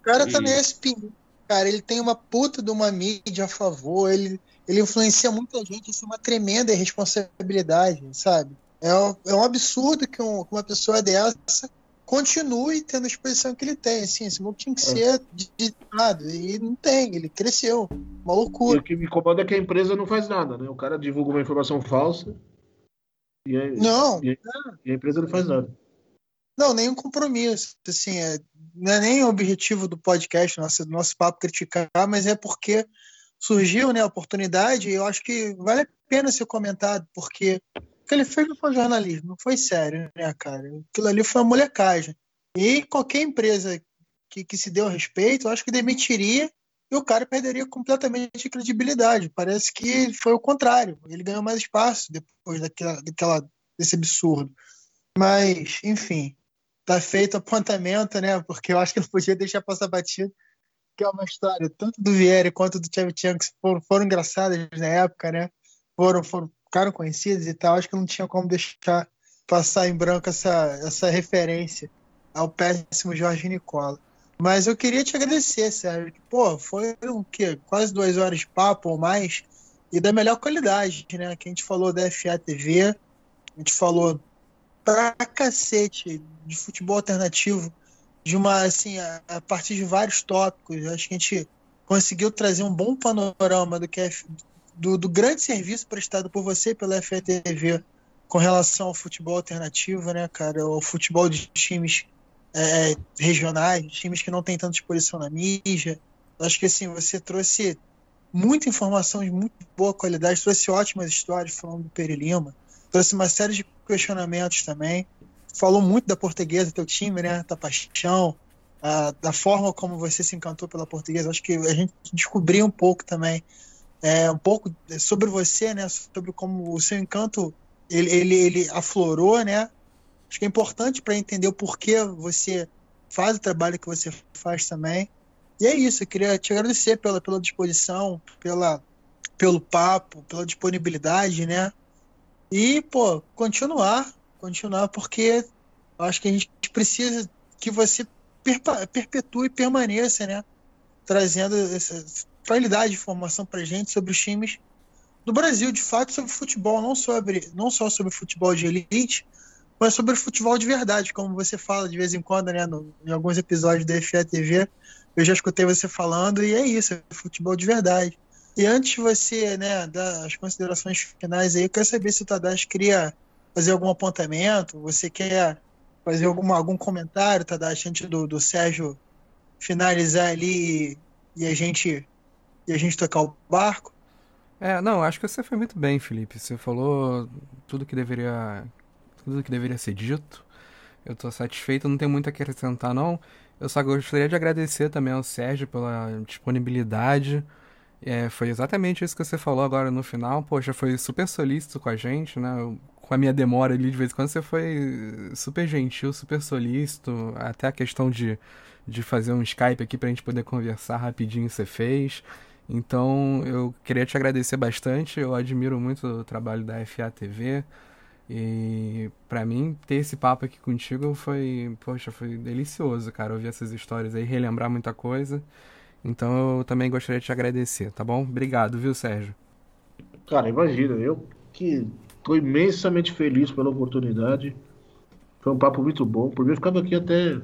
Speaker 3: O cara e... também é espinho. Cara, ele tem uma puta de uma mídia a favor, ele, ele influencia muita gente, isso é uma tremenda responsabilidade, sabe? É, é um absurdo que um, uma pessoa dessa continue tendo a exposição que ele tem. Assim, esse maluco tinha que é. ser ditado. E não tem, ele cresceu. Uma loucura.
Speaker 4: E o que me incomoda é que a empresa não faz nada, né? O cara divulga uma informação falsa e a,
Speaker 3: não,
Speaker 4: e a, e a empresa não faz nada.
Speaker 3: Não, nenhum compromisso. Assim, é, não é nem o objetivo do podcast, nosso, do nosso papo criticar, mas é porque surgiu né, a oportunidade e eu acho que vale a pena ser comentado, porque que ele fez não foi jornalismo, não foi sério, né, cara? Aquilo ali foi uma molecagem. E qualquer empresa que, que se deu a respeito, eu acho que demitiria e o cara perderia completamente a credibilidade. Parece que foi o contrário. Ele ganhou mais espaço depois daquela, daquela desse absurdo. Mas, enfim, tá feito apontamento, né? Porque eu acho que não podia deixar passar batido, que é uma história tanto do Vieira quanto do Tchevchenko que foram, foram engraçadas na época, né? foram, foram ficaram conhecidas e tal, acho que não tinha como deixar passar em branco essa, essa referência ao péssimo Jorge Nicola. Mas eu queria te agradecer, Sérgio. Pô, foram o quê? Quase duas horas de papo ou mais e da melhor qualidade, né? Que a gente falou da FA TV, a gente falou pra cacete de futebol alternativo, de uma, assim, a, a partir de vários tópicos. Acho que a gente conseguiu trazer um bom panorama do que é, do, do grande serviço prestado por você pela FATV com relação ao futebol alternativo, né, cara? O futebol de times é, regionais, times que não têm tanta exposição na mídia. Acho que assim, você trouxe muita informação de muito boa qualidade, trouxe ótimas histórias falando do Peri Lima, trouxe uma série de questionamentos também. Falou muito da portuguesa, teu time, né? Da paixão, a, da forma como você se encantou pela portuguesa. Acho que a gente descobriu um pouco também, é, um pouco sobre você, né? Sobre como o seu encanto ele, ele, ele aflorou, né? Acho que é importante para entender o porquê você faz o trabalho que você faz também. E é isso, eu queria te agradecer pela, pela disposição, pela, pelo papo, pela disponibilidade, né? E, pô, continuar, continuar, porque acho que a gente precisa que você perpetue e permaneça, né? Trazendo essa qualidade de informação para gente sobre os times do Brasil, de fato, sobre futebol, não, sobre, não só sobre futebol de elite, mas sobre futebol de verdade, como você fala de vez em quando, né? No, em alguns episódios da FA TV, eu já escutei você falando, e é isso, é futebol de verdade. E antes de você, né, dar as considerações finais aí, eu quero saber se o Tadashi queria fazer algum apontamento, você quer fazer alguma, algum comentário, Tadashi, antes do, do Sérgio finalizar ali e, a gente e a gente tocar o barco?
Speaker 2: É, não, acho que você foi muito bem, Felipe. Você falou tudo que deveria tudo que deveria ser dito. Eu tô satisfeito, não tem muito a acrescentar não. Eu só gostaria de agradecer também ao Sérgio pela disponibilidade. É, foi exatamente isso que você falou agora no final. Poxa, foi super solícito com a gente, né? Com a minha demora ali de vez em quando, você foi super gentil, super solícito. Até a questão de, de fazer um Skype aqui pra gente poder conversar rapidinho você fez. Então, eu queria te agradecer bastante. Eu admiro muito o trabalho da FA TV. E para mim, ter esse papo aqui contigo foi, poxa, foi delicioso, cara, ouvir essas histórias aí, relembrar muita coisa. Então eu também gostaria de te agradecer, tá bom? Obrigado, viu, Sérgio?
Speaker 4: Cara, imagina, eu que tô imensamente feliz pela oportunidade. Foi um papo muito bom. Por mim, eu ficava aqui até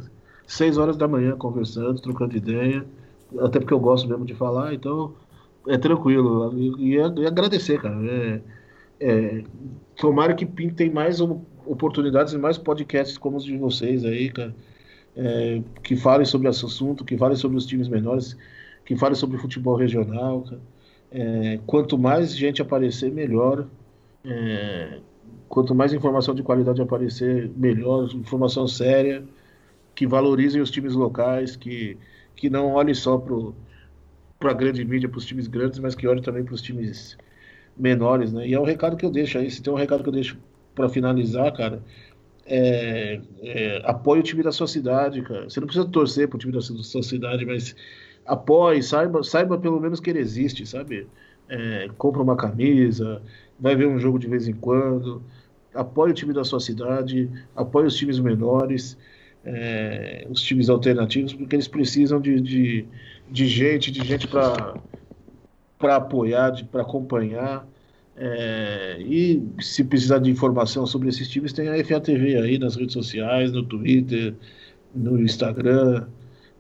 Speaker 4: 6 horas da manhã conversando, trocando ideia. Até porque eu gosto mesmo de falar, então é tranquilo. E, e, e agradecer, cara. É, é, tomara que pintem mais oportunidades e mais podcasts como os de vocês aí, cara. É, que falem sobre esse assunto, que falem sobre os times menores, que falem sobre futebol regional. Cara. É, quanto mais gente aparecer, melhor. É, quanto mais informação de qualidade aparecer, melhor. Informação séria, que valorizem os times locais, que, que não olhem só para a grande mídia, para os times grandes, mas que olhem também para os times menores, né? E é o recado que eu deixo aí. Se tem um recado que eu deixo para finalizar, cara, é, é, apoie o time da sua cidade, cara. Você não precisa torcer pro time da sua cidade, mas apoie, saiba, saiba pelo menos que ele existe, sabe? É, compra uma camisa, vai ver um jogo de vez em quando, apoie o time da sua cidade, apoie os times menores, é, os times alternativos, porque eles precisam de, de, de gente, de gente para apoiar, para acompanhar. É, e se precisar de informação sobre esses times, tem a FATV aí nas redes sociais, no Twitter, no Instagram.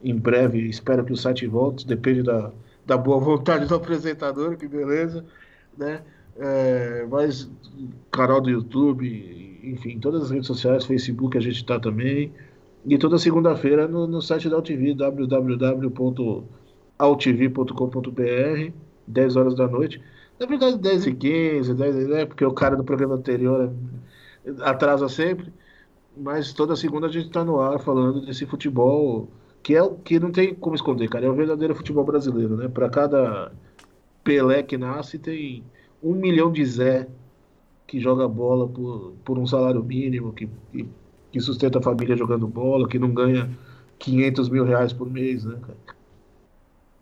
Speaker 4: Em breve, espero que o site volte, depende da, da boa vontade do apresentador, que beleza. Né? É, mas canal do YouTube, enfim, todas as redes sociais, Facebook a gente está também. E toda segunda-feira no, no site da UTV, www.altv.com.br 10 horas da noite. Na verdade, 10 e 15, 10 né? Porque o cara do programa anterior atrasa sempre. Mas toda segunda a gente está no ar falando desse futebol que é o que não tem como esconder, cara. É o verdadeiro futebol brasileiro, né? Para cada Pelé que nasce, tem um milhão de Zé que joga bola por, por um salário mínimo, que, que, que sustenta a família jogando bola, que não ganha 500 mil reais por mês, né, cara?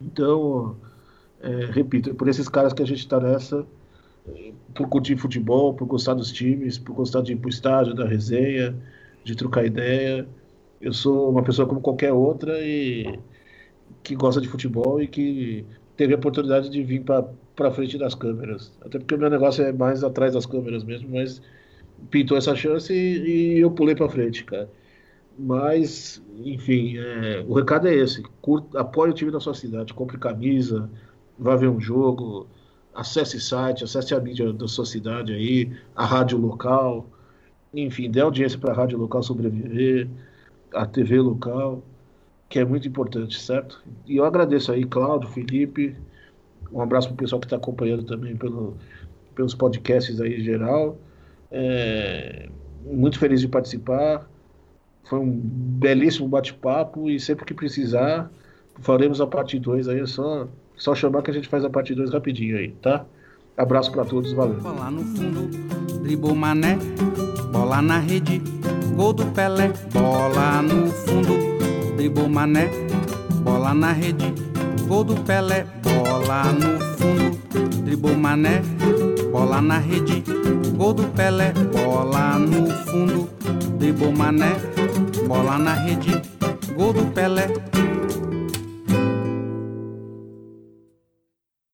Speaker 4: Então, é, repito, é por esses caras que a gente está nessa por curtir futebol, por gostar dos times, por gostar de ir pro estádio, da resenha, de trocar ideia. Eu sou uma pessoa como qualquer outra e que gosta de futebol e que teve a oportunidade de vir para frente das câmeras. Até porque o meu negócio é mais atrás das câmeras mesmo, mas pintou essa chance e, e eu pulei para frente, cara. Mas, enfim, é, o recado é esse: curta, apoie o time da sua cidade, compre camisa, vá ver um jogo, acesse site, acesse a mídia da sua cidade aí, a rádio local, enfim, dê audiência para a rádio local sobreviver, a TV local, que é muito importante, certo? E eu agradeço aí, Cláudio, Felipe, um abraço para o pessoal que está acompanhando também pelo, pelos podcasts aí em geral. É, muito feliz de participar. Foi um belíssimo bate-papo e sempre que precisar, faremos a parte 2 aí, é só, só chamar que a gente faz a parte 2 rapidinho aí, tá? Abraço para todos, valeu.
Speaker 1: Bola no fundo, dribou mané, bola na rede, gol do Pelé, bola no fundo, dribou mané, bola na rede, gol do Pelé, bola no fundo, dribou mané, bola na rede, gol do Pelé, bola no fundo, dribou mané, bola na rede, gol do Pelé,